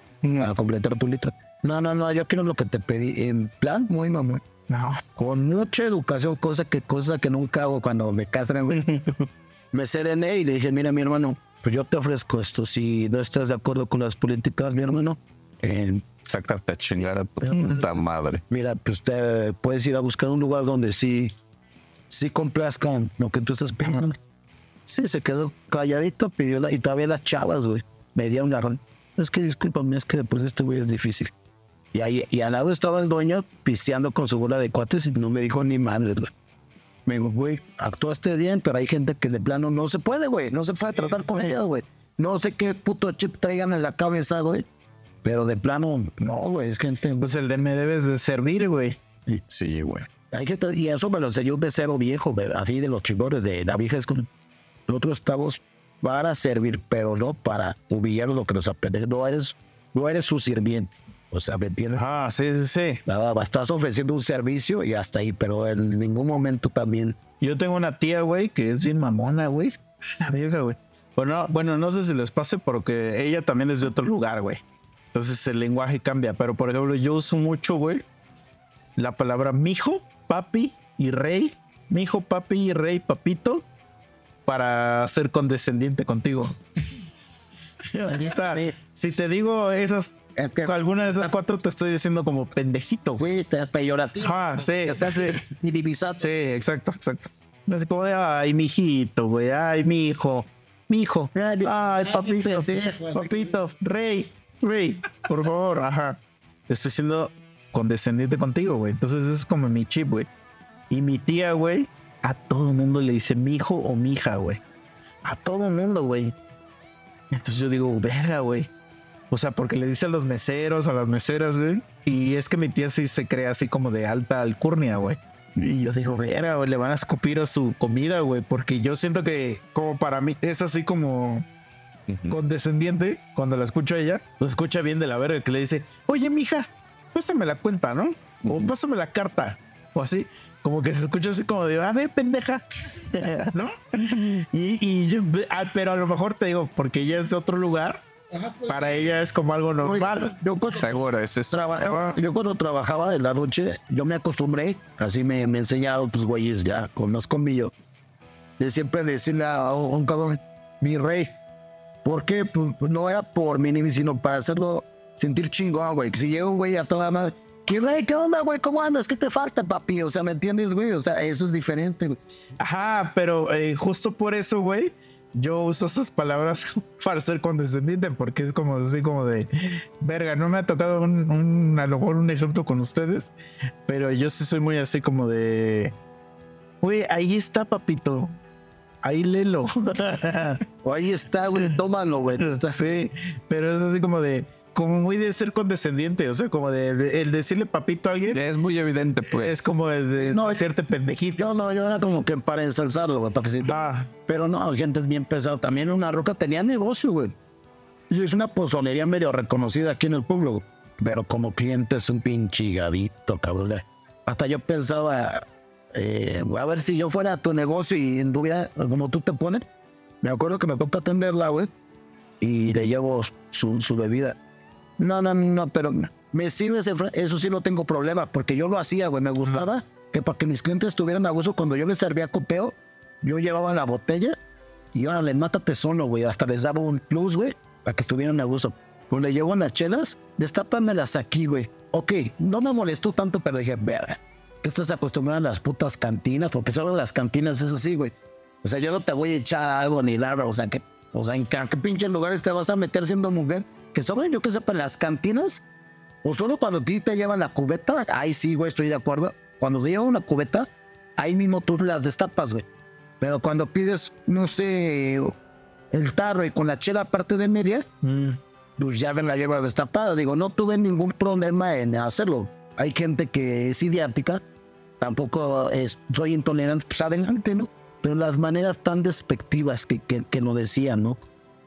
a completar tu litro. No, no, no, yo quiero lo que te pedí, en plan, muy mamón. No. Con mucha educación, cosa que, cosa que nunca hago cuando me casan, güey. *laughs* me serené y le dije, mira, mi hermano, pues yo te ofrezco esto. Si no estás de acuerdo con las políticas, mi hermano, eh, Sácate a chingar a tu puta madre. mira, pues te puedes ir a buscar un lugar donde sí, sí complazcan lo que tú estás pidiendo. Sí, se quedó calladito, pidió la, y todavía las chavas, güey, me dieron la. Es que discúlpame, es que después este güey es difícil. Y, ahí, y al lado estaba el dueño pisteando con su bola de cuates y no me dijo ni madre, güey. Me dijo, güey, actuaste bien, pero hay gente que de plano no se puede, güey. No se puede tratar con ella, güey. No sé qué puto chip traigan en la cabeza, güey. Pero de plano, no, güey, es gente. Pues el de me debes de servir, güey. Sí, güey. Hay que, y eso me lo enseñó un becero viejo, güey, así de los chingones de la vieja escuela. Nosotros estamos para servir, pero no para humillar lo que nos aprende. No eres, no eres su sirviente. O sea, ¿me entiendes? Ah, sí, sí, sí. Nada, estás ofreciendo un servicio y hasta ahí, pero en ningún momento también. Yo tengo una tía, güey, que es bien mamona, güey. La verga, güey. Bueno, bueno, no sé si les pase porque ella también es de otro lugar, güey. Entonces el lenguaje cambia. Pero por ejemplo, yo uso mucho, güey, la palabra mijo, papi y rey. Mijo, papi y rey, papito. Para ser condescendiente contigo. *laughs* O sea, si te digo esas, Es que- alguna de esas cuatro, te estoy diciendo como pendejito, güey. Sí, te peyorativo. Ah, sí, Te hace sí. exacto, exacto. Así como de, ay, mi hijito, güey, ay, mi hijo, mi hijo, Ay, papito, pendejo, papito, rey, rey, por favor, ajá. Estoy siendo condescendiente contigo, güey. Entonces, es como mi chip, güey. Y mi tía, güey, a todo el mundo le dice mi hijo o mi hija, güey. A todo el mundo, güey. Entonces yo digo, verga, güey. O sea, porque le dice a los meseros, a las meseras, güey. Y es que mi tía sí se cree así como de alta alcurnia, güey. Y yo digo, verga, güey, le van a escupir a su comida, güey. Porque yo siento que, como para mí, es así como Ujú. condescendiente cuando la escucho a ella. Lo escucha bien de la verga que le dice, oye, mija, pásame la cuenta, ¿no? O pásame la carta. O así. Como que se escucha así como de, a ver, pendeja. *laughs* ¿No? Y, y yo, ah, pero a lo mejor te digo, porque ella es de otro lugar, para ella es como algo normal. Yo cuando, Seguro, ese es. trabajaba, yo cuando trabajaba en la noche, yo me acostumbré, así me, me enseñado, pues güeyes, ya, con más conmigo, de siempre decirle a un cabrón, mi rey. ¿Por qué? Pues, pues, no era por mí, ni sino para hacerlo sentir chingón, güey. Que si llega un güey a toda madre, ¿qué rey? ¿Qué onda, güey? ¿Cómo andas? ¿Qué te falta, papi? O sea, ¿me entiendes, güey? O sea, eso es diferente, güey. Ajá, pero eh, justo por eso, güey, yo uso esas palabras *laughs* para ser condescendiente, porque es como así como de, verga, no me ha tocado un, un- a lo mejor un ejemplo con ustedes, pero yo sí soy muy así como de, güey, ahí está, papito, ahí léelo. *laughs* O ahí está, güey, tómalo, güey. *laughs* sí, pero es así como de, como muy de ser condescendiente, o sea, como de, de- el decirle papito a alguien Es muy evidente, pues. es como de, de No, hacerte pendejito. Yo no, yo era como que para ensalzarlo, güey, para que se... Ah, Pero no, gente es bien pesado. También una roca tenía negocio, güey. Y es una pozonería medio reconocida aquí en el pueblo, güey. Pero como cliente es un pinche gadito, cabrón. Hasta yo pensaba, eh, a ver si yo fuera a tu negocio y en tu vida, como tú te pones. Me acuerdo que me toca atenderla, güey. Y le llevo su, su bebida. No, no, no, pero me sirve ese Eso sí no tengo problema, porque yo lo hacía, güey. Me gustaba que para que mis clientes estuvieran a gusto, cuando yo les servía copeo, yo llevaba la botella y ahora les mátate solo, güey. Hasta les daba un plus, güey, para que estuvieran a gusto. Pues le llevo las chelas, destápamelas aquí, güey. Ok, no me molestó tanto, pero dije, verga, que estás acostumbrado a las putas cantinas, porque solo las cantinas es así, güey. O sea, yo no te voy a echar algo ni nada, o sea, que, o sea, ¿en qué, pinches lugares te vas a meter siendo mujer? Que solo yo que sepa, en las cantinas, o solo cuando a ti te llevan la cubeta, ahí sí, güey, estoy de acuerdo. Cuando te llevan una cubeta, ahí mismo tú las destapas, güey. Pero cuando pides, no sé, el tarro y con la chela aparte de media, mm, pues ya la lleva destapada. Digo, no tuve ningún problema en hacerlo. Hay gente que es idiática, tampoco es, soy intolerante, pues adelante, ¿no? Pero las maneras tan despectivas que, que, que lo decían, ¿no?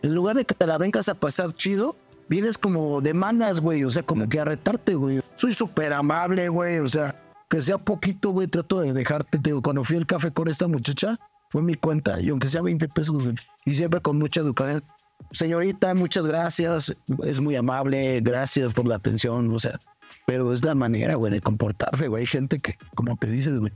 En lugar de que te la vengas a pasar chido, vienes como de manas, güey, o sea, como que a retarte, güey. Soy súper amable, güey, o sea, que sea poquito, güey, trato de dejarte. Te digo, cuando fui al café con esta muchacha, fue mi cuenta, y aunque sea 20 pesos, güey, y siempre con mucha educación. Señorita, muchas gracias, es muy amable, gracias por la atención, o sea, pero es la manera, güey, de comportarse, güey. Hay gente que, como te dices, güey,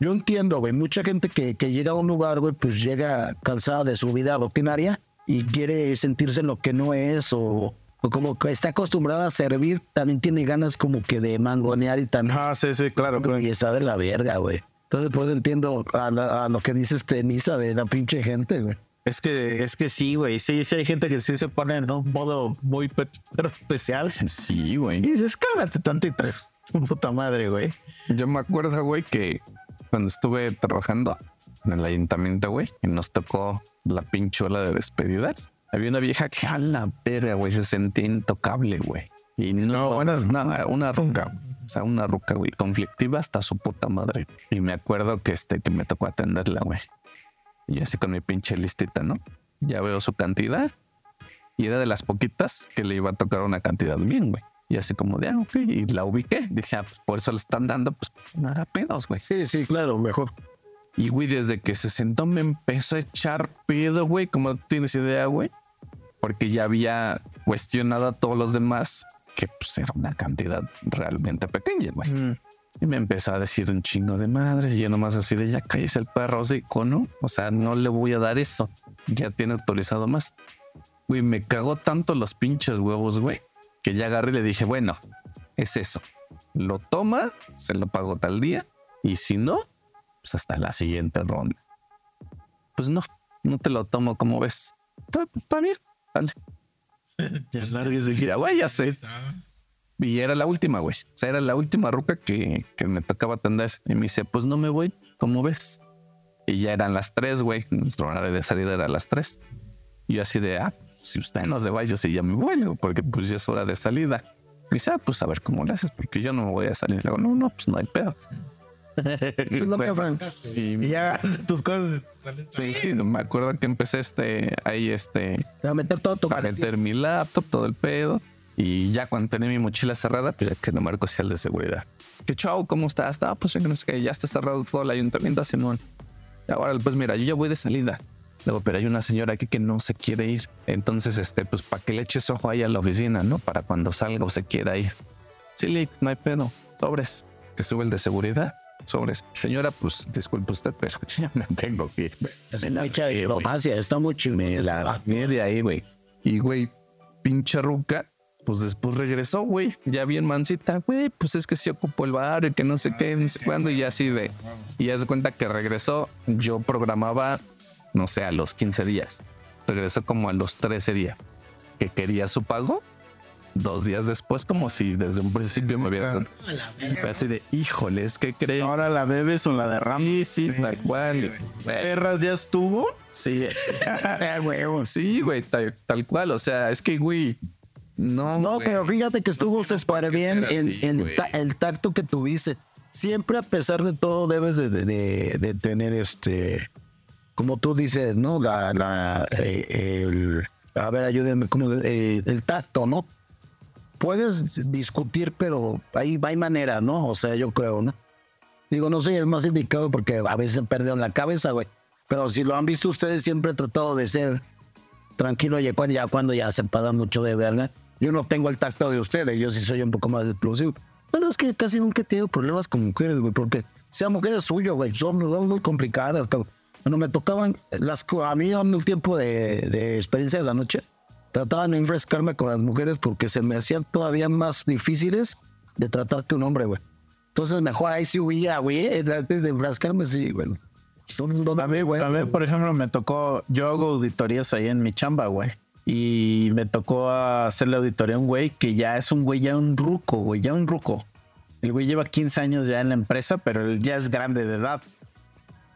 yo entiendo, güey, mucha gente que, que llega a un lugar, güey, pues llega cansada de su vida rutinaria y quiere sentirse en lo que no es o, o como que está acostumbrada a servir, también tiene ganas como que de mangonear y tan... ah, sí, sí, claro, claro. Y está de la verga, güey. Entonces, pues entiendo a, la- a lo que dice este Nisa de la pinche gente, güey. Es que, es que sí, güey. Sí, sí hay gente que sí se pone en un modo muy pe- pero especial. Sí, güey. Y dices, cálmate tantito. *laughs* Puta madre, güey. Yo me acuerdo, güey, que cuando estuve trabajando en el ayuntamiento, güey, y nos tocó la pinchola de despedidas, había una vieja que a la verga, güey, se sentía intocable, güey. Y no, No, nada, una ruca, o sea, una ruca, güey, conflictiva hasta su puta madre. Y me acuerdo que este, que me tocó atenderla, güey. Y así con mi pinche listita, ¿no? Ya veo su cantidad. Y era de las poquitas que le iba a tocar una cantidad bien, güey. Y así como de, ah, ok. Y la ubiqué. Dije, ah, pues por eso le están dando, pues no haga pedos, güey. Sí, sí, claro, mejor. Y güey, desde que se sentó me empezó a echar pedo, güey. Como no tienes idea, güey. Porque ya había cuestionado a todos los demás que pues era una cantidad realmente pequeña, güey. Mm. Y me empezó a decir un chingo de madres. Y yo nomás así de ya cállese el perro, así, ¿no? O sea, no le voy a dar eso. Ya tiene autorizado más. Güey, me cagó tanto los pinches huevos, güey, que ya agarré y le dije, bueno, es eso. Lo toma, se lo pago tal día. Y si no, pues hasta la siguiente ronda. Pues no, no te lo tomo como ves. Está, bien. Ya lárguese, Ya, güey, ya sé. Y era la última, güey. O sea, era la última ruca que, que me tocaba atender. Y me dice, pues no me voy, ¿cómo ves? Y ya eran las tres, güey. Nuestro horario de salida era las tres. Y yo así de, ah, si usted no se va, yo sí ya me voy, porque pues ya es hora de salida. Me dice, ah, pues a ver cómo le haces, porque yo no me voy a salir. Le digo, no, no, pues no hay pedo. Es lo que Frank. Y Y ya haces tus cosas. sí, me acuerdo que empecé este, ahí este, A meter todo tu a meter mi laptop, todo el pedo. Y ya cuando tenía mi mochila cerrada, pues ya que no marco el de seguridad. Que chau, ¿cómo estás? Ah, pues que no sé qué, ya está cerrado todo el ayuntamiento, Simón. Y ahora, pues mira, yo ya voy de salida. Luego, pero hay una señora aquí que no se quiere ir. Entonces, este, pues para que le eches ojo ahí a la oficina, ¿no? Para cuando salga o se quiera ir. Sí, Lick, no hay pedo. Sobres. Que sube el de seguridad. Sobres. Señora, pues disculpe usted, pero *laughs* ya me tengo que ir. Es mucha diplomacia, está muy chimela. Viene de ahí, güey. Y, güey, pinche ruca, pues después regresó, güey. Ya bien mansita, güey, pues es que sí ocupó el bar y que no sé qué, no sé cuándo. Y así de. Y ya se cuenta que regresó. Yo programaba, no sé, a los 15 días. Regresó como a los 13 días. Que quería su pago. Dos días después, como si desde un principio me hubiera. Así de, híjoles, ¿qué creen? Ahora la bebes o la derramas. Sí, sí, tal cual. Perras ya estuvo. Sí. *laughs* Sí, güey, tal, tal cual. O sea, es que, güey. No, No, güey. pero fíjate que estuvo súper bien en, así, en güey. ta- el tacto que tuviste. Siempre, a pesar de todo, debes de, de- de- de tener este, como tú dices, ¿no? La, la, eh, el, a ver, ayúdenme, como eh, el tacto, ¿no? Puedes discutir, pero hay, hay manera, ¿no? O sea, yo creo, ¿no? Digo, no soy el más indicado porque a veces perdieron la cabeza, güey. Pero si lo han visto ustedes, siempre he tratado de ser tranquilo y ya cuando ya se paga mucho de verga. Yo no tengo el tacto de ustedes, yo sí soy un poco más explosivo. Bueno, es que casi nunca he tenido problemas con mujeres, güey, porque sean mujeres suyas, güey, son, muy complicadas, cabrón. Cuando me tocaban, las, a mí en un tiempo de, de experiencia de la noche, trataban de enfrescarme con las mujeres porque se me hacían todavía más difíciles de tratar que un hombre, güey. Entonces mejor ahí sí huía, güey, eh, antes de enfrascarme, sí, güey. Son don- A mí, a mí, por ejemplo, me tocó, yo hago auditorías ahí en mi chamba, güey. Y me tocó hacerle auditoría a un güey que ya es un güey, ya un ruco, güey, ya un ruco. El güey lleva 15 años ya en la empresa, pero él ya es grande de edad.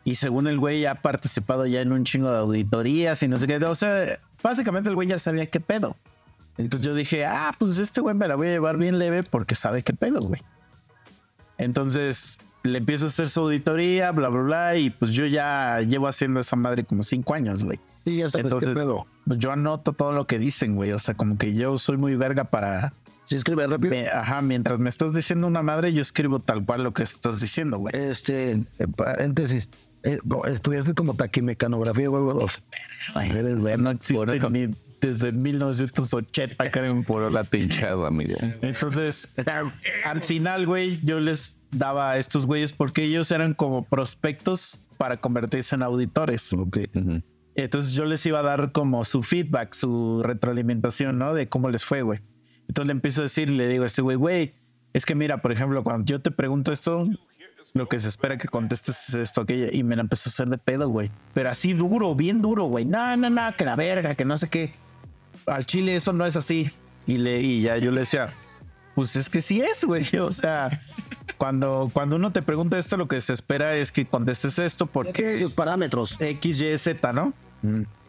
Y según el güey ya ha participado ya en un chingo de auditorías y no sé qué. O sea, básicamente el güey ya sabía qué pedo. Entonces yo dije, ah, pues este güey me la voy a llevar bien leve porque sabe qué pedo, güey. Entonces le empiezo a hacer su auditoría, bla, bla, bla. Y pues yo ya llevo haciendo esa madre como cinco años, güey. Sí, ya sabes Entonces, qué pedo. pues yo anoto todo lo que dicen, güey. O sea, como que yo soy muy verga para. Si escribe rápido. me- ajá, mientras me estás diciendo una madre, yo escribo tal cual lo que estás diciendo, güey. Este, paréntesis. Eh, no, estudiaste como taquimecanografía, güey. güey. Eres bueno. no existe ni desde 1980, creo. Puro la tinchada, amigo. Entonces, al final, güey, yo les daba a estos güeyes porque ellos eran como prospectos para convertirse en auditores. Ok. Ujú. Entonces yo les iba a dar como su feedback, su retroalimentación, ¿no? De cómo les fue, güey. Entonces le empiezo a decir, le digo a ese güey, güey, es que mira, por ejemplo, cuando yo te pregunto esto, lo que se espera que contestes es esto, aquello. Y me la empezó a hacer de pedo, güey. Pero así duro, bien duro, güey. No, no, no, que la verga, que no sé qué. Al chile eso no es así. Y, le, y ya yo le decía, pues es que sí es, güey. *laughs* O sea, cuando, cuando uno te pregunta esto, lo que se espera es que contestes esto porque Sus parámetros. X, Y, Z, ¿no?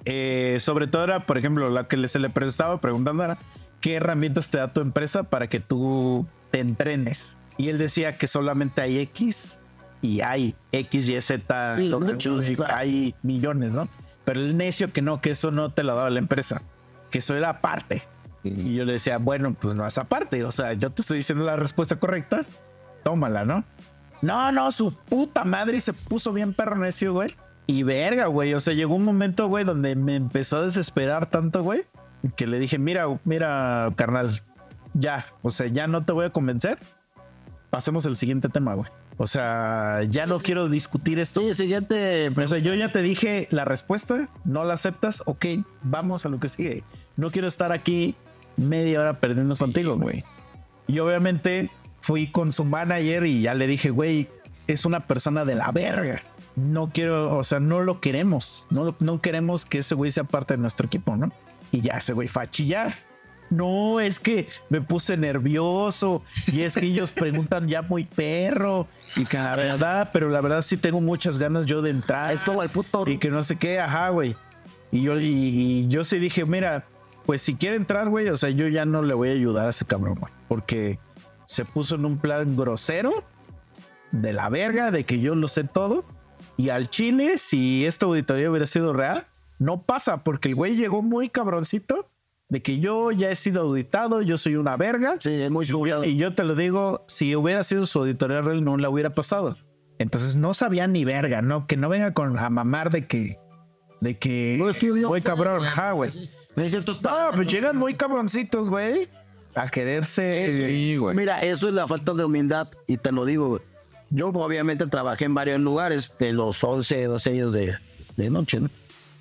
Eh, sobre todo era, por ejemplo, la que se le estaba preguntando era, ¿qué herramientas te da tu empresa para que tú te entrenes? Y él decía que solamente hay X y hay X, Y, Z, Sí, lo que- muchos, claro. hay millones, ¿no? Pero el necio que no, que eso no te lo daba la empresa, que eso era aparte. Y yo le decía, bueno, pues no es aparte, o sea, yo te estoy diciendo la respuesta correcta, tómala, ¿no? No, no, su puta madre se puso bien perro necio, güey. Y verga, güey. O sea, llegó un momento, güey, donde me empezó a desesperar tanto, güey, que le dije, mira, mira, carnal, ya, o sea, ya no te voy a convencer. Pasemos al siguiente tema, güey. O sea, ya no quiero discutir esto. Sí, siguiente. O sea, yo ya te dije la respuesta, no la aceptas, ok, vamos a lo que sigue. No quiero estar aquí media hora perdiendo contigo, güey. Y obviamente fui con su manager y ya le dije, güey, es una persona de la verga. No quiero, o sea, no lo queremos. No, no queremos que ese güey sea parte de nuestro equipo, ¿no? Y ya ese güey fue a chillar. No, es que me puse nervioso y es que ellos preguntan ya muy perro y que la verdad, pero la verdad sí tengo muchas ganas yo de entrar. Es como el puto. Y que no sé qué, ajá, güey. Y yo, y, y yo sí dije, mira, pues si quiere entrar, güey, o sea, yo ya no le voy a ayudar a ese cabrón, güey. Porque se puso en un plan grosero, de la verga, de que yo lo sé todo. Y al chile, si esta auditoría hubiera sido real, no pasa, porque el güey llegó muy cabroncito de que yo ya he sido auditado, yo soy una verga. Sí, es muy subiado. Y yo te lo digo, si hubiera sido su auditoría real, no la hubiera pasado. Entonces no sabía ni verga, ¿no? Que no venga con a mamar de que. De que. No estudió. Muy cabrón, ajá, güey. No, pues llegan muy cabroncitos, güey. A quererse. Sí, güey. Mira, eso es la falta de humildad y te lo digo, güey. Yo obviamente trabajé en varios lugares de los 11, 12 años de, de noche, ¿no?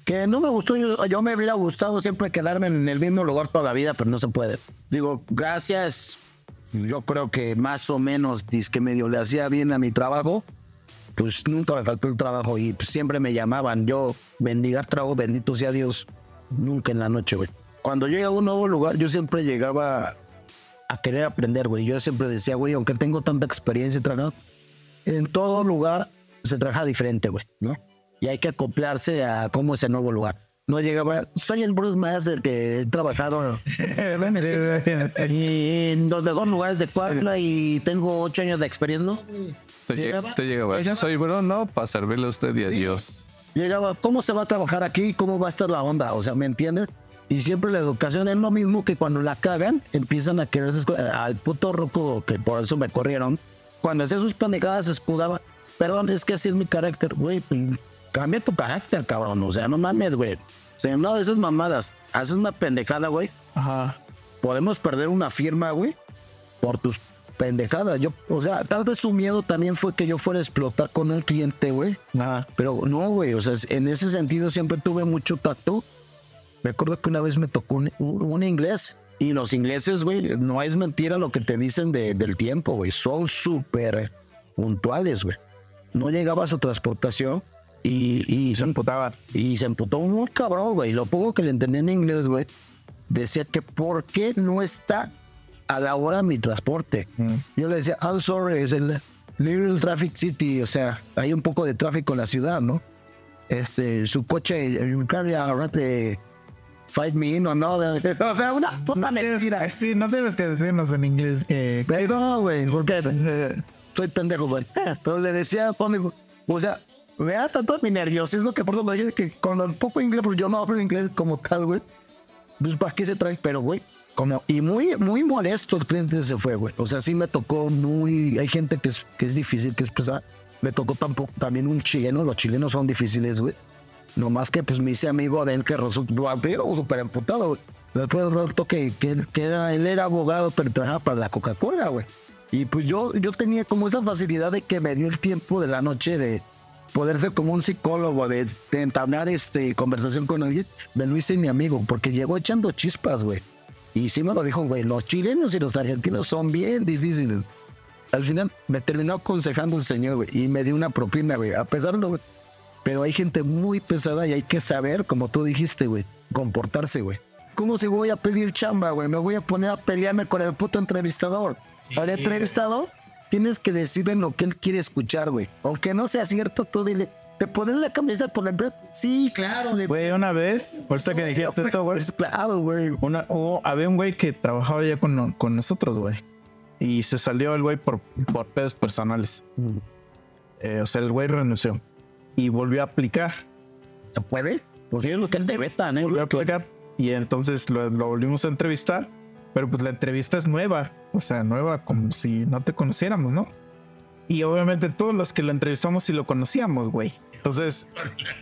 Que no me gustó, yo, yo me hubiera gustado siempre quedarme en el mismo lugar toda la vida, pero no se puede. Digo, gracias, yo creo que más o menos, que medio le hacía bien a mi trabajo, pues nunca me faltó el trabajo y siempre me llamaban. Yo, bendigar trago, bendito sea Dios, nunca en la noche, güey. Cuando llegaba a un nuevo lugar, yo siempre llegaba a querer aprender, güey. Yo siempre decía, güey, aunque tengo tanta experiencia trabajando, en todo lugar se trabaja diferente, güey, ¿no? Y hay que acoplarse a cómo es el nuevo lugar. No llegaba, soy el Bruce Master que he trabajado *laughs* en los mejores lugares de Coahuila y tengo ocho años de experiencia, ¿no? Llegaba- usted llega, güey. llegaba- Soy Bruno para servirle a usted y a Dios. llegaba, ¿cómo se va a trabajar aquí? ¿Cómo va a estar la onda? O sea, ¿me entiendes? Y siempre la educación es lo mismo que cuando la cagan, empiezan a querer al puto roco que por eso me corrieron. Cuando hacía sus pendejadas se escudaba. Perdón, es que así es mi carácter, güey. Cambia tu carácter, cabrón. O sea, no mames, güey. O sea, no de esas mamadas. Haces una pendejada, güey. Ajá. Podemos perder una firma, güey, por tus pendejadas. Yo, o sea, tal vez su miedo también fue que yo fuera a explotar con un cliente, güey. Nada. Pero no, güey, o sea, en ese sentido siempre tuve mucho tacto. Me acuerdo que una vez me tocó un, un- un inglés. Y los ingleses, güey, no es mentira lo que te dicen de- del tiempo, güey. Son súper puntuales, güey. No llegaba a su transportación y, y se emputaba. Y se emputó muy cabrón, güey. Lo poco que le entendía en inglés, güey, decía que ¿por qué no está a la hora mi transporte? Yo le decía, I'm sorry, es el Little Traffic City, o sea, hay un poco de tráfico en la ciudad, ¿no? Este, su coche, el carro agarrate fight me in o no, o sea, una puta mentira. Sí, no tienes que decirnos en inglés que. Perdón, güey, porque eh, soy pendejo, güey. *laughs* Pero le decía, conmigo, o sea, me da tanto mi nerviosismo que por eso me dije que con el poco inglés, porque yo no hablo inglés como tal, güey. Pues, ¿para qué se trae? Pero, güey, como, y muy, muy molesto el cliente se fue, güey. O sea, sí me tocó muy, hay gente que es, que es difícil que expresar. Me tocó tampoco, también un chileno, los chilenos son difíciles, güey. No más que, pues, me hice amigo de él que resultó súper emputado, güey. Después resultó que, que, que era, él era abogado, pero trabajaba para la Coca-Cola, güey. Y pues yo, yo tenía como esa facilidad de que me dio el tiempo de la noche de poder ser como un psicólogo, de, de entablar este, conversación con alguien. Me lo hice mi amigo, porque llegó echando chispas, güey. Y sí me lo dijo, güey, los chilenos y los argentinos son bien difíciles. al final me terminó aconsejando el señor, güey, y me dio una propina, güey, a pesar de lo, güey. Pero hay gente muy pesada y hay que saber, como tú dijiste, güey, comportarse, güey. ¿Cómo si voy a pedir chamba, güey? Me voy a poner a pelearme con el puto entrevistador. Al entrevistador tienes que decirle lo que él quiere escuchar, güey. Aunque no sea cierto, tú dile, ¿te pones la camiseta por la empresa? Sí, claro, güey. Una vez, ahorita que dijiste eso, güey, *laughs* claro, güey. una, hubo- había un güey que trabajaba ya con, con nosotros, güey. Y se salió el güey por, por pedos personales. Eh, o sea, el güey renunció. Y volvió a aplicar. ¿Se puede? Pues sí, es lo que él te vetan, ¿eh? Volvió a aplicar. Y entonces lo, lo volvimos a entrevistar. Pero pues la entrevista es nueva. O sea, nueva como si no te conociéramos, ¿no? Y obviamente todos los que lo entrevistamos sí lo conocíamos, güey. Entonces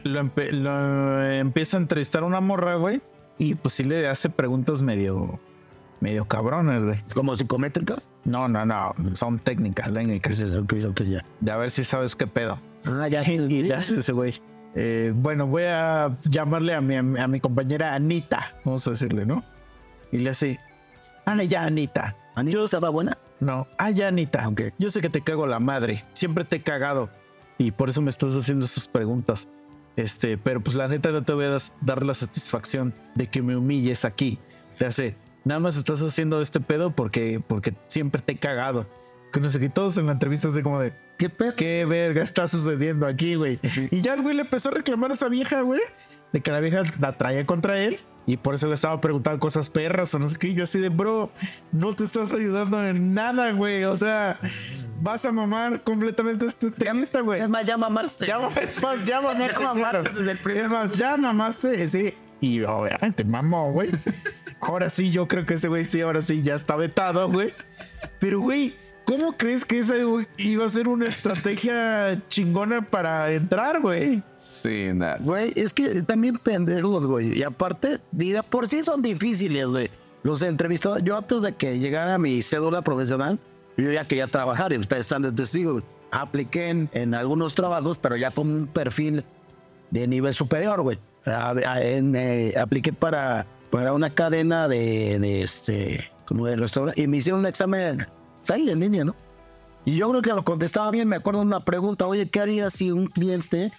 lo, lo empieza a entrevistar una morra, güey. Y pues sí le hace preguntas medio, medio cabrones, güey. Como psicométricas. No, no, no. Son técnicas, técnicas. Ok, ok, ya. De a ver si sabes qué pedo. Ah, ya. *laughs* Y ya ese güey. Eh, bueno, voy a llamarle a mi, a mi compañera Anita. Vamos a decirle, ¿no? Y le hace, Ana ya, Anita. ¿Anita estaba buena? No, ah, ya, Anita. Ok. Yo sé que te cago la madre. Siempre te he cagado. Y por eso me estás haciendo esas preguntas. Este, pero pues la neta no te voy a dar la satisfacción de que me humilles aquí. Le hace, nada más estás haciendo este pedo porque, porque siempre te he cagado. Que no sé qué, todos en la entrevista así como de, ¿Qué pedo? ¿Qué verga está sucediendo aquí, güey? Y ya el güey le empezó a reclamar a esa vieja, güey, de que la vieja la traía contra él y por eso le estaba preguntando cosas perras o no sé qué. Y yo así de, bro, no te estás ayudando en nada, güey. O sea, vas a mamar completamente este temista, güey. Es más, ya mamaste. Ya, es más, ya mamaste. Ya mamaste desde el primer- Es más, ya mamaste, sí. Y obviamente mamó, güey. Ahora sí, yo creo que ese güey sí, ahora sí ya está vetado, güey. Pero, güey, ¿cómo crees que esa güey, iba a ser una estrategia chingona para entrar, güey? Sí, nada. Güey, es que también pendejos, güey. Y aparte, por sí son difíciles, güey. Los entrevistados, yo antes de que llegara mi cédula profesional, yo ya quería trabajar y ustedes están de testigos. Apliqué en, en algunos trabajos, pero ya con un perfil de nivel superior, güey. Eh, apliqué para, para una cadena de, de este, como de restaurante, y me hicieron un examen ahí en línea, ¿no? Y yo creo que lo contestaba bien. Me acuerdo de una pregunta, oye, ¿qué harías si un cliente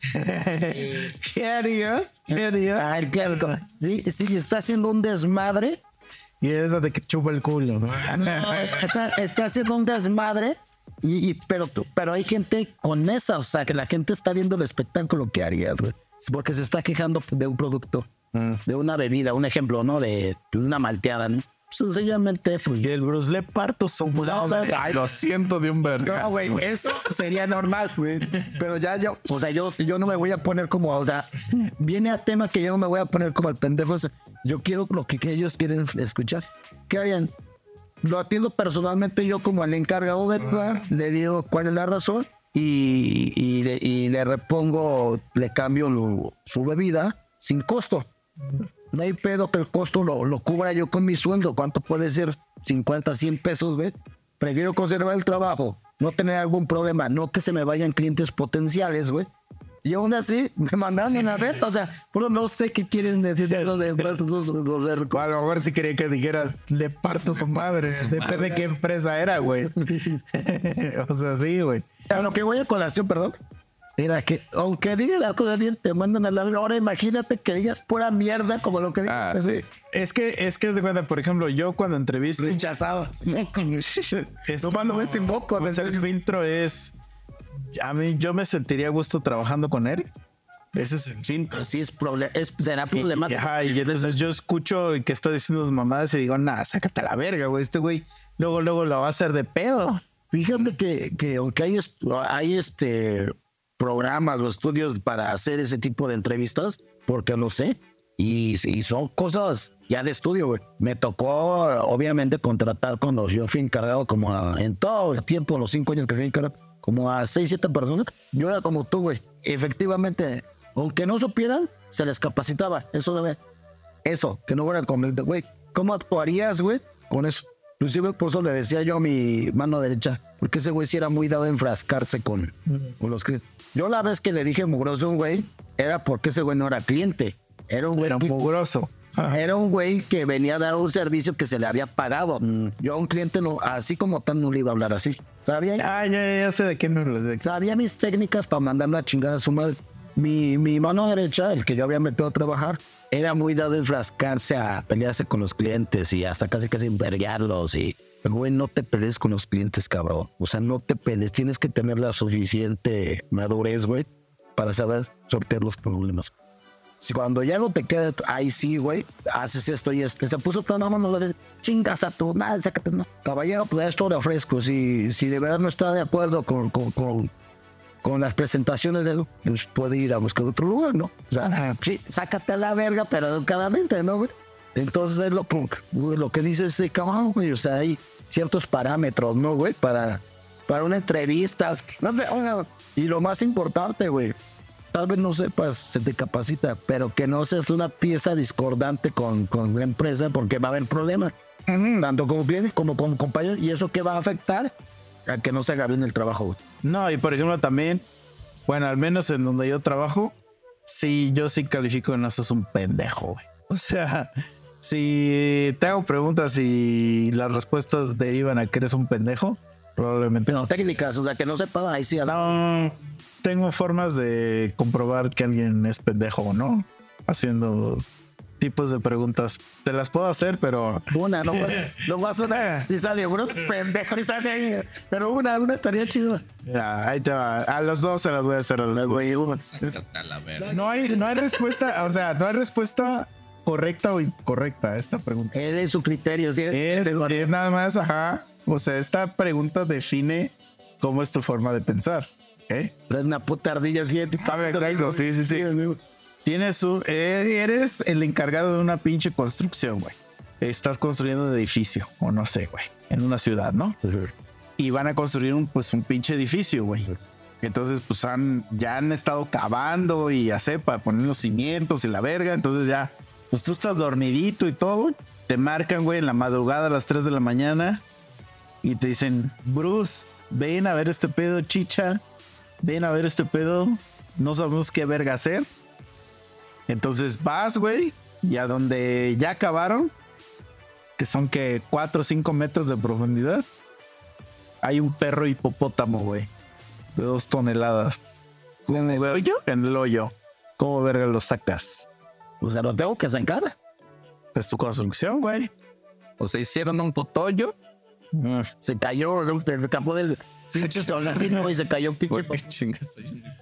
*laughs* ¿Qué harías? ¿Qué? Ay, claro, como- sí, sí, está haciendo un desmadre. Y esa de que chupa el culo, ¿no? *laughs* Está, está haciendo un desmadre. Y, y- pero, pero hay gente con esas, o sea, que la gente está viendo el espectáculo que harías, güey. Es Porque se está quejando de un producto, de una bebida, un ejemplo, ¿no? De, de una malteada, ¿no? Sencillamente, Y el Bruce le parto su. Ay, lo siento de un verga. No, güey, eso sería normal, güey. Pero ya yo, o sea, yo, yo no me voy a poner como, o sea, viene a tema que yo no me voy a poner como el pendejo. ese. Yo quiero lo que, que ellos quieren escuchar. ¿Qué harían? Lo atiendo personalmente yo como el encargado del lugar, le digo cuál es la razón y, y le, y le repongo, le cambio lo- su bebida sin costo. No hay pedo que el costo lo, lo cubra yo con mi sueldo. ¿Cuánto puede ser? 50, 100 pesos, ¿ves? Prefiero conservar el trabajo, no tener algún problema, no que se me vayan clientes potenciales, güey. Y aún así, me mandaron en la red. O sea, pero no sé qué quieren decir de los de los- A lo mejor si quería que dijeras, le parto su madre. Depende de qué empresa era, güey. *laughs* *laughs* o sea, sí, güey. A lo que voy a colación, perdón. Mira, que aunque digas las cosas bien, te mandan a la Ahora imagínate que digas pura mierda como lo que digas. Ah, sí. Es que, es que, de cuenta, por ejemplo, yo cuando entrevisto, Rechazado. es Nomás lo ves sin moco, o sea, ves. el filtro es, a mí, yo me sentiría a gusto trabajando con él. Ese es el filtro. Así es, proble- es será Y, problemático. ajá, y entonces yo escucho que está diciendo sus mamadas y digo, nah, sácate a la verga, güey. Este güey luego, luego lo va a hacer de pedo. Fíjate que, que aunque hay, hay este programas o estudios para hacer ese tipo de entrevistas, porque lo sé, y, y son cosas ya de estudio, güey. Me tocó, obviamente, contratar cuando yo fui encargado, como a- en todo el tiempo, los cinco años que fui encargado, como a seis, siete personas. Yo era como tú, güey. Efectivamente, aunque no supieran, se les capacitaba. Eso debe, eso, que no fueran con güey, ¿cómo actuarías, güey, con eso? Inclusive por eso le decía yo a mi mano derecha, porque ese güey sí era muy dado a enfrascarse con, con los clientes. Yo la vez que le dije mugroso a un güey, era porque ese güey no era cliente. Era un güey Era un mugroso. Era un güey que venía a dar un servicio que se le había pagado. Yo a un cliente, no, así como tal, no le iba a hablar así. Sabía, Ah, ya, ya sé de qué me hablas. de- sabía mis técnicas para mandarlo a chingar a su madre. Mi, mi mano derecha, el que yo había metido a trabajar, era muy dado a enfrascarse a pelearse con los clientes y hasta casi casi envergarlos y... Pero, güey, no te pelees con los clientes, cabrón. O sea, no te pelees. Tienes que tener la suficiente madurez, güey, para saber sortear los problemas. Si cuando ya no te queda, ahí sí, güey, haces esto y esto. Se puso la mano, le chingas a tu madre, sácate, no. Caballero, pues esto le ofrezco. Si, si de verdad no está de acuerdo con, con, con, con las presentaciones de él, pues puede ir a buscar otro lugar, ¿no? O sea, sí, sácate a la verga, pero educadamente, ¿no, güey? Entonces es lo lo que dice ese cabrón, güey. O sea, hay ciertos parámetros, ¿no, güey? Para, para una entrevista. Y lo más importante, güey, tal vez no sepas, se te capacita, pero que no seas una pieza discordante con, con la empresa porque va a haber problemas, tanto como clientes como como compañeros, y eso que va a afectar a que no se haga bien el trabajo, güey. No, y por ejemplo también, bueno, al menos en donde yo trabajo, sí, yo sí califico en eso es un pendejo, güey. O sea, si te hago preguntas y las respuestas derivan a que eres un pendejo, probablemente Pero técnicas, o sea, que no sepa, ahí sí, a la- no. Tengo formas de comprobar que alguien es pendejo o no, haciendo tipos de preguntas. Te las puedo hacer, pero una, no, *laughs* no vas una, y sale uno pendejo, y sale ahí, pero una, una estaría chido. mira, ahí te va. A los dos se las voy a hacer. a los dos. No hay, no hay respuesta, o sea, no hay respuesta correcta o incorrecta esta pregunta. Es de su criterio, sí. Es, es nada más, ajá. O sea, esta pregunta define cómo es tu forma de pensar. ¿ok? Es una puta ardilla así. exacto, sí, sí, sí. Tienes un, eh, eres el encargado de una pinche construcción, güey. Estás construyendo un edificio, o no sé, güey, en una ciudad, ¿no? Y van a construir un, pues, un pinche edificio, güey. Entonces, pues han, ya han estado cavando y así para poner los cimientos y la verga. Entonces ya, pues tú estás dormidito y todo. Te marcan, güey, en la madrugada a las 3 de la mañana y te dicen, Bruce, ven a ver este pedo, chicha. Ven a ver este pedo. No sabemos qué verga hacer. Entonces vas, güey, y a donde ya acabaron, que son que 4 o 5 metros de profundidad, hay un perro hipopótamo, güey, de dos toneladas. ¿Cómo veo yo? En el hoyo. ¿Cómo verga lo sacas? O sea, lo tengo que sacar. Es tu construcción, güey. O sea, hicieron un putoyo. Mm. Se cayó, se escapó del pinche solarino y se cayó pinche.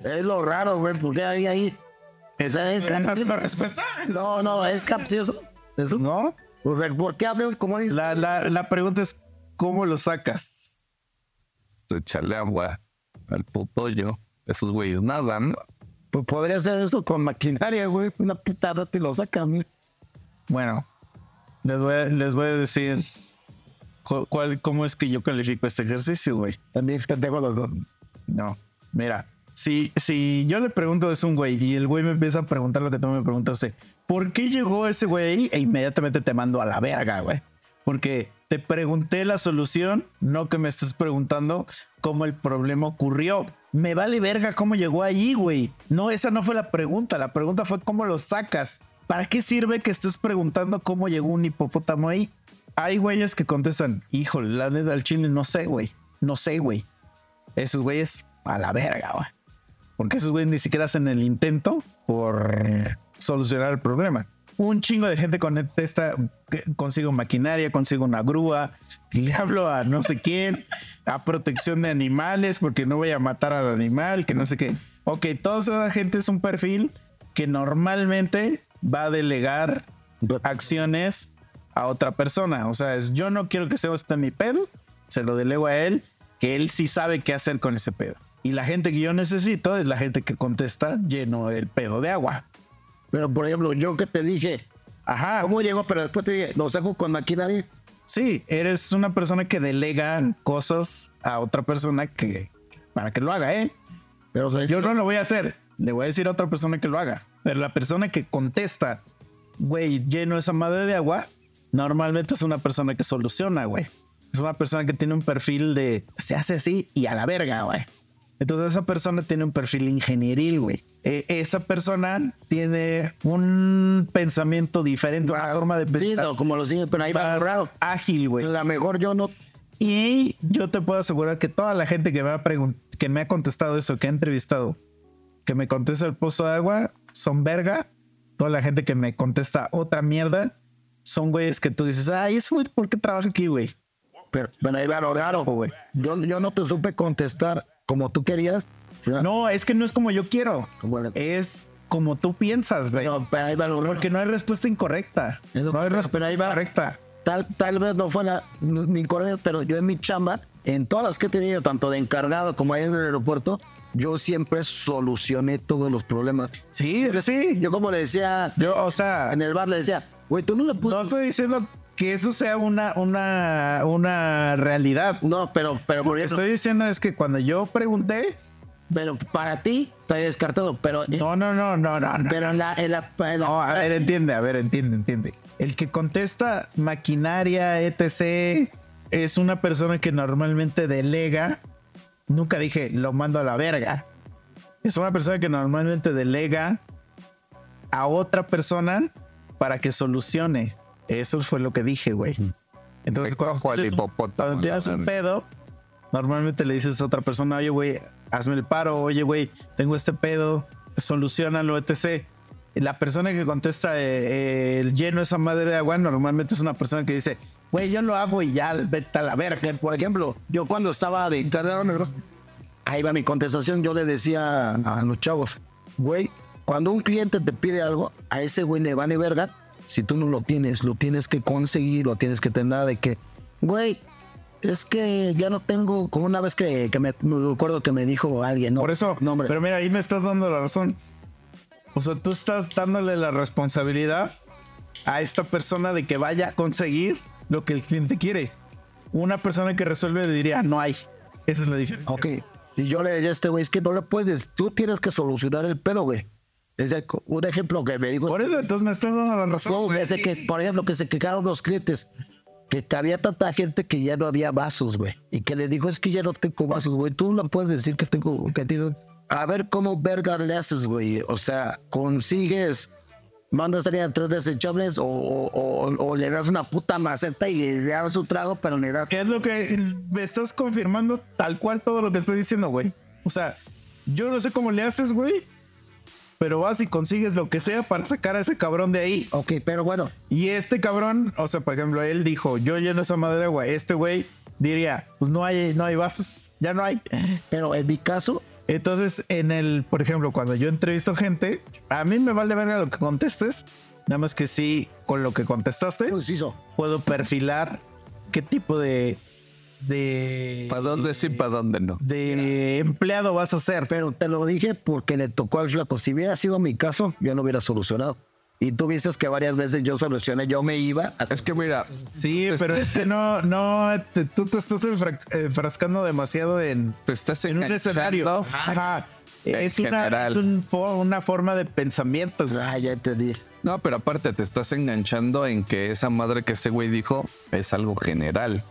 Es lo raro, güey, porque hay ahí. Esa es ¿Esa es la respuesta? No, no, es capcioso. Eso. No. O sea, ¿por qué hablo como dice? La, la, la pregunta es, ¿cómo lo sacas? Echarle agua al putoyo. Esos güeyes nadan. Pues podría hacer eso con maquinaria, güey. Una puta rata y lo sacas, güey. Bueno, les voy a, les voy a decir cu- cuál, cómo es que yo califico este ejercicio, güey. También pendejo los dos. No, mira, si, si yo le pregunto es un güey y el güey me empieza a preguntar lo que tú me preguntaste, ¿por qué llegó ese güey ahí? E inmediatamente te mando a la verga, güey. Porque te pregunté la solución, no que me estés preguntando cómo el problema ocurrió. Me vale verga cómo llegó ahí, güey. No, esa no fue la pregunta. La pregunta fue cómo lo sacas. ¿Para qué sirve que estés preguntando cómo llegó un hipopótamo ahí? Hay güeyes que contestan, híjole, la neta del chile, no sé, güey. No sé, güey. Esos güeyes a la verga, güey. Porque esos güeyes ni siquiera hacen el intento por solucionar el problema. Un chingo de gente contesta, consigo maquinaria, consigo una grúa, le hablo a no sé quién, a protección de animales, porque no voy a matar al animal, que no sé qué. Ok, toda esa gente es un perfil que normalmente va a delegar acciones a otra persona. O sea, es yo no quiero que sea este mi pedo, se lo delego a él, que él sí sabe qué hacer con ese pedo. Y la gente que yo necesito es la gente que contesta lleno el pedo de agua. Pero, por ejemplo, yo que te dije, Ajá. ¿cómo llegó? Pero después te dije, lo saco con maquinaria. Sí, eres una persona que delega cosas a otra persona que para que lo haga, ¿eh? Pero, o sea, Yo no lo voy a hacer. Le voy a decir a otra persona que lo haga. Pero la persona que contesta, güey, lleno esa madre de agua, normalmente es una persona que soluciona, güey. Es una persona que tiene un perfil de se hace así y a la verga, güey. Entonces esa persona tiene un perfil ingenieril, güey. Eh, esa persona tiene un pensamiento diferente, una forma de Sí, pensar no, como lo sigue, pero ahí va raro. ágil, güey. A lo mejor yo no. Y yo te puedo asegurar que toda la gente que me ha que me ha contestado eso, que ha entrevistado, que me contesta el pozo de agua, son verga. Toda la gente que me contesta otra mierda, son güeyes que tú dices, ay, ese güey, ¿por qué trabaja aquí, güey? Pero, pero ahí va lo raro, güey. Yo, yo no te supe contestar como tú querías. No, es que no es como yo quiero. Es como tú piensas, güey. No, pero ahí va lo. Porque no hay respuesta incorrecta. Es lo No hay respuesta pero ahí va. correcta. Tal, tal vez no fue la, ni correcta, pero yo en mi chamba, en todas las que he tenido, tanto de encargado como ahí en el aeropuerto, yo siempre solucioné todos los problemas. Sí, sí, sí. Yo como le decía, Yo, o sea, en el bar le decía, güey, tú no le no puedes... estoy diciendo que eso sea una, una, una realidad. No, pero, pero, por Lo que ejemplo, estoy diciendo es que cuando yo pregunté, pero para ti está descartado, pero, no, no, no, no, no, no. pero en la, en la, en la- No, a ver, entiende, a ver, entiende, entiende. El que contesta maquinaria, etc., es una persona que normalmente delega. Nunca dije, lo mando a la verga. Es una persona que normalmente delega a otra persona para que solucione. Eso fue lo que dije, güey. Entonces, cuando tienes, un- cuando tienes un pedo, normalmente le dices a otra persona, oye, güey, hazme el paro, oye, güey, tengo este pedo, solucionalo, etc. Y La persona que contesta eh, eh, el lleno esa madre de agua normalmente es una persona que dice, güey, yo lo hago y ya, vete a la verga. Por ejemplo, yo cuando estaba de encargado ahí va mi contestación. Yo le decía a los chavos, güey, cuando un cliente te pide algo, a ese güey le vale verga. Si tú no lo tienes, lo tienes que conseguir, lo tienes que tener de que, güey, es que ya no tengo, como una vez que, que me, me acuerdo que me dijo alguien, ¿no? Por eso, no, hombre. pero mira, ahí me estás dando la razón. O sea, tú estás dándole la responsabilidad a esta persona de que vaya a conseguir lo que el cliente quiere. Una persona que resuelve diría, no hay. Esa es la diferencia. Ok. Y yo le decía a este güey, es que no le puedes, tú tienes que solucionar el pedo, güey. Es de- un ejemplo que me dijo Por eso, entonces me estás dando la razón. No, que, por ejemplo, que se quejaron los clientes. Que había tanta gente que ya no había vasos, güey. Y que le dijo, es que ya no tengo vasos, güey. Tú no puedes decir que tengo, que tengo. A ver cómo verga le haces, güey. O sea, consigues, mandas a tres desechables o, o- o- o le das una puta maceta y le das su trago, pero le das... ¿Qué es lo que me estás confirmando tal cual todo lo que estoy diciendo, güey? O sea, yo no sé cómo le haces, güey. Pero vas y consigues lo que sea para sacar a ese cabrón de ahí. Ok, pero bueno, Y este cabrón, o sea, por ejemplo, él dijo, yo lleno esa madre agua. Este güey diría, pues no hay, no hay vasos, ya no hay. pero en mi caso, Entonces, en el, por ejemplo, cuando yo entrevisto gente, a mí me vale verga lo que contestes. Nada más que sí, con lo que contestaste, pues puedo perfilar qué tipo de, de, ¿Para dónde sí, para dónde no? de empleado vas a ser. Pero te lo dije porque le tocó al flaco. Si hubiera sido mi caso, yo no hubiera solucionado. Y tú viste que varias veces yo solucioné, yo me iba a... Es que mira, Sí, pero es que no, no, te- tú te estás enfra- enfrascando demasiado en, te estás en un escenario. Ajá. En Es, una, es un una forma de pensamiento. Ah, ya entendí. No, pero aparte te estás enganchando en que esa madre que ese güey dijo es algo general.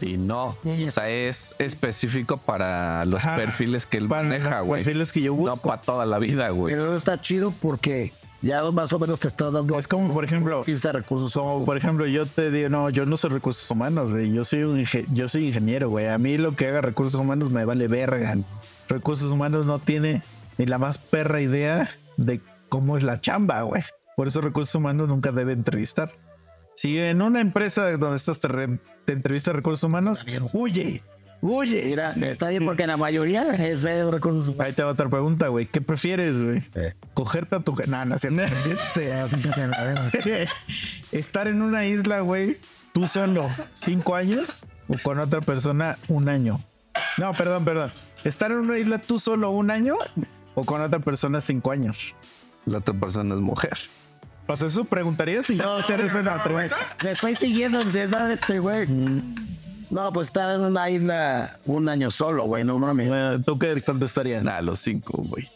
Y no. O sea, es específico para los Ajá. perfiles que él Para maneja, güey. perfiles que yo No busco. para toda la vida, güey. Pero está chido porque ya más o menos te está dando... Es como, por ejemplo, Piensa recursos. como, por ejemplo, yo te digo, no, yo no soy recursos humanos, güey. Yo soy un yo soy ingeniero, güey. A mí lo que haga recursos humanos me vale verga. Recursos humanos no tiene ni la más perra idea de cómo es la chamba, güey. Por eso recursos humanos nunca debe entrevistar. Si en una empresa donde estás te, re- te entrevista recursos humanos, huye, huye. Mira, está bien porque la mayoría es de recursos humanos. Ahí te va otra pregunta, güey. ¿Qué prefieres, güey? Eh. Cogerte a tu... No, no cierto. *laughs* *laughs* Estar en una isla, güey, tú solo, cinco años, o con otra persona, un año. No, perdón, perdón. Estar en una isla tú solo un año, o con otra persona cinco años. La otra persona es mujer. Sea, eso preguntarías si no hacer eso en la entrevista. Me estoy siguiendo de edad este güey. No, pues estar en una isla un año solo, güey, no mames. Bueno, ¿Tú qué contestarías? Nah, los cinco, güey.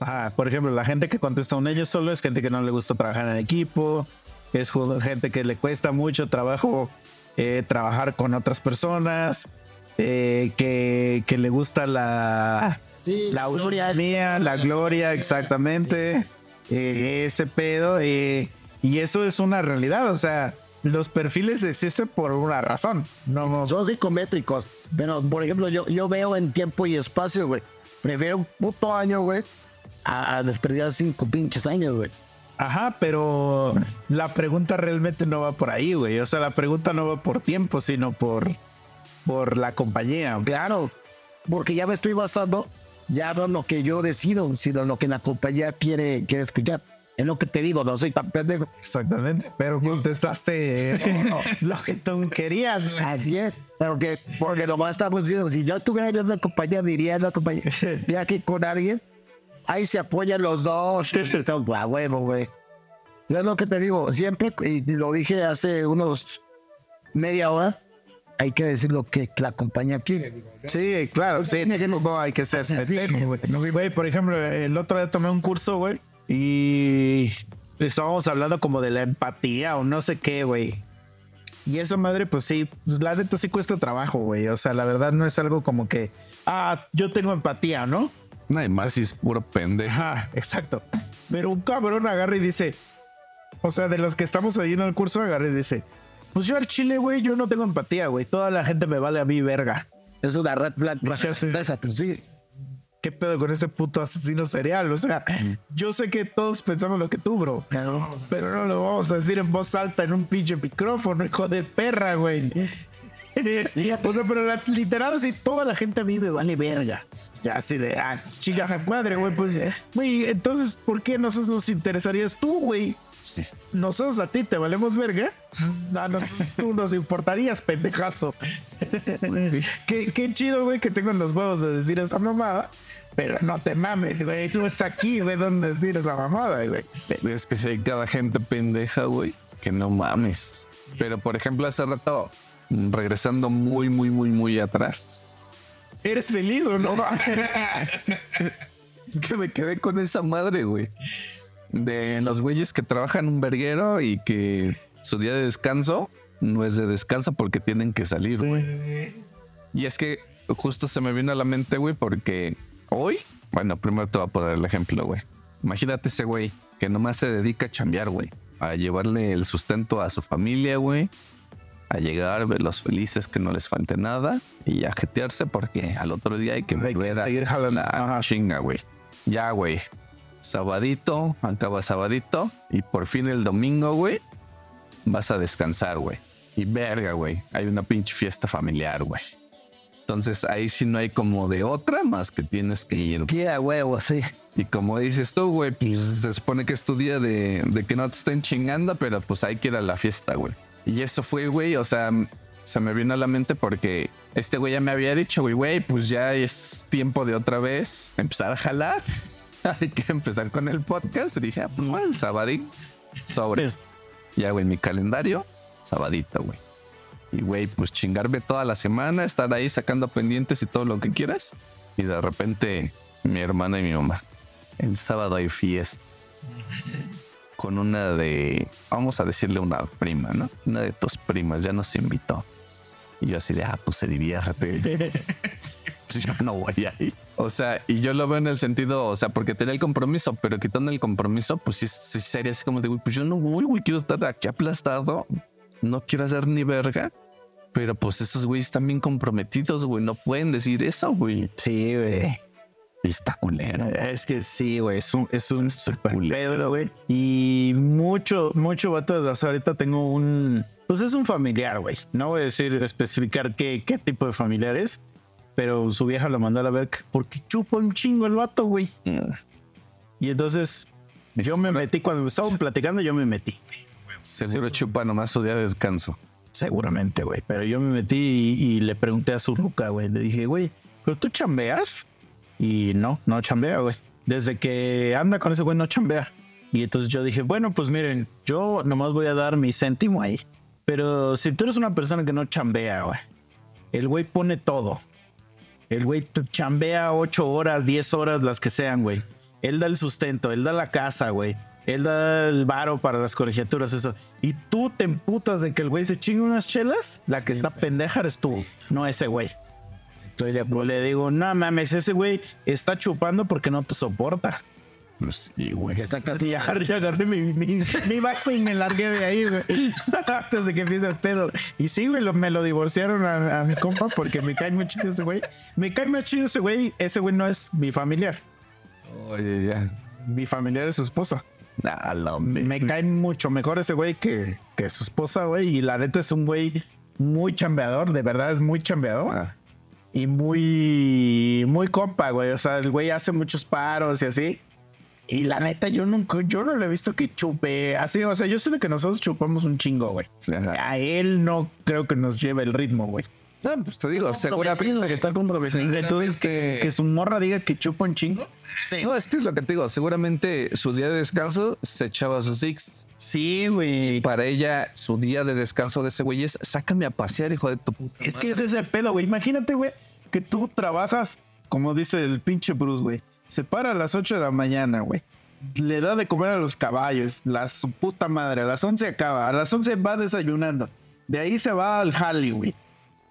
Ajá, por ejemplo, la gente que contesta un año solo es gente que no le gusta trabajar en equipo, es gente que le cuesta mucho trabajo eh, trabajar con otras personas, eh, que, que le gusta la, Sí, la gloria la gloria, exactamente. Eh, ese pedo. eh, y eso es una realidad. O sea, los perfiles existen por una razón. No, no- Son psicométricos. Pero, por ejemplo, yo, yo veo en tiempo y espacio, güey. Prefiero un puto año, güey, a, a desperdiciar cinco pinches años, güey. Ajá, pero la pregunta realmente no va por ahí, güey. O sea, la pregunta no va por tiempo, sino por, por la compañía. Claro, porque ya me estoy basando ya no en lo que yo decido, sino en lo que la compañía quiere, quiere escuchar. Es lo que te digo, no soy tan pendejo. Exactamente. Pero contestaste *laughs* lo que tú querías. Así es, pero que porque nomás estamos diciendo, si yo tuviera yo una compañía, diría una compañía, *laughs* mira aquí con alguien, ahí se apoyan los dos, *laughs* Entonces, a huevo, güey. Es lo que te digo, siempre, y lo dije hace unos media hora, hay que decir lo que la compañía quiere. Sí, claro, sí. No hay que ser güey. Güey, por ejemplo, el otro día tomé un curso, güey, y estábamos hablando como de la empatía o no sé qué, güey. Y esa madre, pues sí, pues la neta sí cuesta trabajo, güey. O sea, la verdad no es algo como que, ah, yo tengo empatía, ¿no? No hay más si es puro pendejo. Ajá, exacto. Pero un cabrón agarra y dice, o sea, de los que estamos ahí en el curso, agarra y dice, pues yo al chile, güey, yo no tengo empatía, güey. Toda la gente me vale a mí, verga. Es una red flag. Sí. Pues. ¿Qué pedo con ese puto asesino serial? O sea, yo sé que todos pensamos lo que tú, bro. Pero, Pero no lo vamos a decir en voz alta en un pinche micrófono, hijo de perra, güey. o sea, pero la- literal, así, toda la gente a mí me vale verga. Ya así de, ah, chica madre, güey, pues, güey, entonces, ¿por qué nosotros nos interesarías tú, güey? Nosotros a ti te valemos verga. A nosotros tú nos importarías, pendejazo. qué, qué chido, güey, que tengo los huevos de decir esa mamada. Pero no te mames, güey. Tú estás aquí, güey, donde decir esa mamada, güey. Es que si hay cada gente pendeja, güey, que no mames. Pero por ejemplo, hace rato, regresando muy, muy, muy, muy atrás, ¿Eres feliz o no? *laughs* es que me quedé con esa madre, güey. De los güeyes que trabajan en un verguero y que su día de descanso no es de descanso porque tienen que salir, güey. Y es que justo se me vino a la mente, güey, porque hoy, bueno, primero te voy a poner el ejemplo, güey. Imagínate ese güey que nomás se dedica a chambear, güey. A llevarle el sustento a su familia, güey. A llegar, verlos felices, que no les falte nada. Y a jetearse porque al otro día hay que Hay que volver a seguir jalando. la Ajá. chinga, güey. Ya, güey. Sabadito, acaba sabadito. Y por fin el domingo, güey, vas a descansar, güey. Y verga, güey. Hay una pinche fiesta familiar, güey. Entonces ahí sí no hay como de otra más que tienes que ir. queda huevo, sí. Y como dices tú, güey, pues se supone que es tu día de, de que no te estén chingando, pero pues hay que ir a la fiesta, güey. Y eso fue, güey, o sea, se me vino a la mente porque este güey ya me había dicho, güey, güey, pues ya es tiempo de otra vez empezar a jalar. *laughs* hay que empezar con el podcast. Y dije, ah, pues bueno, el sabadín, sobres. Ya, güey, mi calendario, sabadito, güey. Y, güey, pues chingarme toda la semana, estar ahí sacando pendientes y todo lo que quieras. Y de repente, mi hermana y mi mamá. El sábado hay fiesta. Con una de, vamos a decirle una prima, ¿no? Una de tus primas ya nos invitó. Y yo así de, ah, pues se divierte. *laughs* pues yo no voy ahí. O sea, y yo lo veo en el sentido, o sea, porque tenía el compromiso, pero quitando el compromiso, pues sí, sí sería así como de, güey, pues yo no voy, güey, quiero estar aquí aplastado. No quiero hacer ni verga. Pero pues esos güeyes están bien comprometidos, güey. No pueden decir eso, güey. Sí, güey. Está culero. Es que sí, güey. Es un, es un super pedo, güey. Y mucho, mucho vato de hasta ahorita tengo un. Pues es un familiar, güey. No voy a decir, especificar qué, qué tipo de familiar es. Pero su vieja lo mandó a la ver porque chupa un chingo el vato, güey. Y entonces yo me metí, cuando me estaban platicando, yo me metí. Seguro chupa nomás su día de descanso. Seguramente, güey. Pero yo me metí y, y le pregunté a su ruca, güey. Le dije, güey, ¿pero tú chambeas? Y no, no chambea, güey. Desde que anda con ese güey, no chambea. Y entonces yo dije, bueno, pues miren, yo nomás voy a dar mi céntimo ahí. Pero si tú eres una persona que no chambea, güey, el güey pone todo. El güey te chambea 8 horas, 10 horas, las que sean, güey. Él da el sustento, él da la casa, güey. Él da el varo para las colegiaturas, eso. Y tú te emputas de que el güey se chingue unas chelas. La que está pendeja eres tú, no ese güey. Acuerdo. Le digo, no mames, ese güey está chupando porque no te soporta. Pues sí, güey. Está casi Sí, agarré, mi, mi, y me largué de ahí, güey. *laughs* Antes de que empiece el pedo. Y sí, güey, lo- me lo divorciaron a, a mi compa porque me cae muy chido ese güey. Me cae muy chido ese güey. Ese güey no es mi familiar. Oye, ya. Mi familiar es su esposa. Nah, Me cae mucho mejor ese güey que, que su esposa, güey. Y la neta es un güey muy chambeador. De verdad es muy chambeador. Ah, Y muy, muy compa, güey. O sea, el güey hace muchos paros y así. Y la neta, yo nunca, yo no le he visto que chupe así. O sea, yo sé de que nosotros chupamos un chingo, güey. A él no creo que nos lleve el ritmo, güey. No, pues te digo, seguramente. que está comprometido. Entonces, que, que su morra diga que chupa un chingo. No, es que es lo que te digo. Seguramente su día de descanso se echaba sus six. Sí, güey. Para ella, su día de descanso de ese güey es sácame a pasear, hijo de tu puta. Es que ese es el pedo, güey. Imagínate, güey, que tú trabajas, como dice el pinche Bruce, güey. Se para a las 8 de la mañana, güey. Le da de comer a los caballos, la su puta madre. A las 11 acaba, a las 11 va desayunando. De ahí se va al Halley, güey.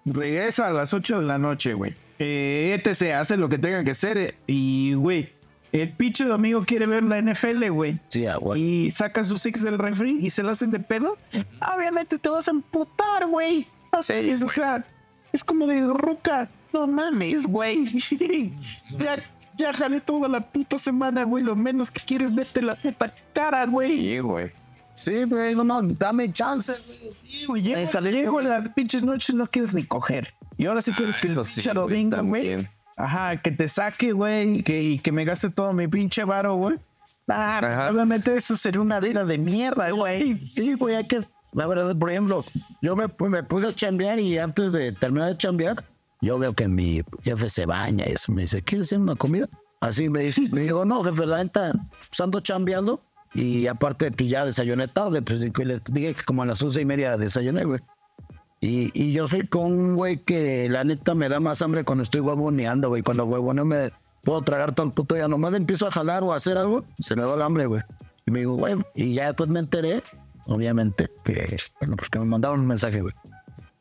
Regresa a las 8 de la noche, güey. Eh, etc. Hace lo que tenga que hacer. eh, Y, güey, el pinche domingo quiere ver la NFL, güey. Sí, ah, güey. Y saca sus six del refri y se lo hacen de pedo. Obviamente te vas a emputar, güey. O sea, es, o sea, es como de ruca. No mames, güey. *laughs* ya, jalé toda la puta semana, güey. Lo menos que quieres vete la puta cara, güey. Sí, güey. Sí, güey, no, no, dame chance, güey. Sí, güey. Llego, llego las pinches noches, no quieres ni coger. Y ahora sí quieres que el sí, pinche güey. Ajá, que te saque, güey, y que, y que me gaste todo mi pinche varo, güey. Ah, pues Ajá. obviamente eso sería una vida de mierda, güey. Sí, güey, hay que. La verdad, por ejemplo, yo me, me puse a chambear y antes de terminar de chambear, yo veo que mi jefe se baña y eso. Me dice, ¿quieres hacer una comida? Así me dice. Me digo, no, jefe, la neta, pues ando chambeando y aparte, pues ya desayuné tarde. Pues les dije que como a las once y media desayuné, güey. Y, y yo soy con un güey que la neta me da más hambre cuando estoy huevoneando, güey. Cuando huevoneo me puedo tragar todo el puto día. Nomás empiezo a jalar o a hacer algo, se me va el hambre, güey. Y me digo, güey, y ya después me enteré, obviamente, que, bueno, pues que me mandaron un mensaje, güey.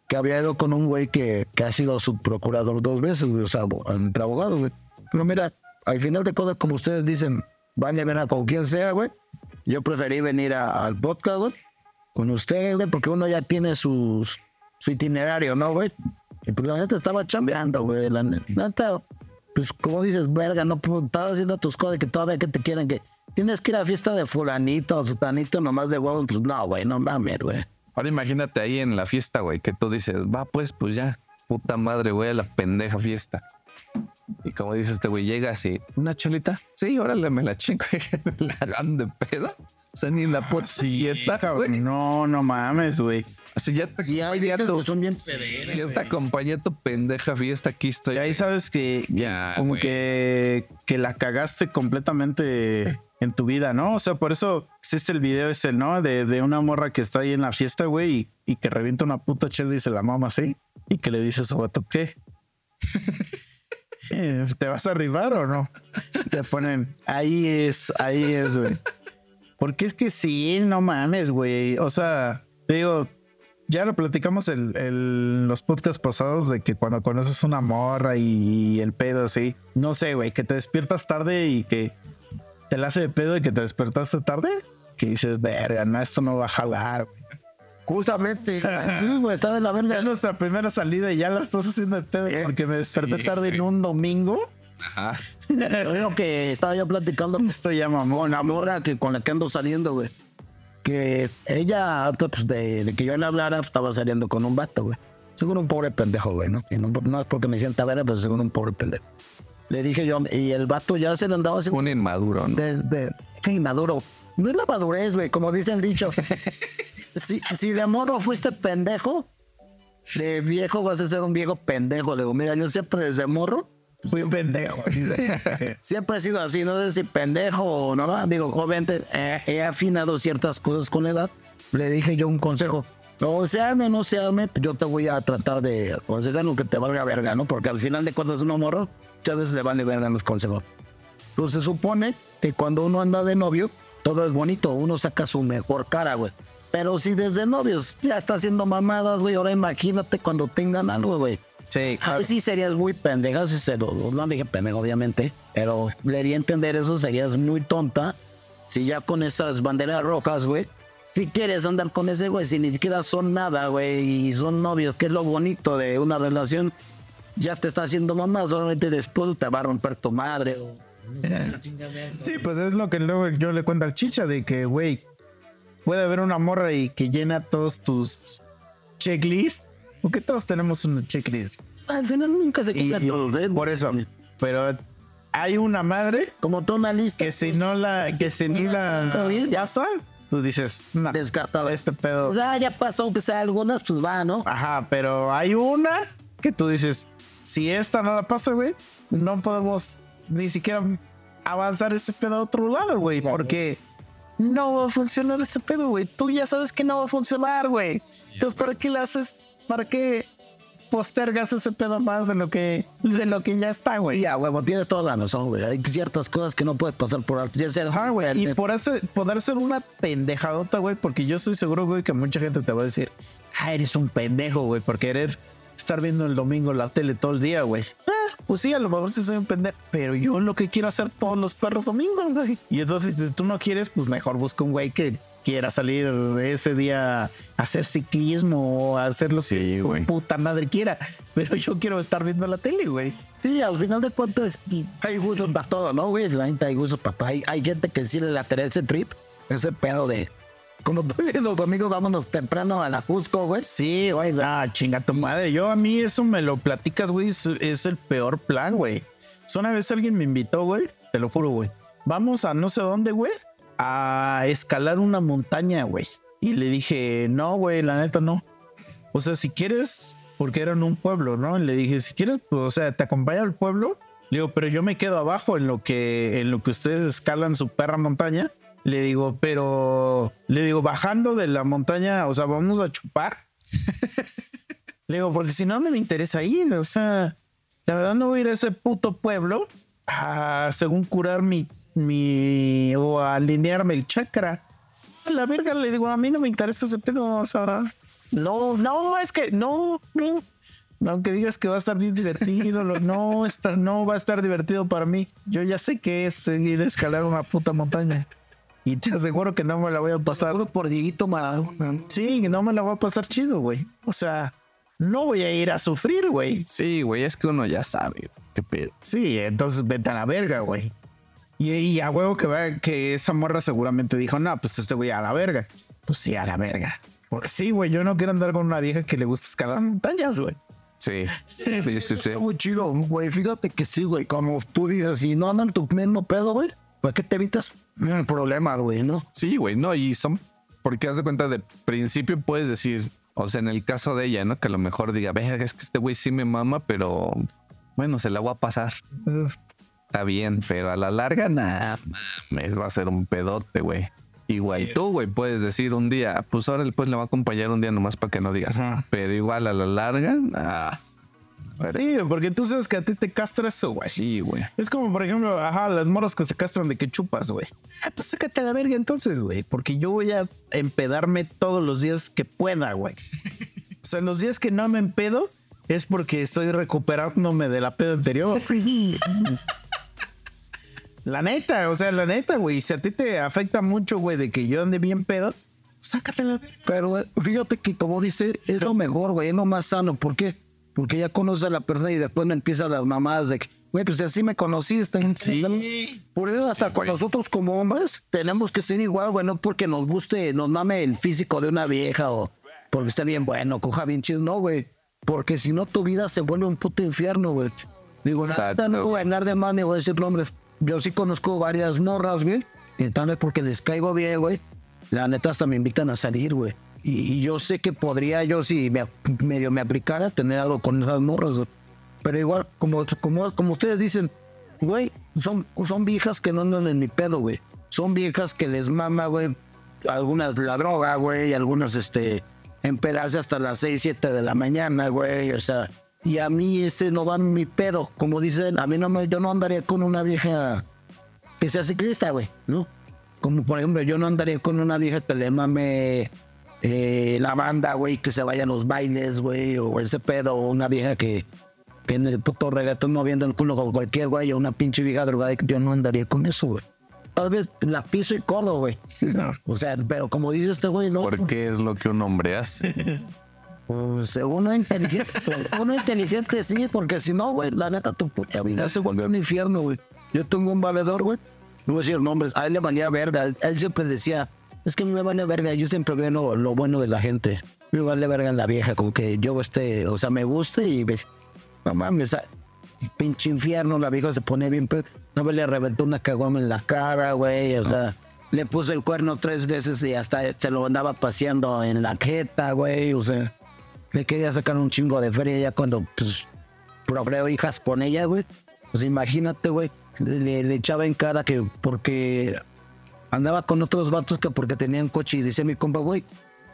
Que había ido con un güey que, que ha sido su procurador dos veces, güey, o sea, entre abogados, güey. Pero mira, al final de cosas, como ustedes dicen, van a ver a con quien sea, güey. Yo preferí venir a- al podcast, güey, con ustedes, güey, porque uno ya tiene sus, su itinerario, ¿no, güey? Y pues la neta estaba chambeando, güey. La ne- neta, pues como dices, verga, no estás haciendo tus cosas que todavía que te quieren que tienes que ir a fiesta de fulanito o sutanito nomás de huevo, pues no, güey, no mames, güey. Ahora imagínate ahí en la fiesta, güey, que tú dices, va pues, pues ya, puta madre, güey, la pendeja fiesta. Y como dice este güey, llega así, ¿una cholita? Sí, órale, me la chingo. *laughs* la hagan de pedo. O sea, ni en la puta fiesta, güey. No, no mames, güey. Así ya te, Y hay días que son bien ya te acompañé a tu pendeja fiesta, aquí estoy. Y ahí sabes que Ya, como que, que la cagaste completamente en tu vida, ¿no? O sea, por eso existe el video ese, ¿no? De, de una morra que está ahí en la fiesta, güey, y, y que revienta una puta chela y se la mama así. Y que le dice a su vato, ¿qué? *laughs* Eh, ¿Te vas a arribar o no? Te ponen, ahí es, ahí es, güey. Porque es que sí, no mames, güey. O sea, te digo, ya lo platicamos en los podcasts pasados de que cuando conoces una morra y, el pedo así, no sé, güey, que te despiertas tarde y que te la hace de pedo y que te despertaste tarde, que dices, verga, no, esto no va a jalar. güey". Justamente, *laughs* sí, güey, está de la Es verga. nuestra primera salida y ya la estás haciendo de pedo porque me desperté tarde en un domingo. Ajá. *laughs* Creo que estaba yo platicando Esto ya mamó. con la morra que, con la que ando saliendo, güey. Que ella, pues, de, de que yo le hablara, pues, estaba saliendo con un vato, güey. Según un pobre pendejo, güey, ¿no? Y no, no es porque me sienta vera, pero según un pobre pendejo. Le dije yo, y el vato ya se le andaba así. Un inmaduro, ¿no? De, de, qué inmaduro. No es la madurez, güey, como dice el dicho. *laughs* si, si de morro fuiste pendejo, de viejo vas a ser un viejo pendejo. Le digo, mira, yo siempre desde morro Fui un pendejo. *laughs* Siempre he sido así, no sé si pendejo o no, digo, obviamente eh, he afinado ciertas cosas con la edad. Le dije yo un consejo. O se arme no se arme, yo te voy a tratar de aconsejar lo que te valga verga, ¿no? Porque al final de cuentas uno morro, muchas veces le vale verga los consejos. Pues se supone que cuando uno anda de novio, todo es bonito, uno saca su mejor cara, güey. Pero si desde novios ya está haciendo mamadas, güey, ahora imagínate cuando tengan algo, güey. Sí, Ah, sí serías muy pendeja si se lo, no dije pendejo obviamente, pero le di a entender eso, serías muy tonta si ya con esas banderas rojas, güey, si quieres andar con ese güey, si ni siquiera son nada, güey, y son novios, que es lo bonito de una relación, ya te está haciendo mamá, solamente después te va a romper tu madre. o- Sí, pues es lo que luego yo le cuento al chicha de que, güey, puede haber una morra y que llena todos tus checklists. Porque todos tenemos una checklist. Al final nunca se Y- cumplen todos, ¿eh? Por eso. Pero hay una madre Como toda una lista. que si no la, que si ni la, ya está, tú dices, no, Descartada. este pedo. Ah, ya pasó, aunque sea algunas, pues va, ¿no? Ajá, pero hay una que tú dices, si esta no la pasa, güey, no podemos ni siquiera avanzar ese pedo a otro lado, güey, porque no va a funcionar ese pedo, güey. Tú ya sabes que no va a funcionar, güey. Entonces, ¿para qué le haces? ¿Para qué postergas ese pedo más de lo que, de lo que ya está, güey? Ya, huevo, tienes toda la razón, güey. Hay ciertas cosas que no puedes pasar por alto. Ya sea. Y el- por ese, poder ser una pendejadota, güey, porque yo estoy seguro, güey, que mucha gente te va a decir, ah, eres un pendejo, güey, por querer estar viendo el domingo la tele todo el día, güey. Ah, pues sí, a lo mejor sí soy un pendejo, pero yo lo que quiero hacer todos los perros domingos, güey. Y entonces, si tú no quieres, pues mejor busca un güey que quiera salir ese día a hacer ciclismo o a hacer lo Sí, que puta madre quiera. Pero yo quiero estar viendo la tele, güey. Sí, al final de cuentas hay gustos para todo, ¿no, güey? La neta hay gustos para todo. Hay, hay gente que sí le laterá ese trip, ese pedo de... Como los domingos vámonos temprano a la Jusco, güey. Sí, güey, ah, chinga tu madre. Yo a mí eso me lo platicas, güey, es, es el peor plan, güey. So, Una vez alguien me invitó, güey, te lo juro, güey. Vamos a no sé dónde, güey, a escalar una montaña, güey. Y le dije, no, güey, la neta no. O sea, si quieres, porque era en un pueblo, ¿no? Le dije, si quieres, pues, o sea, te acompaña al pueblo. Le digo, pero yo me quedo abajo en lo que, en lo que ustedes escalan su perra montaña. Le digo, pero le digo, bajando de la montaña, o sea, vamos a chupar. *laughs* le digo, porque si no, no me interesa ir. O sea, la verdad no voy a ir a ese puto pueblo a, según curar mi, mi, o alinearme el chakra. A la verga, le digo, a mí no me interesa ese pedo, o sea, no, no, es que no, no. Aunque digas que va a estar bien divertido, lo- no, está, no va a estar divertido para mí. Yo ya sé que es seguir a escalar una puta montaña. Y te aseguro que no me la voy a pasar. Seguro por Dieguito Maradona, ¿no? Sí, no me la voy a pasar chido, güey. O sea, no voy a ir a sufrir, güey. Sí, güey, es que uno ya sabe qué pedo. Sí, entonces vete a la verga, güey. Y, y a huevo que va, que esa morra seguramente dijo, no, pues este güey a la verga. Pues sí, a la verga. Porque sí, güey, yo no quiero andar con una vieja que le gusta escalar montañas, güey. Sí, sí, sí, sí. Está muy chido, güey. Fíjate que sí, güey. Como tú dices, si no andan tu mismo pedo, güey, ¿para qué te evitas problemas, güey, no? Sí, güey, no, y son, porque haz de cuenta, de principio puedes decir, o sea, en el caso de ella, ¿no? Que a lo mejor diga, verga, es que este güey sí me mama, pero bueno, se la voy a pasar. Está bien, pero a la larga, nada, mames, va a ser un pedote, güey. Igual tú, güey, puedes decir un día, pues ahora pues le va a acompañar un día nomás para que no digas. Ajá. Pero igual a la larga, ah, Sí, porque tú sabes que a ti te castra eso, güey. sí, güey. Es como, por ejemplo, ajá, las morras que se castran de que chupas, güey. Ah, pues sácate a la verga entonces, güey. Porque yo voy a empedarme todos los días que pueda, güey. *laughs* O sea, los días que no me empedo es porque estoy recuperándome de la peda anterior. *laughs* La neta, o sea, la neta, güey. Si a ti te afecta mucho, güey, de que yo ande bien pedo, pues sácate la verga. Pero fíjate que como dice, es lo mejor, güey, es lo más sano. ¿Por qué? Porque ya conoces a la persona y después no empiezan las mamadas de que, güey, pues así me conociste. Sí. Por eso hasta con nosotros como hombres tenemos que ser igual, güey, no porque nos guste, nos mame el físico de una vieja o porque esté bien bueno, coja bien chido, no, güey. Porque si no tu vida se vuelve un puto infierno, güey. Digo, nada, no voy a de más ni voy a decir nombres. Yo sí conozco varias morras, güey. Y tal vez porque les caigo bien, güey. La neta hasta me invitan a salir, güey. Y, y yo sé que podría yo, si me, medio me aplicara, tener algo con esas morras, güey. Pero igual, como, como, como ustedes dicen, güey, son, son viejas que no andan en mi pedo, güey. Son viejas que les mama, güey. Algunas la droga, güey. Algunas, este, empedarse hasta las 6, 7 de la mañana, güey. O sea, y a mí ese no va mi pedo. Como dicen, a mí no me, yo no andaría con una vieja que sea ciclista, güey, ¿no? Como por ejemplo, yo no andaría con una vieja que le mame eh, la banda, güey, que se vaya a los bailes, güey, o ese pedo, o una vieja que, que en el puto reggaetón no viendo el culo con cualquier güey, o una pinche vieja drogada, yo no andaría con eso, güey. Tal vez la piso y corro, güey. O sea, pero como dice este güey, no. ¿Por qué es lo que un hombre hace? *laughs* Pues uno inteligente, *laughs* uno inteligente sí, porque si no, güey, la neta, tu puta vida se volvió un infierno, güey. Yo tengo un valedor, güey. No voy a decir nombres, a él le valía verga. Él, siempre decía, es que a mí me vale verga, yo siempre veo lo, lo bueno de la gente. Me vale verga en la vieja, como que yo este, o sea, me gusta y ves, no mames, a- pinche infierno, la vieja se pone bien, no me le reventó una caguama en la cara, güey, o sea, le puse el cuerno tres veces y hasta se lo andaba paseando en la jeta, güey, o sea, le quería sacar un chingo de feria ya cuando, pues, procreó hijas con ella, güey. Pues imagínate, güey, le, le echaba en cara que porque andaba con otros vatos que porque tenían coche y dice mi compa, güey,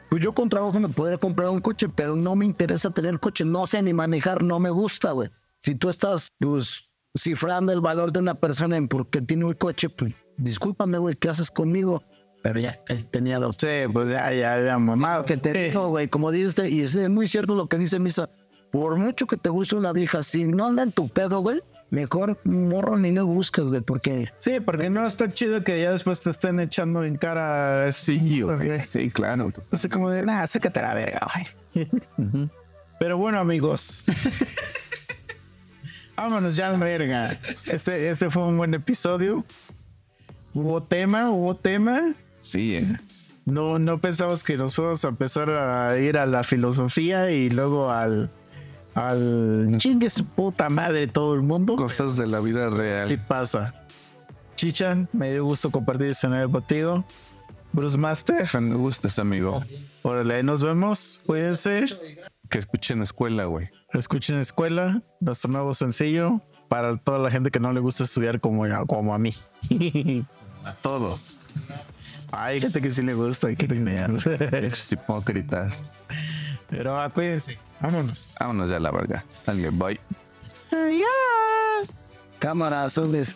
pues yo con trabajo me podría comprar un coche, pero no me interesa tener coche, no sé ni manejar, no me gusta, güey. Si tú estás, pues, cifrando el valor de una persona en porque tiene un coche, pues, discúlpame, güey, ¿qué haces conmigo? Pero ya, él tenía dos. Sí, pues ya, ya, ya, mamado. Que te dijo, güey, como dices, y es muy cierto lo que dice Misa, por mucho que te guste una vieja, si no anda en tu pedo, güey, mejor morro ni lo buscas, güey, porque Sí, porque no está chido que ya después te estén echando en cara. Sí, güey. Sí, claro. Así como de, nah, sácate la verga, güey. Pero bueno, amigos. *laughs* Vámonos ya a la verga. Este, este fue un buen episodio. Hubo tema, hubo tema. Sí, eh. No, no pensamos que nos fuéramos a empezar a ir a la filosofía y luego al. al chingue su puta madre todo el mundo. cosas de la vida real. Sí pasa. Chichan, me dio gusto compartir escenario contigo. Bruce Master, Me gustas, amigo. órale, ahí nos vemos. Cuídense. Que escuchen escuela, güey. Escuchen Escuela, nuestro nuevo sencillo para toda la gente que no le gusta estudiar como, como a mí. *laughs* A todos. Hay gente que sí le gusta, que *laughs* Esos hipócritas. Pero ah, cuídense. Vámonos. Vámonos ya la verga. Alguien, bye. Adiós. cámara, sobres.